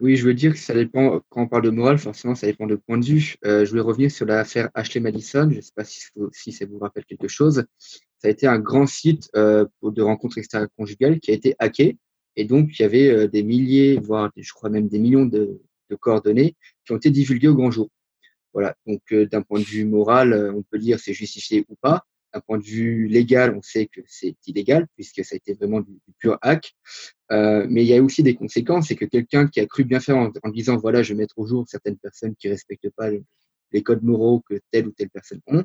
Oui, je veux dire que ça dépend, quand on parle de morale, forcément, ça dépend de point de vue. Euh, je voulais revenir sur l'affaire Ashley Madison. Je ne sais pas si, si ça vous rappelle quelque chose. Ça a été un grand site euh, de rencontres extra-conjugales qui a été hacké. Et donc, il y avait euh, des milliers, voire je crois même des millions de, coordonnées qui ont été divulguées au grand jour. Voilà. Donc, euh, d'un point de vue moral, on peut dire c'est justifié ou pas. D'un point de vue légal, on sait que c'est illégal puisque ça a été vraiment du, pur hack. Mais il y a aussi des conséquences, c'est que quelqu'un qui a cru bien faire en, disant voilà, je vais mettre au jour certaines personnes qui respectent pas les, les codes moraux que telle ou telle personne ont.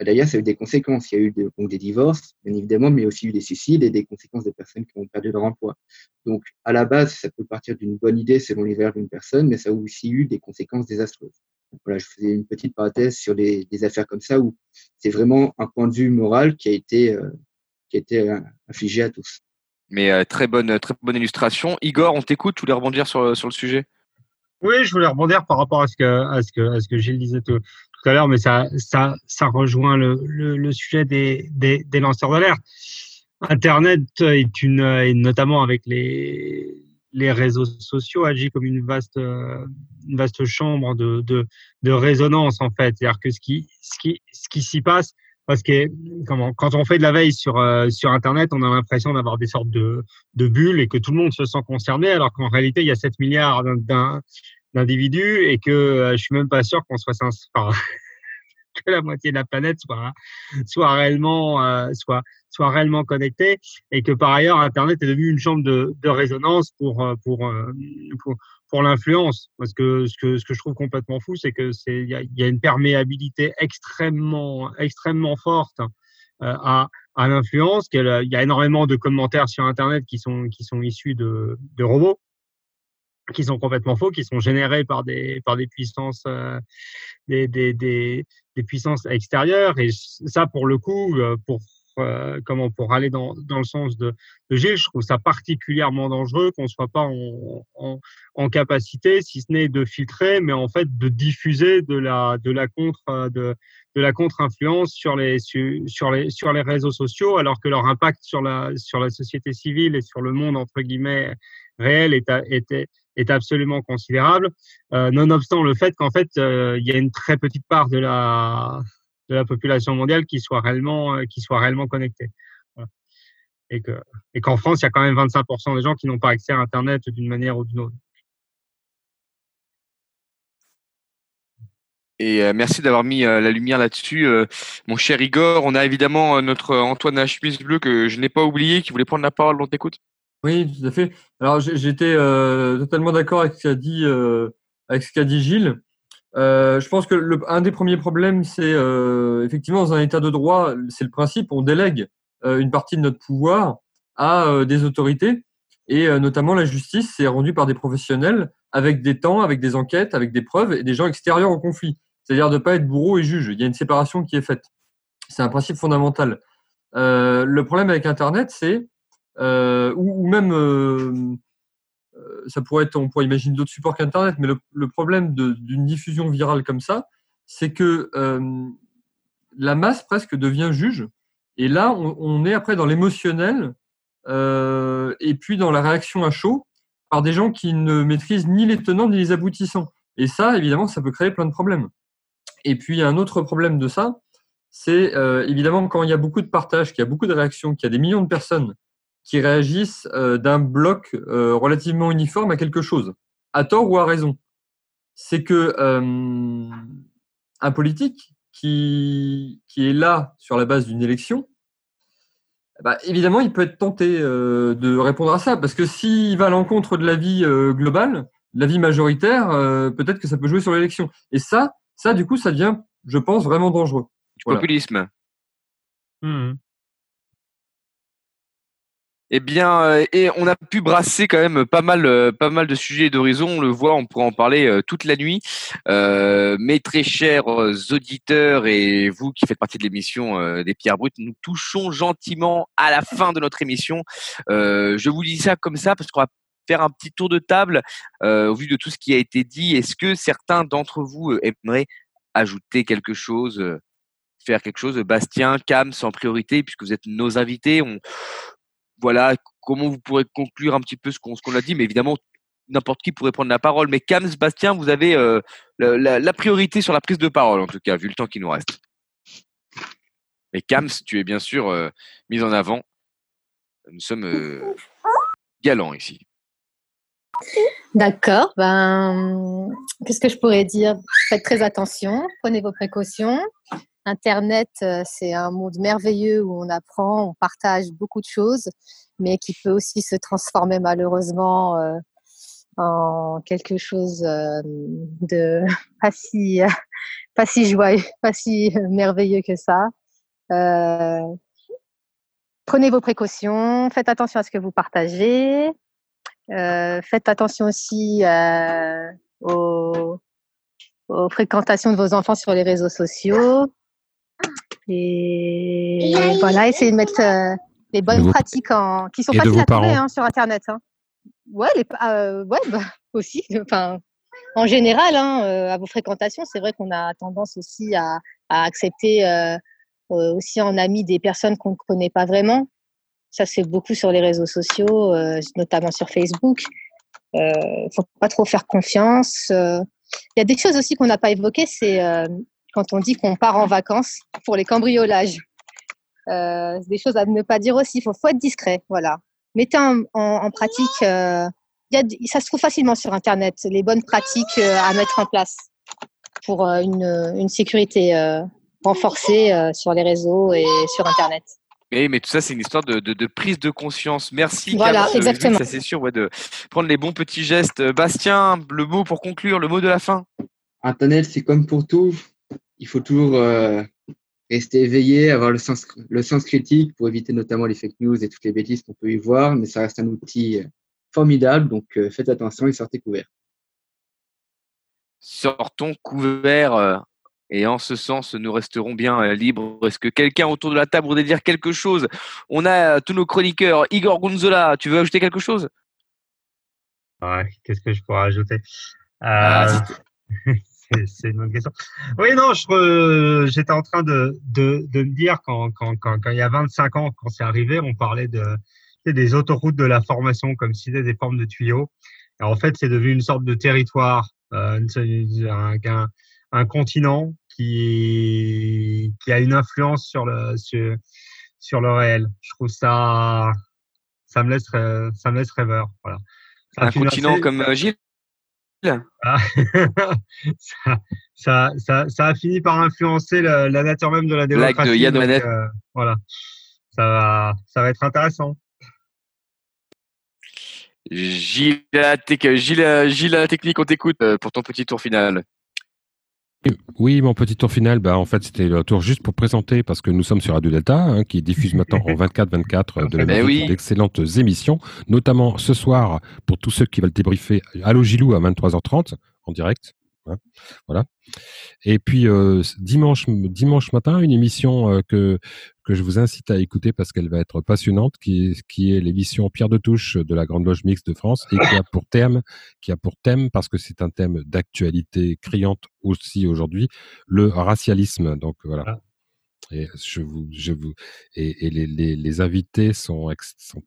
D'ailleurs, ça a eu des conséquences. Il y a eu des divorces, bien évidemment, mais aussi eu des suicides et des conséquences de personnes qui ont perdu leur emploi. Donc, à la base, ça peut partir d'une bonne idée selon les valeurs d'une personne, mais ça a aussi eu des conséquences désastreuses. Voilà, je faisais une petite parenthèse sur des, des affaires comme ça où c'est vraiment un point de vue moral qui a été, euh, qui a été euh, infligé à tous. Mais euh, très bonne, très bonne illustration. Igor, on t'écoute. Tu voulais rebondir sur, sur le sujet? Oui, je voulais rebondir par rapport à ce que, à ce que, à ce que Gilles disait tout, à l'heure, mais ça, ça, ça rejoint le, le, le sujet des, des, des lanceurs d'alerte. Internet est une, et notamment avec les, les réseaux sociaux, agit comme une vaste, une vaste chambre de, de, de résonance, en fait. C'est-à-dire que ce qui, ce qui, ce qui s'y passe, parce que comment, quand on fait de la veille sur, euh, sur Internet, on a l'impression d'avoir des sortes de, de bulles et que tout le monde se sent concerné, alors qu'en réalité, il y a 7 milliards d'individus et que euh, je suis même pas sûr qu'on soit enfin, que la moitié de la planète soit soit réellement euh, soit soit réellement connectée et que par ailleurs Internet est devenu une chambre de, de résonance pour euh, pour euh, pour, pour l'influence parce que ce que je trouve complètement fou c'est que c'est y a, une perméabilité extrêmement extrêmement forte euh, à à l'influence il y a énormément de commentaires sur internet qui sont qui sont issus de robots qui sont complètement faux, qui sont générés par des par des puissances euh, des puissances extérieures. Et ça, pour le coup, euh, pour euh, comment pour aller dans, dans le sens de, de Gilles, je trouve ça particulièrement dangereux qu'on soit pas en, capacité, si ce n'est de filtrer, mais en fait de diffuser de la de la contre euh, de de la contre-influence sur les sur, les sur les réseaux sociaux, alors que leur impact sur la sur la société civile et sur le monde entre guillemets réel est, était est absolument considérable, euh, nonobstant le fait qu'en fait il y a une très petite part de la de la population mondiale qui soit réellement euh, qui soit réellement connectée. Voilà. Et que et qu'en France il y a quand même 25% des gens qui n'ont pas accès à Internet d'une manière ou d'une autre. Et euh, merci d'avoir mis euh, la lumière là-dessus, euh, mon cher Igor. On a évidemment euh, notre Antoine à chemise bleue que je n'ai pas oublié, qui voulait prendre la parole. On t'écoute. Oui, tout à fait. Alors j'étais euh, totalement d'accord avec ce qu'a dit euh, avec ce qu'a dit Gilles. Euh, je pense que un des premiers problèmes, c'est euh, effectivement dans un état de droit, c'est le principe, on délègue euh, une partie de notre pouvoir à des autorités. Et notamment, la justice, c'est rendu par des professionnels avec des temps, avec des enquêtes, avec des preuves et des gens extérieurs au conflit. C'est-à-dire de ne pas être bourreau et juge. Il y a une séparation qui est faite. C'est un principe fondamental. Le problème avec Internet, c'est, ou, même, ça pourrait être, on pourrait imaginer d'autres supports qu'Internet, mais le, problème d'une diffusion virale comme ça, c'est que la masse presque devient juge. Et là, on, est après dans l'émotionnel euh, et puis dans la réaction à chaud par des gens qui ne maîtrisent ni les tenants ni les aboutissants. Et ça, évidemment, ça peut créer plein de problèmes. Et puis, un autre problème de ça, c'est euh, évidemment quand il y a beaucoup de partages, qu'il y a beaucoup de réactions, qu'il y a des millions de personnes qui réagissent euh, d'un bloc euh, relativement uniforme à quelque chose, à tort ou à raison. C'est que euh, un politique qui, qui est là sur la base d'une élection, bah, évidemment, il peut être tenté euh, de répondre à ça, parce que s'il va à l'encontre de la vie euh, globale, de la vie majoritaire, euh, peut-être que ça peut jouer sur l'élection. Et ça, ça, du coup, ça devient, je pense, vraiment dangereux. Du voilà. populisme. Mmh. Eh bien, euh, et on a pu brasser quand même pas mal, euh, de sujets d'horizon. On le voit, on pourrait en parler euh, toute la nuit. Mes très chers auditeurs et vous qui faites partie de l'émission des Pierres Brutes, nous touchons gentiment à la fin de notre émission. Je vous dis ça comme ça parce qu'on va faire un petit tour de table au vu de tout ce qui a été dit. Est-ce que certains d'entre vous aimeraient ajouter quelque chose, faire quelque chose? Bastien, Cam, sans priorité, puisque vous êtes nos invités. Voilà comment vous pourrez conclure un petit peu ce qu'on qu a dit, mais évidemment, n'importe qui pourrait prendre la parole. Mais Cam, Bastien, vous avez euh, la, priorité sur la prise de parole, en tout cas, vu le temps qui nous reste. Et Cams, tu es bien sûr euh, mis en avant. Nous sommes euh, galants ici. D'accord. Ben, qu'est-ce que je pourrais dire? Faites très attention, prenez vos précautions. Internet, euh, c'est un monde merveilleux où on apprend, on partage beaucoup de choses, mais qui peut aussi se transformer malheureusement euh, en quelque chose euh, de pas si, pas si joyeux, pas si merveilleux que ça. Euh, prenez vos précautions, faites attention à ce que vous partagez, euh, faites attention aussi aux, aux fréquentations de vos enfants sur les réseaux sociaux. Et voilà, essayer de mettre euh, les bonnes pratiques en... qui sont faciles à trouver hein, sur Internet. Hein. Ouais, les euh, ouais, bah, aussi. Enfin, en général, hein, euh, à vos fréquentations, c'est vrai qu'on a tendance aussi à, à accepter euh, aussi en ami des personnes qu'on ne connaît pas vraiment. Ça se fait beaucoup sur les réseaux sociaux, euh, notamment sur Facebook. Il euh, faut pas trop faire confiance. Il y a des choses aussi qu'on n'a pas évoquées, c'est quand on dit qu'on part en vacances pour les cambriolages. Euh, des choses à ne pas dire aussi. Il faut, faut, être discret. Voilà. Mettez en, en, en pratique. Euh, y a, ça se trouve facilement sur Internet. Les bonnes pratiques euh, à mettre en place pour euh, une, une, sécurité euh, renforcée euh, sur les réseaux et sur Internet. Mais tout ça, c'est une histoire de, de, de, prise de conscience. Merci. Voilà, Carlos, exactement. Ça, c'est sûr, ouais, de prendre les bons petits gestes. Bastien, le mot pour conclure, le mot de la fin. Internet, c'est comme pour tout il faut toujours euh, rester éveillé, avoir le sens, le sens critique pour éviter notamment les fake news et toutes les bêtises qu'on peut y voir, mais ça reste un outil euh, formidable, donc euh, faites attention et sortez couverts. Sortons couverts et en ce sens, nous resterons bien libres. Est-ce que quelqu'un autour de la table voudrait dire quelque chose? On a tous nos chroniqueurs. Igor Gonzola, tu veux ajouter quelque chose? Ouais, qu'est-ce que je pourrais ajouter? Euh... ah, c'est une bonne question. Oui, non, j'étais en train de, de, de, me dire quand, quand, quand, quand il y a 25 ans, quand c'est arrivé, on parlait de, des autoroutes de la formation comme si c'était des formes de tuyaux. Et en fait, c'est devenu une sorte de territoire, euh, un, un, un, continent qui, qui a une influence sur le, sur, sur le réel. Je trouve ça, ça me laisse, ça me laisse rêveur. Voilà. un continent assez... comme euh, Gilles? Ah, ça, ça, ça, ça, a fini par influencer la, la nature même de la démocratie. de Yann donc, euh, voilà, ça va, ça va être intéressant. Gilles, Gilles, Gilles la technique, on t'écoute euh, pour ton petit tour final. Oui, mon petit tour final, bah, en fait, c'était le tour juste pour présenter, parce que nous sommes sur Radio Delta, hein, qui diffuse maintenant en 24-24 de la Ben oui. d'excellentes émissions, notamment ce soir, pour tous ceux qui veulent débriefer, Allo Gilou à 23h30, en direct. Hein, voilà. Et puis, euh, dimanche, dimanche matin, une émission euh, que, que je vous incite à écouter parce qu'elle va être passionnante, qui est, qui est l'émission Pierre de Touche de la Grande Loge Mixte de France et qui a pour thème, qui a pour thème, parce que c'est un thème d'actualité criante aussi aujourd'hui, le racialisme. Donc voilà. Et je vous, je vous, et, et les, les, les invités sont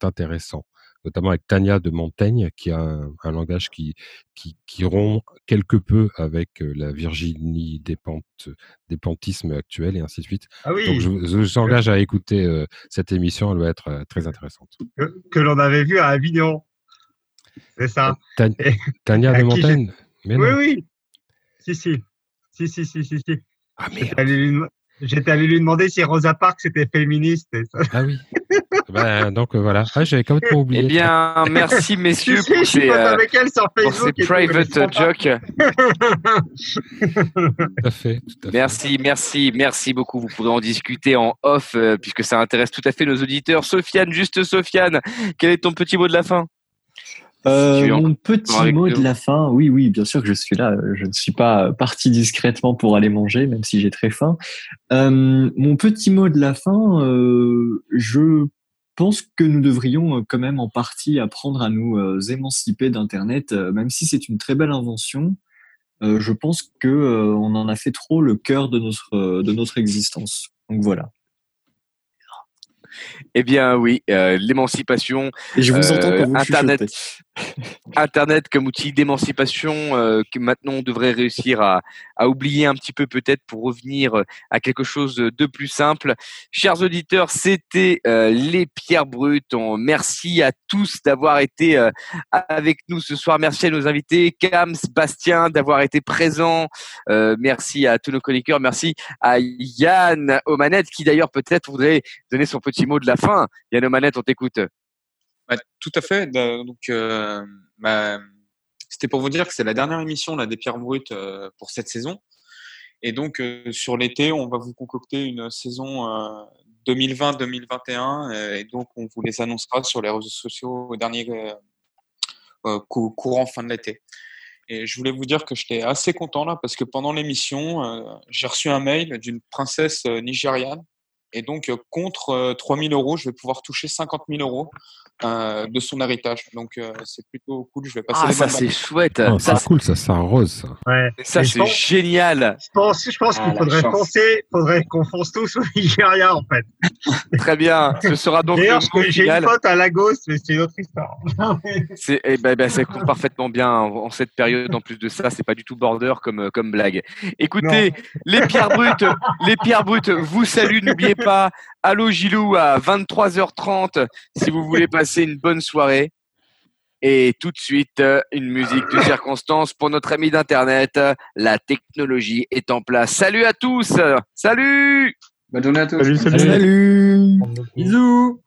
intéressants, notamment avec Tania de Montaigne, qui a un, un langage qui, qui, qui rompt quelque peu avec euh, la Virginie Despentes, Despentisme actuel et ainsi de suite. Ah oui. Donc je, vous- je engage à écouter euh, cette émission, elle va être euh, très intéressante. que, que l'on avait vu à Avignon. C'est ça. Ta- Tania de Montaigne? Mais Oui, oui. Si, si. Si, si, si, si, si. Ah, J'étais allé, allé lui demander si Rosa Parks était féministe. et ça- Ah oui. Ben, donc euh, voilà. Ah, j'avais complètement oublié. Eh bien, merci messieurs Si, si, pour je suis ces, euh, avec elle sur pour Facebook ces private jokes. Tout à fait. Tout à fait. Merci, merci, merci beaucoup. Vous pourrez en discuter en off euh, puisque ça intéresse tout à fait nos auditeurs. Sofiane, juste Sofiane, quel est ton petit mot de la fin? Euh, mon petit mot de la fin, oui, oui, bien sûr que je suis là. Je ne suis pas parti discrètement pour aller manger, même si j'ai très faim. Euh, mon petit mot de la fin, euh, je pense que nous devrions euh, quand même en partie apprendre à nous euh, émanciper d'Internet, euh, même si c'est une très belle invention. je pense que on en a fait trop le cœur de notre de notre existence. Donc voilà. Eh bien oui, euh, l'émancipation, je vous entends quand vous Internet. Internet comme outil d'émancipation euh, que maintenant on devrait réussir à, à oublier un petit peu peut-être pour revenir euh, à quelque chose de plus simple. Chers auditeurs, c'était euh, les pierres brutes. On- merci à tous d'avoir été euh, avec nous ce soir. Merci à nos invités, Cam, Bastien, d'avoir été présents. Euh, merci à tous nos chroniqueurs. Merci à Yann Omanette qui d'ailleurs peut-être voudrait donner son petit mot de la fin. Yann Omanette, on t'écoute. Bah, tout à fait. Da- Donc, euh, bah, c'était pour vous dire que c'est la dernière émission des Pierres Brutes euh, pour cette saison. Et donc, euh, sur l'été, on va vous concocter une saison euh, 2020-2021. euh, et donc, on vous les annoncera sur les réseaux sociaux au dernier cou- courant fin de l'été. Et je voulais vous dire que j'étais assez content là parce que pendant l'émission, j'ai reçu un mail d'une princesse nigériane. Et donc, euh, contre euh, 3000 euros, je vais pouvoir toucher 50 000 euros euh, de son héritage. Donc, euh, c'est plutôt cool. Je vais passer Ah, ça c'est chouette. Oh, Ça, c'est cool, ça, ça rose. Ça. Ouais. ça c'est pense- génial. Je pense, je pense Ah, qu'il faudrait chance. foncer, faudrait qu'on fonce tous au Nigeria, en fait. Très bien. Ce sera donc le D'ailleurs, j'ai une pote à Lagos, mais c'est une autre histoire. C'est, eh ben, ben, ça compte parfaitement bien en, en cette période. En plus de ça, c'est pas du tout border comme, comme blague. Écoutez, les pierres brutes, les pierres brutes vous saluent. N'oubliez pas, allô Gilou à 23h30 si vous voulez passer une bonne soirée. Et tout de suite, une musique de circonstance pour notre ami d'internet. La technologie est en place. Salut à tous. Salut. Bonne journée à tous. Salut, salut. Salut. Bisous